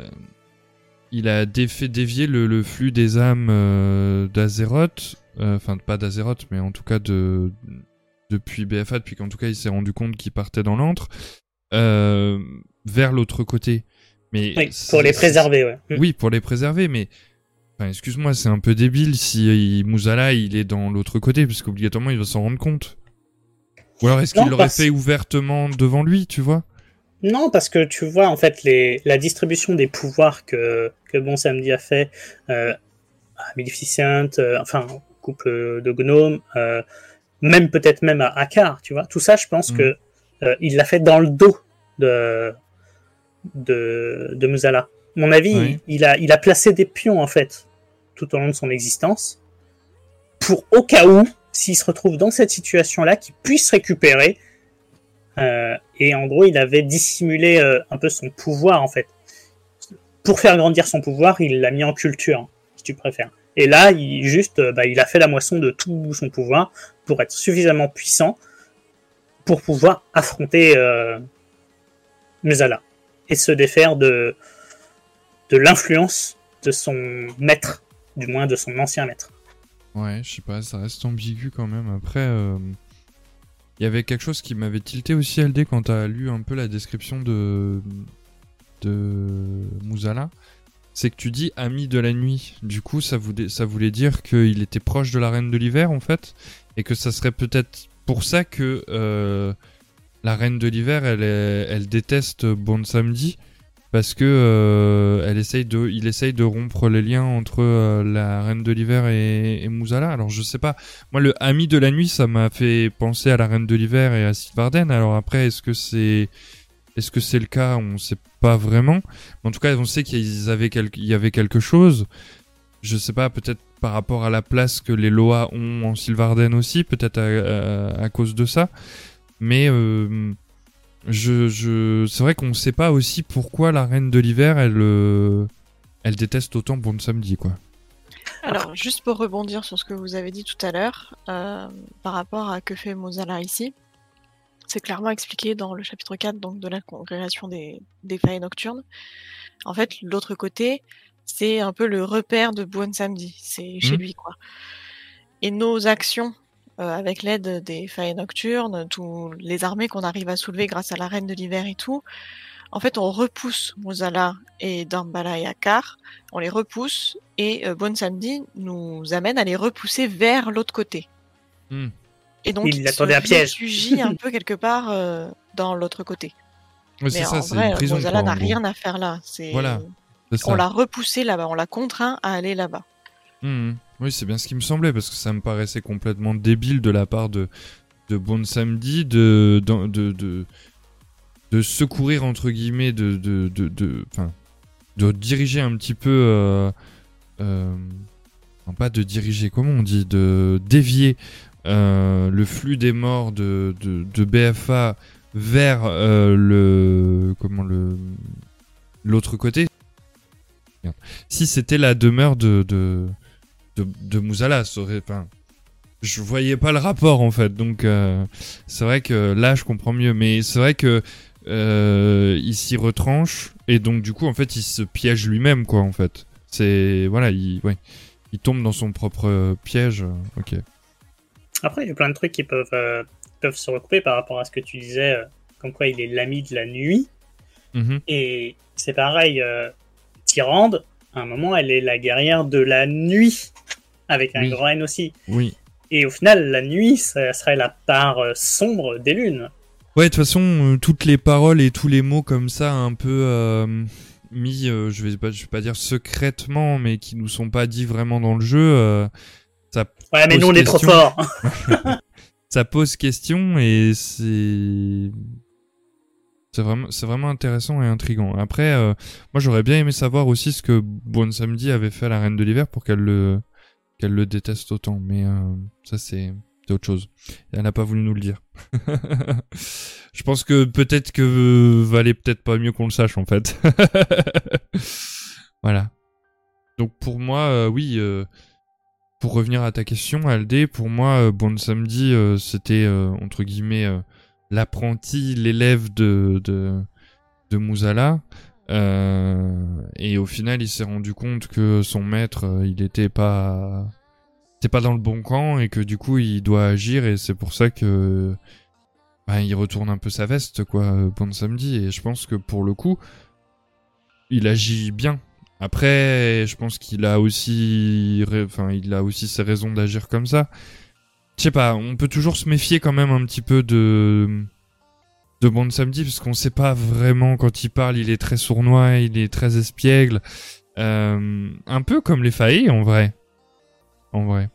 il a fait dévier le, flux des âmes euh, d'Azeroth, euh, enfin pas d'Azeroth, mais en tout cas de depuis BFA, depuis qu'en tout cas il s'est rendu compte qu'il partait dans l'antre, euh, vers l'autre côté. Mais
oui, pour les préserver, ouais.
Oui, pour les préserver, mais excuse-moi, c'est un peu débile si Mouzala il est dans l'autre côté, parce qu'obligatoirement il va s'en rendre compte. Ou alors est-ce qu'il l'aurait fait ouvertement devant lui, tu vois?
Non, parce que tu vois, en fait, les, la distribution des pouvoirs que, que Bon Samedi a fait euh, à Maleficent, euh, enfin, couple de gnomes, euh, même peut-être même à Akar, tu vois. Tout ça, je pense mm. que euh, il l'a fait dans le dos de de, de Musala. Mon avis, il, a il a placé des pions en fait tout au long de son existence pour au cas où s'il se retrouve dans cette situation-là, qu'il puisse récupérer. Euh, et en gros, il avait dissimulé euh, un peu son pouvoir en fait pour faire grandir son pouvoir, il l'a mis en culture, si tu préfères. Et là, il juste, bah, il a fait la moisson de tout son pouvoir pour être suffisamment puissant pour pouvoir affronter euh, Muzala et se défaire de, de l'influence de son maître, du moins de son ancien maître.
Ouais, je sais pas, ça reste ambigu quand même. Après, euh, il y avait quelque chose qui m'avait tilté aussi, LD, quand t'as lu un peu la description de, de. C'est que tu dis ami de la nuit. Du coup, ça voulait, ça voulait dire qu'il était proche de la reine de l'hiver, en fait. Et que ça serait peut-être pour ça que euh, la reine de l'hiver, elle, déteste Bon Samedi parce que euh, elle essaye de, il essaye de rompre les liens entre euh, la Reine de l'hiver et, et. Alors je sais pas, moi le ami de la nuit, ça m'a fait penser à la Reine de l'hiver et à Sylvarden. Alors après, est-ce que c'est, est-ce que c'est le cas? On sait pas vraiment. en tout cas, on sait qu'il y avait quelque, il y avait quelque chose. Je sais pas, peut-être par rapport à la place que les Loa ont en Sylvarden aussi, peut-être à, cause de ça. Mais euh, je, je... c'est vrai qu'on ne sait pas aussi pourquoi la reine de l'hiver, elle, euh, elle déteste autant Bon Samedi, quoi.
Alors, juste pour rebondir sur ce que vous avez dit tout à l'heure, euh, par rapport à que fait Mozala ici, c'est clairement expliqué dans le chapitre 4 donc, de la congrégation des, des failles nocturnes. En fait, l'autre côté, c'est un peu le repère de Bon Samedi, c'est chez mmh. lui, quoi. Et nos actions avec l'aide des failles nocturnes, tous les armées qu'on arrive à soulever grâce à la reine de l'hiver et tout, en fait, on repousse Muzala et Dambala et Akar, on les repousse et euh, Bon Samedi nous amène à les repousser vers l'autre côté.
Hmm.
Et donc, il, attendait un piège. un peu quelque part euh, dans l'autre côté.
Mais ça, en vrai,
Muzala n'a rien à faire là. Voilà. On l'a repoussé là-bas, on l'a contraint à aller là-bas.
Hmm. Oui, c'est bien ce qui me semblait, parce que ça me paraissait complètement débile de la part de, de Bon Samedi de, de, de, de, secourir, entre guillemets, de, de, de, de diriger un petit peu. Euh, euh, pas de diriger, comment on dit De dévier euh, le flux des morts de, de, BFA vers le. Comment le. L'autre côté. Si c'était la demeure de, de, de, de Mouzala. Aurait, enfin, je voyais pas le rapport en fait. Donc euh, c'est vrai que là je comprends mieux. Mais c'est vrai que euh, il s'y retranche et donc du coup en fait il se piège lui-même quoi en fait. C'est voilà il ouais il tombe dans son propre piège. Ok.
Après il y a plein de trucs qui peuvent euh, peuvent se recouper par rapport à ce que tu disais comme quoi il est l'ami de la nuit.
Mm-hmm.
Et c'est pareil Tyrande à un moment, elle est la guerrière de la nuit, avec un grand N aussi.
Oui.
Et au final, la nuit, ça serait la part euh, sombre des lunes.
Ouais, de toute façon, euh, toutes les paroles et tous les mots comme ça, un peu euh, mis, je vais pas, je vais pas dire secrètement, mais qui nous sont pas dits vraiment dans le jeu, ça.
Ouais, mais nous on est trop fort.
ça pose question et c'est c'est vraiment, vraiment intéressant et intrigant. Après, euh, moi j'aurais bien aimé savoir aussi ce que Bon Samedi avait fait à la Reine de l'Hiver pour qu'elle le, le déteste autant. Mais euh, ça c'est, autre chose. elle n'a pas voulu nous le dire. Je pense que peut-être que valait peut-être pas mieux qu'on le sache en fait. voilà. Donc pour moi, euh, oui. pour revenir à ta question, Aldé, pour moi, Bon Samedi, c'était entre guillemets l'apprenti, l'élève de, de, de Mouzala. Euh, et au final, il s'est rendu compte que son maître, euh, il était pas, était pas dans le bon camp et que du coup, il doit agir et c'est pour ça que, bah, il retourne un peu sa veste, quoi, bon samedi. Et je pense que pour le coup, il agit bien. Après, je pense qu'il a aussi, enfin, il a aussi ses raisons d'agir comme ça je sais pas, on peut toujours se méfier quand même un petit peu de de Bon Samedi parce qu'on sait pas vraiment quand il parle, il est très sournois, il est très espiègle, euh, un peu comme les faillis en vrai, en vrai.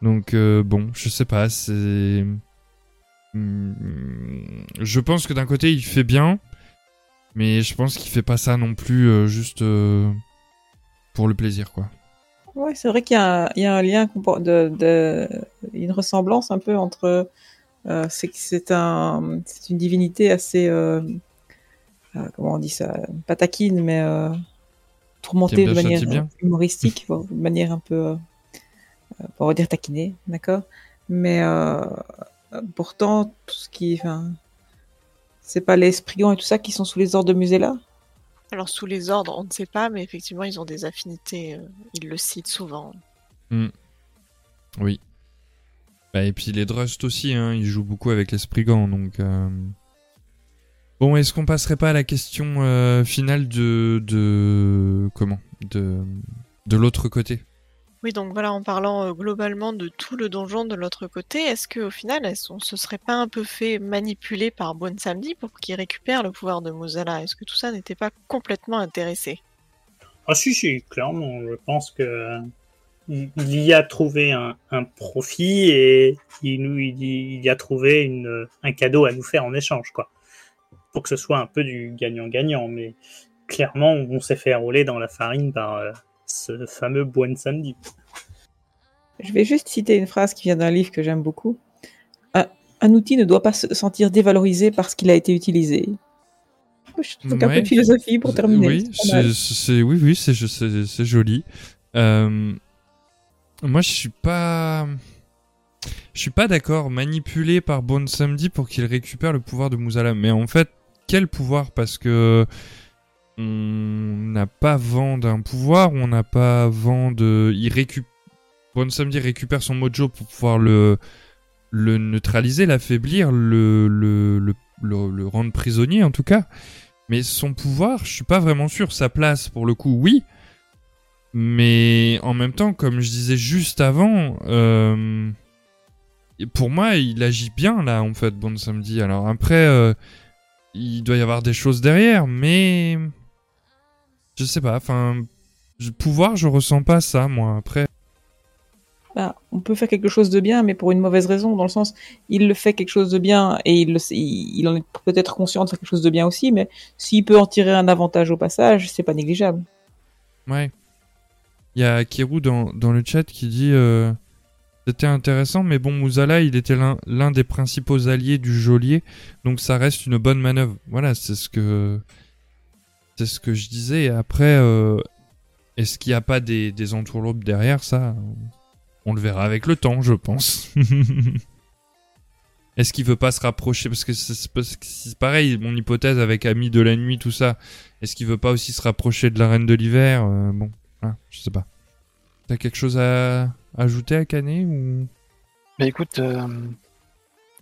Donc euh, bon, je sais pas, c'est, hmm, je pense que d'un côté il fait bien, mais je pense qu'il fait pas ça non plus euh, juste pour le plaisir quoi.
Ouais, c'est vrai qu'il y, y, a un lien, de, de, une ressemblance un peu entre. Euh, c'est c'est un, c'est une divinité assez. Euh, euh, comment on dit ça Pas taquine, mais. Euh, tourmenté de manière
bien.
humoristique, de manière un peu, on va dire taquinée, d'accord? Mais pourtant, tout ce qui, c'est pas les Sprigons et tout ça qui sont sous les ordres de Musella?
Alors sous les ordres, on ne sait pas, mais effectivement, ils ont des affinités. euh, ils le citent souvent.
Oui. Bah, et puis les Drust aussi, hein, ils jouent beaucoup avec les Spriggans, donc... euh, Bon, est-ce qu'on passerait pas à la question euh, finale de... de... Comment? De, de l'autre côté?
Oui, donc voilà, en parlant globalement de tout le donjon de l'autre côté, est-ce qu'au final, est-ce- on se serait pas un peu fait manipuler par Bonne Samedi pour qu'il récupère le pouvoir de Mozala Est-ce que tout ça n'était pas complètement intéressé?
Ah si, si, clairement, je pense que il y a trouvé un, profit et il, nous, il y a trouvé une, un cadeau à nous faire en échange, quoi. Pour que ce soit un peu du gagnant-gagnant, mais clairement, on s'est fait rouler dans la farine par euh, ce fameux Buen Samedi.
Je vais juste citer une phrase qui vient d'un livre que j'aime beaucoup. Un, un outil ne doit pas se sentir dévalorisé parce qu'il a été utilisé. Je trouve un
Ouais.
peu de philosophie pour terminer.
Oui,
c'est
oui, c'est, joli. Euh, moi, je suis pas, je suis pas d'accord. Manipulé par Bon Samedi pour qu'il récupère le pouvoir de Muzala. Mais en fait, quel pouvoir? Parce que on n'a pas vent d'un pouvoir, on n'a pas vent de. Il récup... Bon Samedi récupère son mojo pour pouvoir le le neutraliser, l'affaiblir, le, le, le, le, rendre prisonnier en tout cas. Mais son pouvoir, je suis pas vraiment sûr. Sa place, pour le coup, oui. Mais en même temps, comme je disais juste avant, euh, pour moi, il agit bien là, en fait, Bon Samedi. Alors après, euh, il doit y avoir des choses derrière, mais je sais pas. Enfin, pouvoir, je ressens pas ça, moi. Après,
Bah, on peut faire quelque chose de bien, mais pour une mauvaise raison, dans le sens, il le fait quelque chose de bien et il, le sait- il, il en est peut-être conscient de faire quelque chose de bien aussi, mais s'il peut en tirer un avantage au passage, c'est pas négligeable.
ouais. Il y a Kirou dans, dans le chat qui dit euh, c'était intéressant, mais bon, Muzala, il était l'un l'un des principaux alliés du geôlier, donc ça reste une bonne manœuvre. Voilà, c'est ce que c'est ce que je disais. Après, euh, est-ce qu'il n'y a pas des, des entourloupes derrière ça? On le verra avec le temps, je pense. est-ce qu'il veut pas se rapprocher? Parce que c'est- pareil, mon hypothèse avec Ami de la nuit, tout ça. Est-ce qu'il veut pas aussi se rapprocher de la Reine de l'hiver? Euh, Bon, ah, je sais pas. T'as quelque chose à ajouter à Canet
Mais écoute, euh,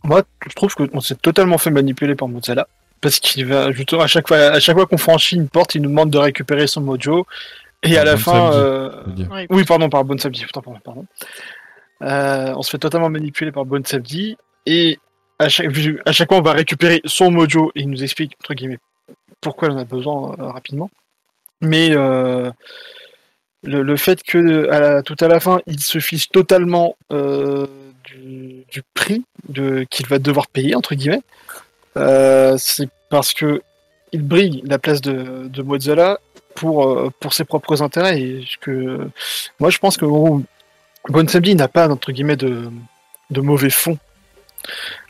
moi, je trouve qu'on s'est totalement fait manipuler par Mozilla. Parce qu'il va, justement, à chaque fois, à chaque fois qu'on franchit une porte, il nous demande de récupérer son mojo. Et
Par
à la
Bon
fin,
Samedi,
euh.
Oui.
pardon, par Bonne Samedi. Putain, pardon, pardon. Euh, on se fait totalement manipuler par Bonne Samedi. Et à chaque, à chaque fois, on va récupérer son mojo et il nous explique, entre guillemets, pourquoi il en a besoin euh, rapidement. Mais euh, le, le fait que à la- tout à la fin, il se fiche totalement euh, du, du prix de, qu'il va devoir payer, entre guillemets, euh, c'est parce que il brille la place de, de pour, euh, pour ses propres intérêts. Moi, je pense que bon, Bon Samedi n'a pas, entre guillemets, de, de mauvais fond.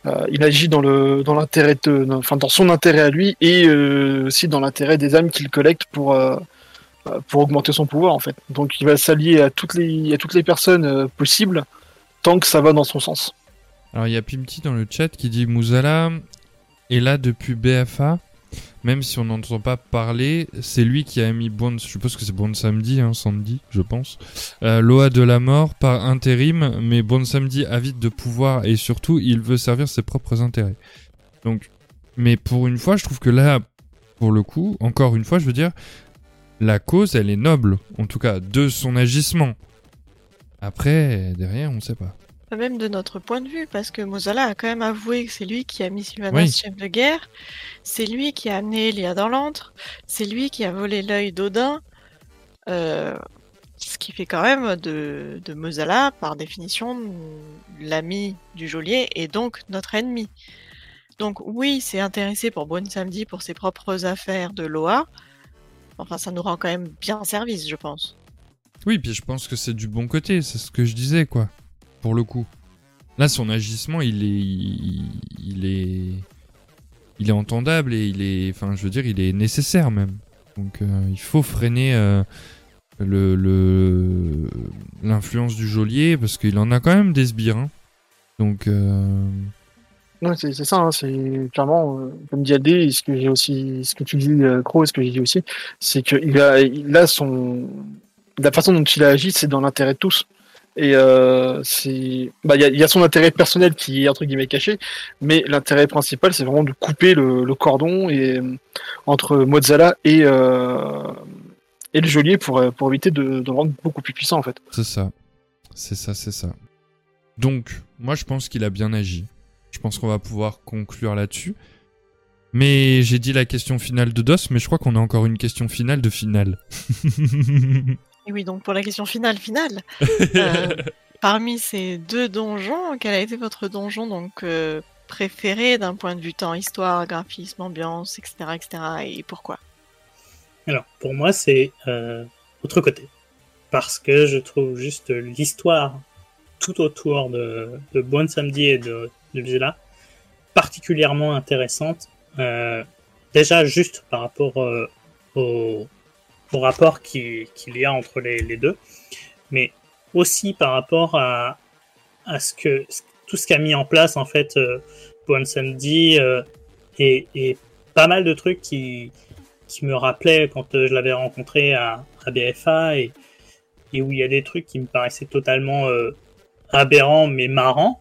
Euh, il agit dans le dans l'intérêt de, enfin dans son intérêt à lui et euh, aussi dans l'intérêt des âmes qu'il collecte pour pour augmenter son pouvoir en fait. Donc il va s'allier à toutes les à toutes les personnes possibles tant que ça va dans son sens.
Alors il y a Pimti dans le chat qui dit Muzala est là depuis BFA. Même si on n'entend pas parler, c'est lui qui a mis Bon, je suppose que c'est Bon Samedi, hein, Sandy, je pense. Euh, Loa de la mort par intérim, mais Bon Samedi avide de pouvoir et surtout il veut servir ses propres intérêts. Donc, mais pour une fois, je trouve que là, pour le coup, encore une fois, je veux dire, la cause, elle est noble, en tout cas, de son agissement. Après, derrière, on sait pas.
Même de notre point de vue, parce que Mozala a quand même avoué que c'est lui qui a mis Sylvanas
Oui.
chef de guerre, c'est lui qui a amené Elia dans l'antre, c'est lui qui a volé l'œil d'Odin, euh, ce qui fait quand même de, de Mozala, par définition, l'ami du geôlier et donc notre ennemi. Donc oui, c'est intéressé pour Bonne Samedi pour ses propres affaires de Loa. Enfin, ça nous rend quand même bien service, je pense.
Oui, puis je pense que c'est du bon côté, c'est ce que je disais, quoi. Pour le coup. Là, son agissement, il est. Il, il est. Il est entendable et il est. Enfin, je veux dire, il est nécessaire même. Donc euh, il faut freiner euh, le le- l'influence du geôlier parce qu'il en a quand même des sbires. hein. Donc euh,
Ouais, c'est c'est ça, hein, c'est clairement, euh, comme dit et ce que j'ai aussi, ce que tu dis, euh, Gros, et ce que j'ai dit aussi, c'est a, il a son, la façon dont il a agi, c'est dans l'intérêt de tous. Et euh, bah, il y a, il y a son intérêt personnel qui est entre guillemets caché, mais l'intérêt principal, c'est vraiment de couper le, cordon et entre Mozala et euh, et le geôlier pour euh, pour éviter de, de le rendre beaucoup plus puissant en fait.
c'est ça, c'est ça, c'est ça. Donc moi je pense qu'il a bien agi. Je pense qu'on va pouvoir conclure là-dessus. Mais j'ai dit la question finale de DOS, mais je crois qu'on a encore une question finale de finale.
Et oui, donc pour la question finale, finale, euh, parmi ces deux donjons, quel a été votre donjon donc euh, préféré d'un point de vue temps, histoire, graphisme, ambiance, etc., etc. Et pourquoi?
Alors, pour moi, c'est euh, autre côté. Parce que je trouve juste l'histoire tout autour de, de Bon Samedi et de, de Villa particulièrement intéressante. Euh, déjà, juste par rapport euh, au, au rapport qui- qu'il y a entre les, deux, mais aussi par rapport à, à ce que tout ce qu'a mis en place en fait euh, Bon Samedi euh, et, et pas mal de trucs qui, qui me rappelait quand euh, je l'avais rencontré à, à BFA et, et où il y a des trucs qui me paraissaient totalement euh, aberrants mais marrants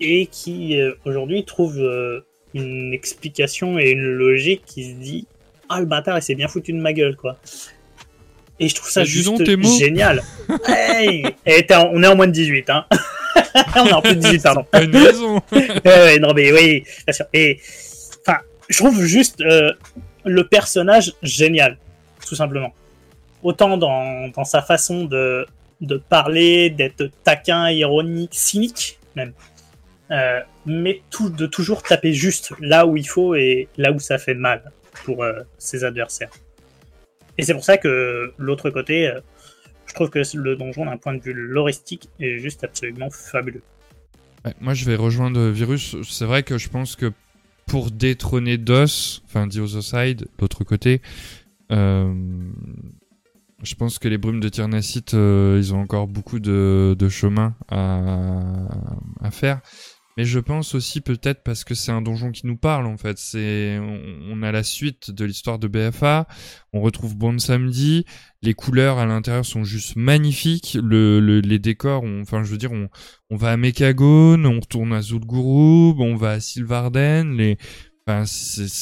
et qui euh, aujourd'hui trouvent euh, une explication et une logique qui se dit ah le bâtard il s'est bien foutu de ma gueule quoi et je trouve ça juste génial hey Et on est en moins de 18 hein on est en plus de 18 pardon
Pas une raison.
Ouais, non, mais oui, bien sûr. Et enfin, je trouve juste euh, le personnage génial, tout simplement. Autant dans, dans sa façon de, de parler, d'être taquin, ironique, cynique même. Euh, mais tout, de toujours taper juste là où il faut et là où ça fait mal pour euh, ses adversaires. Et c'est pour ça que l'autre côté, euh, je trouve que le donjon d'un point de vue loristique est juste absolument fabuleux.
Moi, je vais rejoindre Virus. C'est vrai que je pense que pour détrôner DOS, enfin The Other Side, l'autre côté, euh, je pense que les brumes de Tyrnacite, euh, ils ont encore beaucoup de, chemin à faire. Mais je pense aussi peut-être parce que c'est un donjon qui nous parle en fait. C'est on, a la suite de l'histoire de BFA. On retrouve Bon Samedi. Les couleurs à l'intérieur sont juste magnifiques. Le, le- les décors, on- enfin je veux dire, on, on va à Mekagone, on retourne à Zul'Gurub, on va à Sylvarden. Les, enfin,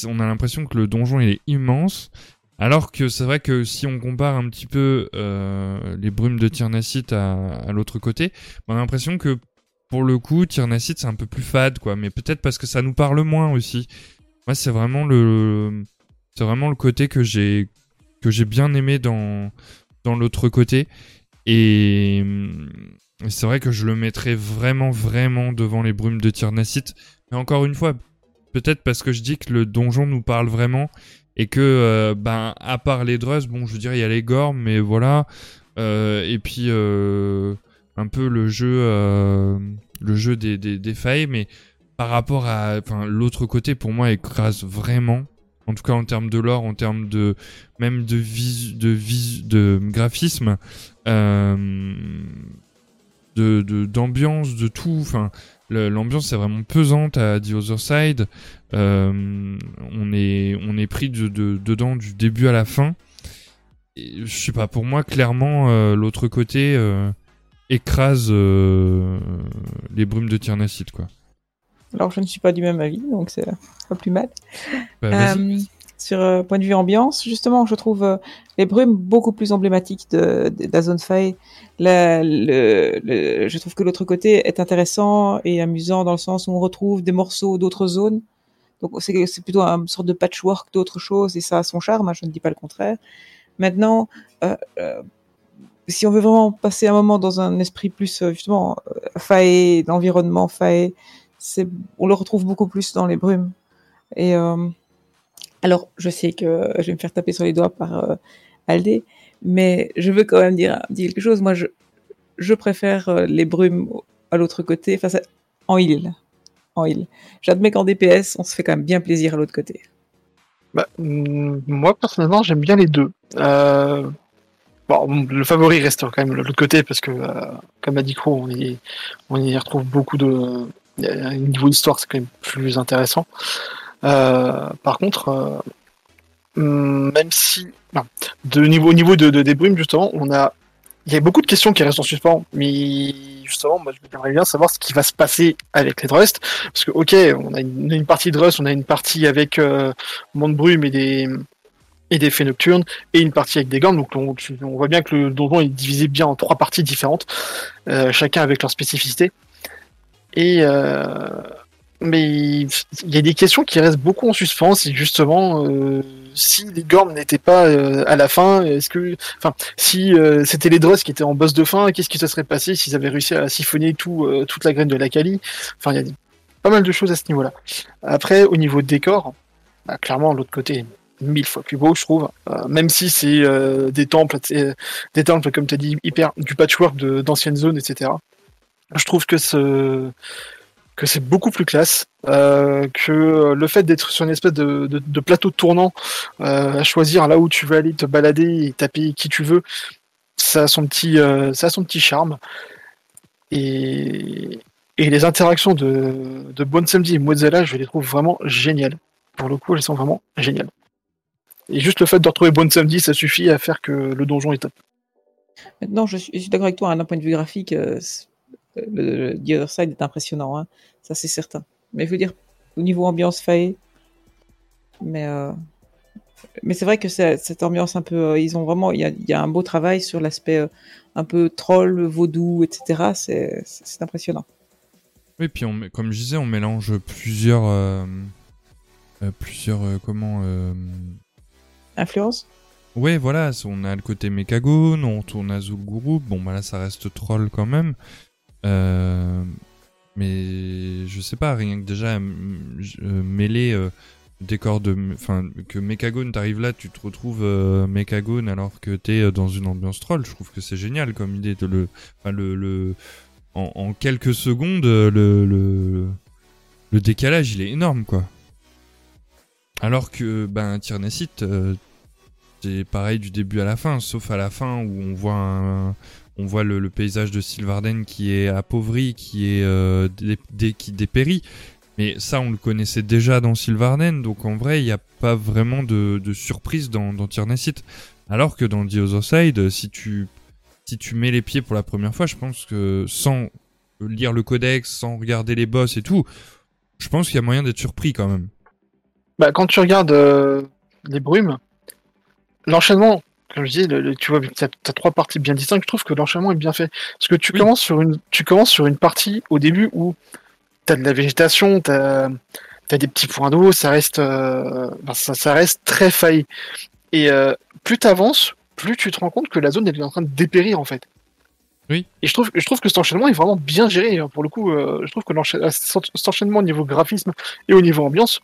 on a l'impression que le donjon il est immense. Alors que c'est vrai que si on compare un petit peu euh, les brumes de Tyrnacite à, à l'autre côté, on a l'impression que pour le coup, Tyrnacite c'est un peu plus fade, quoi. Mais peut-être parce que ça nous parle moins aussi. Moi, c'est vraiment le, c'est vraiment le côté que j'ai que j'ai bien aimé dans dans l'autre côté. Et hum, c'est vrai que je le mettrais vraiment vraiment devant les brumes de Tyrnacite. Mais encore une fois, peut-être parce que je dis que le donjon nous parle vraiment et que euh, ben à part les Druzz, bon, je veux dire, il y a les Gorms, mais voilà. Euh, et puis euh, un peu le jeu, euh, le jeu des, des, des failles, mais par rapport à, l'autre côté, pour moi, écrase vraiment. En tout cas, en termes de lore, en termes de, même de vis, de vis, de graphisme, euh, de, d'ambiance, de tout. Enfin, l'ambiance est vraiment pesante à The Other Side. Euh, on est, on est pris de, de- dedans du début à la fin. Et, je sais pas, pour moi, clairement, euh, l'autre côté euh, écrase euh, les brumes de Tyrnacite, quoi.
Alors, je ne suis pas du même avis, donc c'est pas plus mal.
Bah.
Euh, sur euh, point de vue ambiance, justement, je trouve euh, les brumes beaucoup plus emblématiques de, de, de la zone faille. La- le, le- je trouve que l'autre côté est intéressant et amusant dans le sens où on retrouve des morceaux d'autres zones. Donc c'est plutôt une sorte de patchwork d'autres choses et ça a son charme, hein, je ne dis pas le contraire. Maintenant, euh, si on veut vraiment passer un moment dans un esprit plus euh, justement euh, faé, d'environnement faé, c'est on le retrouve beaucoup plus dans les brumes. Et euh, alors, je sais que je vais me faire taper sur les doigts par Aldé, mais je veux quand même dire, dire quelque chose. Moi, je, je préfère les brumes à l'autre côté, enfin, ça- en île. En île. J'admets qu'en DPS, on se fait quand même bien plaisir à l'autre côté.
Bah, mm, moi, personnellement, j'aime bien les deux. Bon, le favori reste quand même de l'autre côté parce que, euh, comme a dit Crow, on y, on y retrouve beaucoup de. un Niveau histoire, c'est quand même plus intéressant. Euh, par contre, euh, même si. non, de niveau, au niveau de, de- des brumes, justement, on a. Il y a beaucoup de questions qui restent en suspens, mais justement, moi, j'aimerais bien savoir ce qui va se passer avec les Drust. Parce que, ok, on a une, une partie Drust, on a une partie avec euh, Monde Brume et des, et des Fées Nocturnes, et une partie avec des Gants. Donc, on, voit bien que le donjon est divisé bien en trois parties différentes, euh, chacun avec leur spécificité. Et. Euh, mais il y a des questions qui restent beaucoup en suspens, c'est justement euh, si les Gorms n'étaient pas à la fin, est-ce que, enfin, si c'était les Dross qui étaient en boss de fin, qu'est-ce qui se serait passé s'ils avaient réussi à siphonner tout, toute la graine de la Kali Enfin, il y a pas mal de choses à ce niveau-là. Après, au niveau de décor, bah, clairement, l'autre côté, mille fois plus beau, je trouve. Euh, même si c'est euh, des temples, euh, des temples comme tu as dit, hyper du patchwork d'anciennes zones, etc. Je trouve que ce que c'est beaucoup plus classe, que le fait d'être sur une espèce de, de, de plateau tournant, à choisir là où tu veux aller te balader et taper qui tu veux, ça a son petit, ça a son petit charme. Et, et les interactions de, de Bon Samedi et Mozilla, je les trouve vraiment géniales. Pour le coup, elles sont vraiment géniales. Et juste le fait de retrouver Bon Samedi, ça suffit à faire que le donjon est top.
Maintenant, je suis, d'accord avec toi, hein, d'un point de vue graphique, euh, le, le The Other Side est impressionnant, hein, ça c'est certain. Mais je veux dire, au niveau ambiance faé, mais, euh, mais c'est vrai que cette ambiance un peu, euh, ils ont vraiment, il y a, il y a un beau travail sur l'aspect euh, un peu troll, vaudou, etc. C'est impressionnant.
Oui, puis on, met- comme je disais, on mélange plusieurs. euh, euh, plusieurs. euh, comment.
Influence
Ouais, voilà, on a le côté Mechagon, on tourne à Zul'Guru. Bon, bah là, ça reste troll quand même. Euh, mais je sais pas, rien que déjà euh, mêler euh, décor de. Enfin, que Mechagon t'arrives là, tu te retrouves euh, alors que t'es euh, dans une ambiance troll. Je trouve que c'est génial comme idée. De le, en, quelques secondes, le décalage, il est énorme, quoi. Alors que, ben, Tyrnacite, euh, c'est pareil du début à la fin, sauf à la fin où on voit un- on voit le, le paysage de Sylvarden qui est appauvri, qui est euh, qui dépérit. Mais ça, on le connaissait déjà dans Sylvarden, donc en vrai, il n'y a pas vraiment de, de surprise dans, dans. Alors que dans The Other Side, si tu, si tu mets les pieds pour la première fois, je pense que sans lire le codex, sans regarder les boss et tout, je pense qu'il y a moyen d'être surpris quand même.
Bah, quand tu regardes euh, les brumes, l'enchaînement, comme je dis, le- le- tu vois, tu as, trois parties bien distinctes, je trouve que l'enchaînement est bien fait. Parce que tu,
Oui.
commences sur une, tu commences sur une partie au début où tu as de la végétation, tu as, des petits points d'eau, ça reste, euh, ben, ça, ça reste très failli. Et euh, plus tu avances, plus tu te rends compte que la zone elle est en train de dépérir en fait.
Oui.
Et je trouve, je trouve que cet enchaînement est vraiment bien géré. hein. Pour le coup, euh, je trouve que cet enchaînement au niveau graphisme et au niveau ambiance,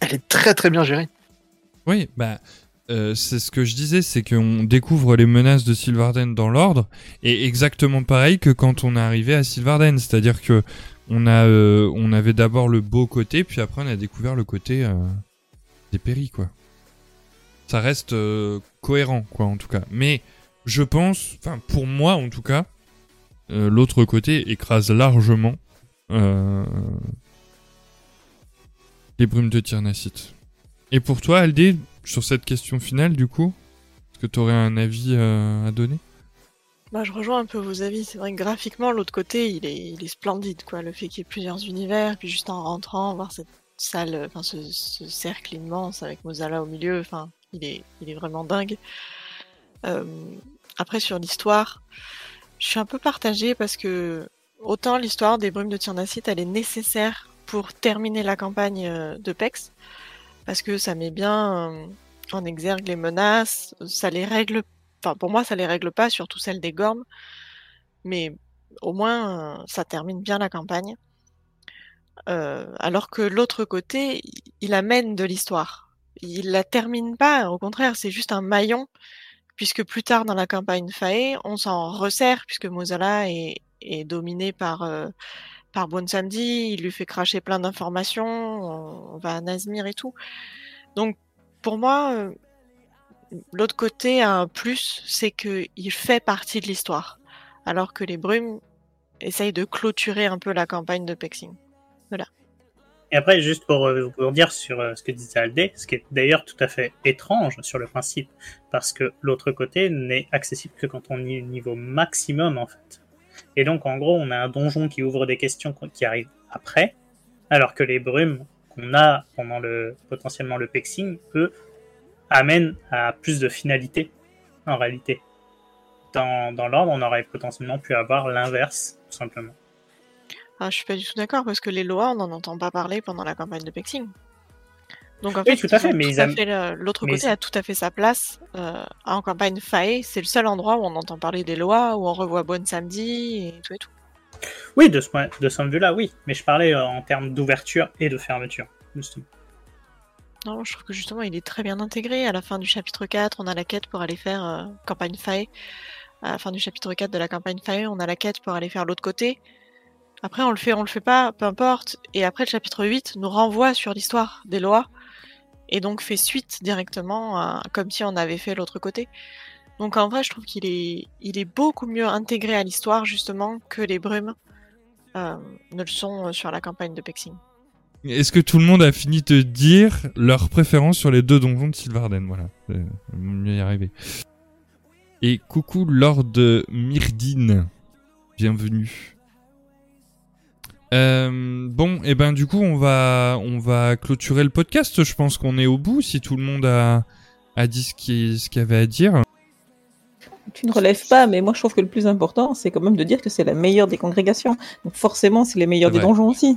elle est très très bien gérée.
Oui, bah, euh, c'est ce que je disais, c'est qu'on découvre les menaces de Sylvarden dans l'ordre, et exactement pareil que quand on est arrivé à Sylvarden, c'est-à-dire que on a, euh, avait d'abord le beau côté, puis après on a découvert le côté euh, dépéri, quoi. Ça reste cohérent, quoi, en tout cas. Mais je pense, enfin, pour moi, en tout cas, l'autre côté écrase largement les brumes de Tyrnacite. Et pour toi, Aldé, sur cette question finale, du coup, est-ce que tu aurais un avis euh, à donner?
Bah, je rejoins un peu vos avis. C'est vrai que graphiquement, l'autre côté, il est, splendide, quoi. Le fait qu'il y ait plusieurs univers, puis juste en rentrant, voir cette salle, enfin, ce, ce cercle immense avec Mozala au milieu, enfin, il est, il est vraiment dingue. Euh, après, sur l'histoire, je suis un peu partagée parce que autant l'histoire des brumes de Tyrnacite, elle est nécessaire pour terminer la campagne euh, de Pex, parce que ça met bien euh, en exergue les menaces, ça les règle enfin pour moi ça les règle pas, surtout celle des Gorms, mais au moins euh, ça termine bien la campagne. Alors que l'autre côté, il- amène de l'histoire. Il la termine pas, au contraire, c'est juste un maillon, puisque plus tard dans la campagne Fae, on s'en resserre, puisque Mozala est, dominé par, par Bon Samedi, il lui fait cracher plein d'informations, on, va à Nazmir et tout. Donc pour moi, euh, l'autre côté un plus, c'est qu'il fait partie de l'histoire, alors que les brumes essayent de clôturer un peu la campagne de Pexing.
Et après, juste pour, euh, pour dire sur euh, ce que disait Aldé, ce qui est d'ailleurs tout à fait étrange sur le principe, parce que l'autre côté n'est accessible que quand on est au niveau maximum en fait. Et donc en gros, on a un donjon qui ouvre des questions qui arrivent après, alors que les brumes qu'on a pendant le potentiellement le pexing, eux, amènent à plus de finalité en réalité. Dans, l'ordre, on aurait potentiellement pu avoir l'inverse, tout simplement.
Ah, je suis pas du tout d'accord parce que les lois, on n'en entend pas parler pendant la campagne de Pexing. Donc en
Oui,
fait,
tout à fait, mais am-
l'autre
mais
côté a tout à fait sa place euh, en campagne Fae. C'est le seul endroit où on entend parler des lois, où on revoit Bonne Samedi et tout et tout.
Oui, de ce, point, de ce vue-là, oui. Mais je parlais euh, en termes d'ouverture et de fermeture, justement.
Non, je trouve que justement, il est très bien intégré. À la fin du chapitre 4, on a la quête pour aller faire euh, campagne Fae. À la fin du chapitre 4 de la campagne Fae, on a la quête pour aller faire l'autre côté. Après, on le fait, on le fait pas, peu importe. Et après, le chapitre 8 nous renvoie sur l'histoire des lois. Et donc fait suite directement, comme si on avait fait l'autre côté. Donc en vrai, je trouve qu'il est, il est beaucoup mieux intégré à l'histoire, justement, que les brumes euh, ne le sont euh, sur la campagne de Pexing.
Est-ce que tout le monde a fini de dire leur préférence sur les deux donjons de Sylvarden Voilà, euh, mieux y arriver. Et coucou Lord Myrdine, bienvenue. Euh, bon, et ben du coup on va on va clôturer le podcast. Je pense qu'on est au bout. Si tout le monde a a dit ce qu'il ce y avait à dire.
Tu ne relèves pas, mais moi je trouve que le plus important, c'est quand même de dire que c'est la meilleure des congrégations. Donc forcément, c'est les meilleurs des
vrai.
donjons aussi.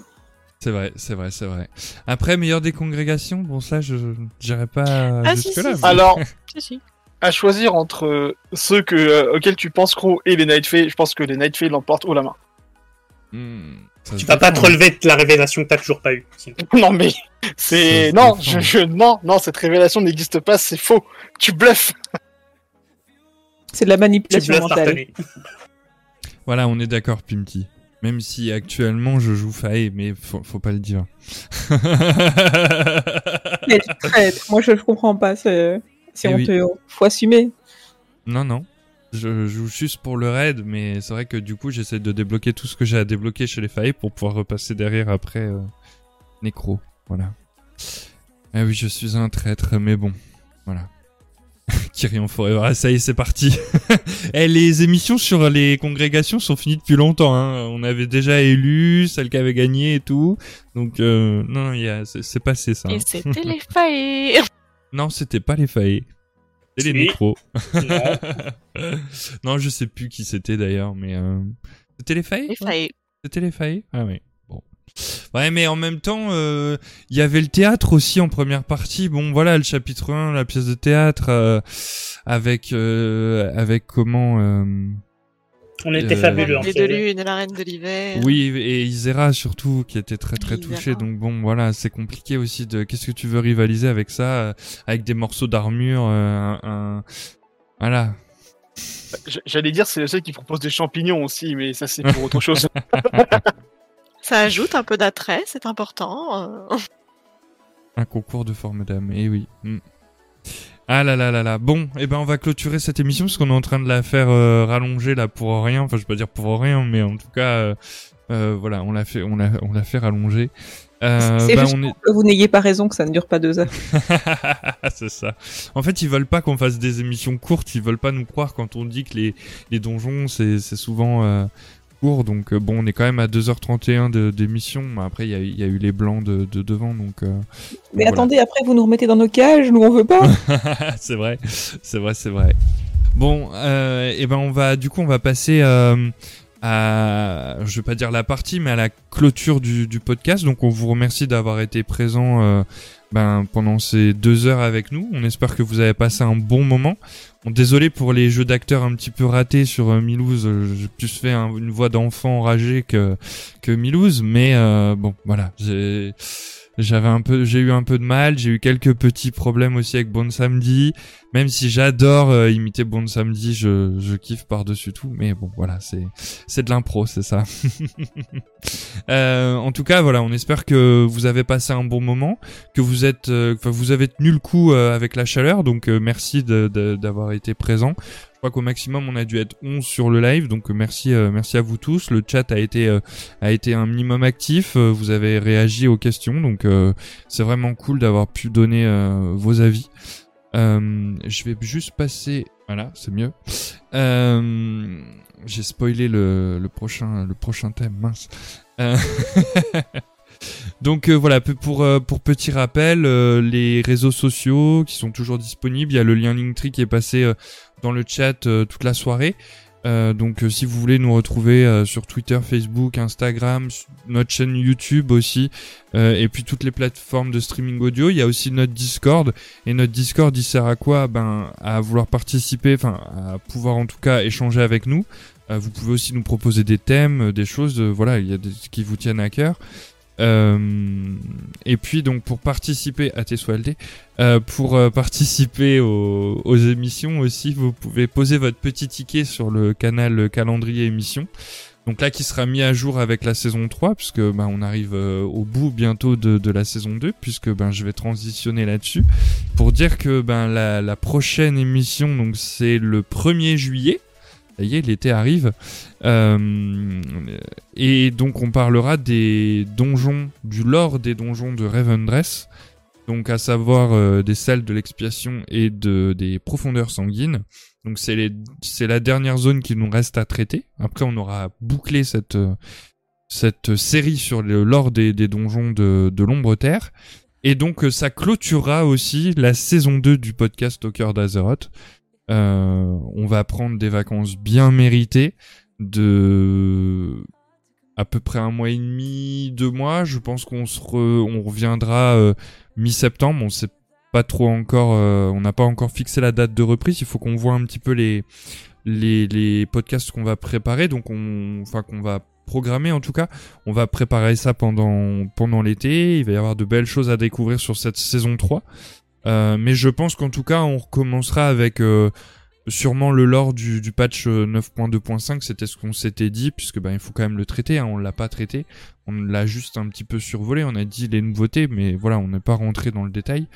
C'est vrai, c'est vrai, c'est vrai. Après meilleur des congrégations, bon ça je dirais pas
Ah, si,
jusque là.
si, si.
Alors,
Si,
à choisir entre euh, ceux que, euh, auxquels tu penses Crow et les Night Fae, je pense que les Night Fae l'emportent haut la main.
Tu vas pas te relever de la révélation que t'as toujours pas eue. sinon.
Non mais c'est non, je, je- non, non, cette révélation n'existe pas, c'est faux. Tu bluffes.
C'est de la manipulation
bluffes
mentale.
Voilà, on est d'accord, Pimti. Même si actuellement je joue Fae, mais faut, faut pas le dire.
Moi je ne comprends pas. C'est c'est
Eh oui.
honteux. Faut assumer.
non, non. Je joue juste pour le raid, mais c'est vrai que du coup j'essaie de débloquer tout ce que j'ai à débloquer chez les Fae pour pouvoir repasser derrière après euh, Necro. Voilà. Ah oui, je suis un traître, mais bon. Voilà. Kyrian Forever. Ah, ça y est, c'est parti. Eh, les émissions sur les congrégations sont finies depuis longtemps. Hein. On avait déjà élu celle qui avait gagné et tout. Donc, euh, non, a- c'est passé ça. hein.
Et c'était les Fae
Non, c'était pas les Fae. C'était les
Si.
Nécros.
Non.
non, je sais plus qui c'était d'ailleurs, mais... euh, C'était les Fae
Les Fae.
C'était les Fae Ah oui. Bon. Ouais, mais en même temps, euh, il y avait le théâtre aussi en première partie. Bon, voilà, le chapitre 1, la pièce de théâtre, euh, avec... euh, avec comment...
On était
Euh,
fabuleux
de lune, la reine de l'hiver.
Oui, et Isera surtout, qui était très très
Isera.
touché. Donc bon, voilà, c'est compliqué aussi de... Qu'est-ce que tu veux rivaliser avec ça euh, Avec des morceaux d'armure, euh, un, un- Voilà.
J'allais dire c'est ceux qui proposent des champignons aussi, mais ça c'est pour autre chose.
Ça ajoute un peu d'attrait, c'est important.
Un concours de forme d'âme, eh oui. Mm. Ah là là là là. Bon, eh ben on va clôturer cette émission parce qu'on est en train de la faire euh, rallonger là pour rien. Enfin, je vais pas dire pour rien, mais en tout cas, euh, euh, voilà, on l'a fait, on l'a, on l'a fait rallonger. Euh,
c'est
bah,
juste
on est...
pour que vous n'ayez pas raison que ça ne dure pas deux heures.
c'est ça. En fait, ils veulent pas qu'on fasse des émissions courtes. Ils veulent pas nous croire quand on dit que les, les donjons c'est, c'est souvent euh, court. Donc euh, bon, on est quand même à 2h31 de, d'émission. Mais Après, il y a, il y a eu les blancs de, de devant, donc. euh,
Mais attendez, après vous nous remettez dans nos cages, nous on veut pas.
c'est vrai, c'est vrai, c'est vrai. Bon, euh, et ben on va, du coup, on va passer euh, à, je vais pas dire la partie, mais à la clôture du, du podcast. Donc, on vous remercie d'avoir été présent euh, ben, pendant ces deux heures avec nous. On espère que vous avez passé un bon moment. Désolé pour les jeux d'acteurs un petit peu ratés sur euh, Milouz. euh, J'ai plus fait un- une voix d'enfant enragé que que Milouz, mais euh, bon, voilà, j'ai j'avais un peu, j'ai eu un peu de mal, j'ai eu quelques petits problèmes aussi avec Bon Samedi. Même si j'adore euh, imiter Bon Samedi, je, je kiffe par dessus tout. Mais bon, voilà, c'est c'est de l'impro, c'est ça. euh, en tout cas, voilà, on espère que vous avez passé un bon moment, que vous êtes, euh, enfin, vous avez tenu le coup euh, avec la chaleur. Donc merci d'avoir été présent. Je crois qu'au maximum on a dû être 11 sur le live, donc euh, merci, euh, merci à vous tous. Le chat a été euh, a été un minimum actif. vous avez réagi aux questions, donc c'est vraiment cool d'avoir pu donner vos avis. Je vais juste passer, voilà, c'est mieux. J'ai spoilé le, le prochain le prochain thème, mince. Donc euh, voilà, euh, pour petit rappel, euh, les réseaux sociaux qui sont toujours disponibles, il y a le lien Linktree qui est passé dans le chat toute la soirée. Donc si vous voulez nous retrouver sur Twitter, Facebook, Instagram, notre chaîne YouTube aussi, et puis toutes les plateformes de streaming audio, il y a aussi notre Discord. Et notre Discord, il sert à quoi? Ben à vouloir participer, enfin à pouvoir en tout cas échanger avec nous. Vous pouvez aussi nous proposer des thèmes, des choses, voilà, il y a des qui vous tiennent à cœur. Euh, et puis donc pour participer à TSOLD, euh, pour euh, participer aux, émissions aussi, vous pouvez poser votre petit ticket sur le canal calendrier émission. Donc là qui sera mis à jour avec la saison 3 puisque ben, on arrive au bout bientôt de, de la saison 2 puisque ben je vais transitionner là-dessus pour dire que ben la, la prochaine émission donc c'est le 1er juillet. Ça y est, l'été arrive. Euh, et donc on parlera des donjons, du lore des donjons de Ravendress, donc à savoir euh, des salles de l'expiation et de, des profondeurs sanguines. Donc c'est la dernière zone qui nous reste à traiter. Après on aura bouclé cette, cette série sur le lore des, des donjons de, de l'ombre terre. Et donc ça clôturera aussi la saison 2 du podcast Au cœur d'Azeroth. Euh, on va prendre des vacances bien méritées de à peu près un mois et demi, deux mois. Je pense qu'on se re- on reviendra euh, mi-septembre. On sait pas trop encore, euh, on n'a pas encore fixé la date de reprise. Il faut qu'on voit un petit peu les les, les podcasts qu'on va préparer, donc on, enfin qu'on va programmer en tout cas. On va préparer ça pendant pendant l'été. Il va y avoir de belles choses à découvrir sur cette saison 3. Euh, mais je pense qu'en tout cas, on recommencera avec euh, sûrement le lore du, du patch euh, 9.2.5. C'était ce qu'on s'était dit, puisque ben il faut quand même le traiter. Hein, on l'a pas traité, on l'a juste un petit peu survolé. On a dit les nouveautés, mais voilà, on n'est pas rentré dans le détail.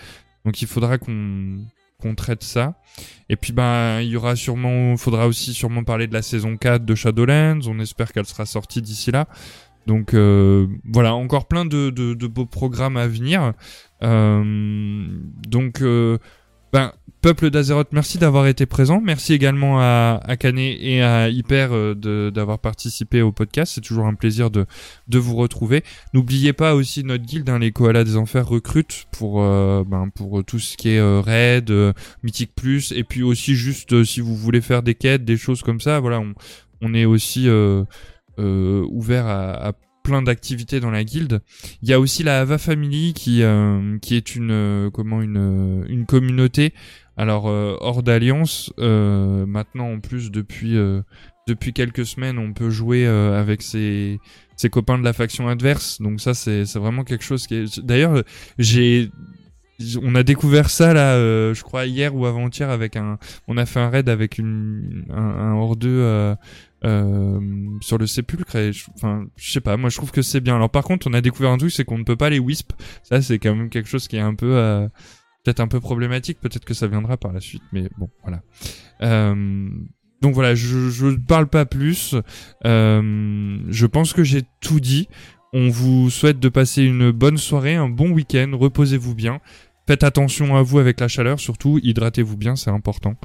Donc il faudra qu'on qu'on traite ça. Et puis ben il y aura sûrement, faudra aussi sûrement parler de la saison 4 de Shadowlands. On espère qu'elle sera sortie d'ici là. Donc euh, voilà, encore plein de, beaux programmes à venir. Euh, donc, euh, ben, peuple d'Azeroth, merci d'avoir été présent. Merci également à, à et à Hyper d'avoir participé au podcast. C'est toujours un plaisir de, vous retrouver. N'oubliez pas aussi notre guilde, hein, les Koalas des Enfers recrutent pour, ben, pour tout ce qui est raid, Mythique Plus, et puis aussi juste si vous voulez faire des quêtes, des choses comme ça, voilà, on, est aussi ouvert à, à plein d'activités dans la guilde. Il y a aussi la Ava Family qui euh, qui est une euh, comment une euh, une communauté alors euh, hors d'alliance euh, maintenant en plus depuis euh, depuis quelques semaines on peut jouer euh, avec ses ses copains de la faction adverse donc ça c'est c'est vraiment quelque chose qui est d'ailleurs j'ai on a découvert ça là euh, je crois hier ou avant-hier avec un on a fait un raid avec une un, un hors deux euh, euh, sur le sépulcre et je- enfin je sais pas moi je trouve que c'est bien. Alors par contre on a découvert un truc c'est qu'on ne peut pas les wisp. Ça c'est quand même quelque chose qui est un peu euh, peut-être un peu problématique. Peut-être que ça viendra par la suite mais bon voilà. Euh, donc voilà je je parle pas plus. Euh, je pense que j'ai tout dit. On vous souhaite de passer une bonne soirée un bon week-end. Reposez-vous bien. Faites attention à vous avec la chaleur surtout. Hydratez-vous bien c'est important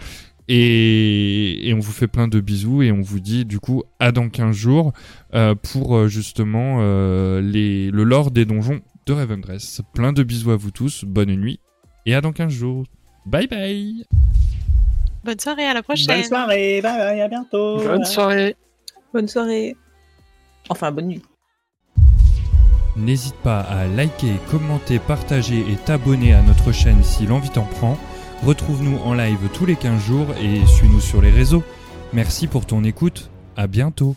et, et on vous fait plein de bisous et on vous dit du coup à dans 15 jours euh, pour euh, justement euh, les, le lore des donjons de Ravendress. Plein de bisous à vous tous, bonne nuit et à dans 15 jours. Bye bye
Bonne soirée, à la prochaine.
Bonne soirée, bye bye, à bientôt.
Bonne soirée.
Bonne soirée. Enfin, bonne nuit.
N'hésite pas à liker, commenter, partager et t'abonner à notre chaîne si l'envie t'en prend. Retrouve-nous en live tous les 15 jours et suis-nous sur les réseaux. Merci pour ton écoute, à bientôt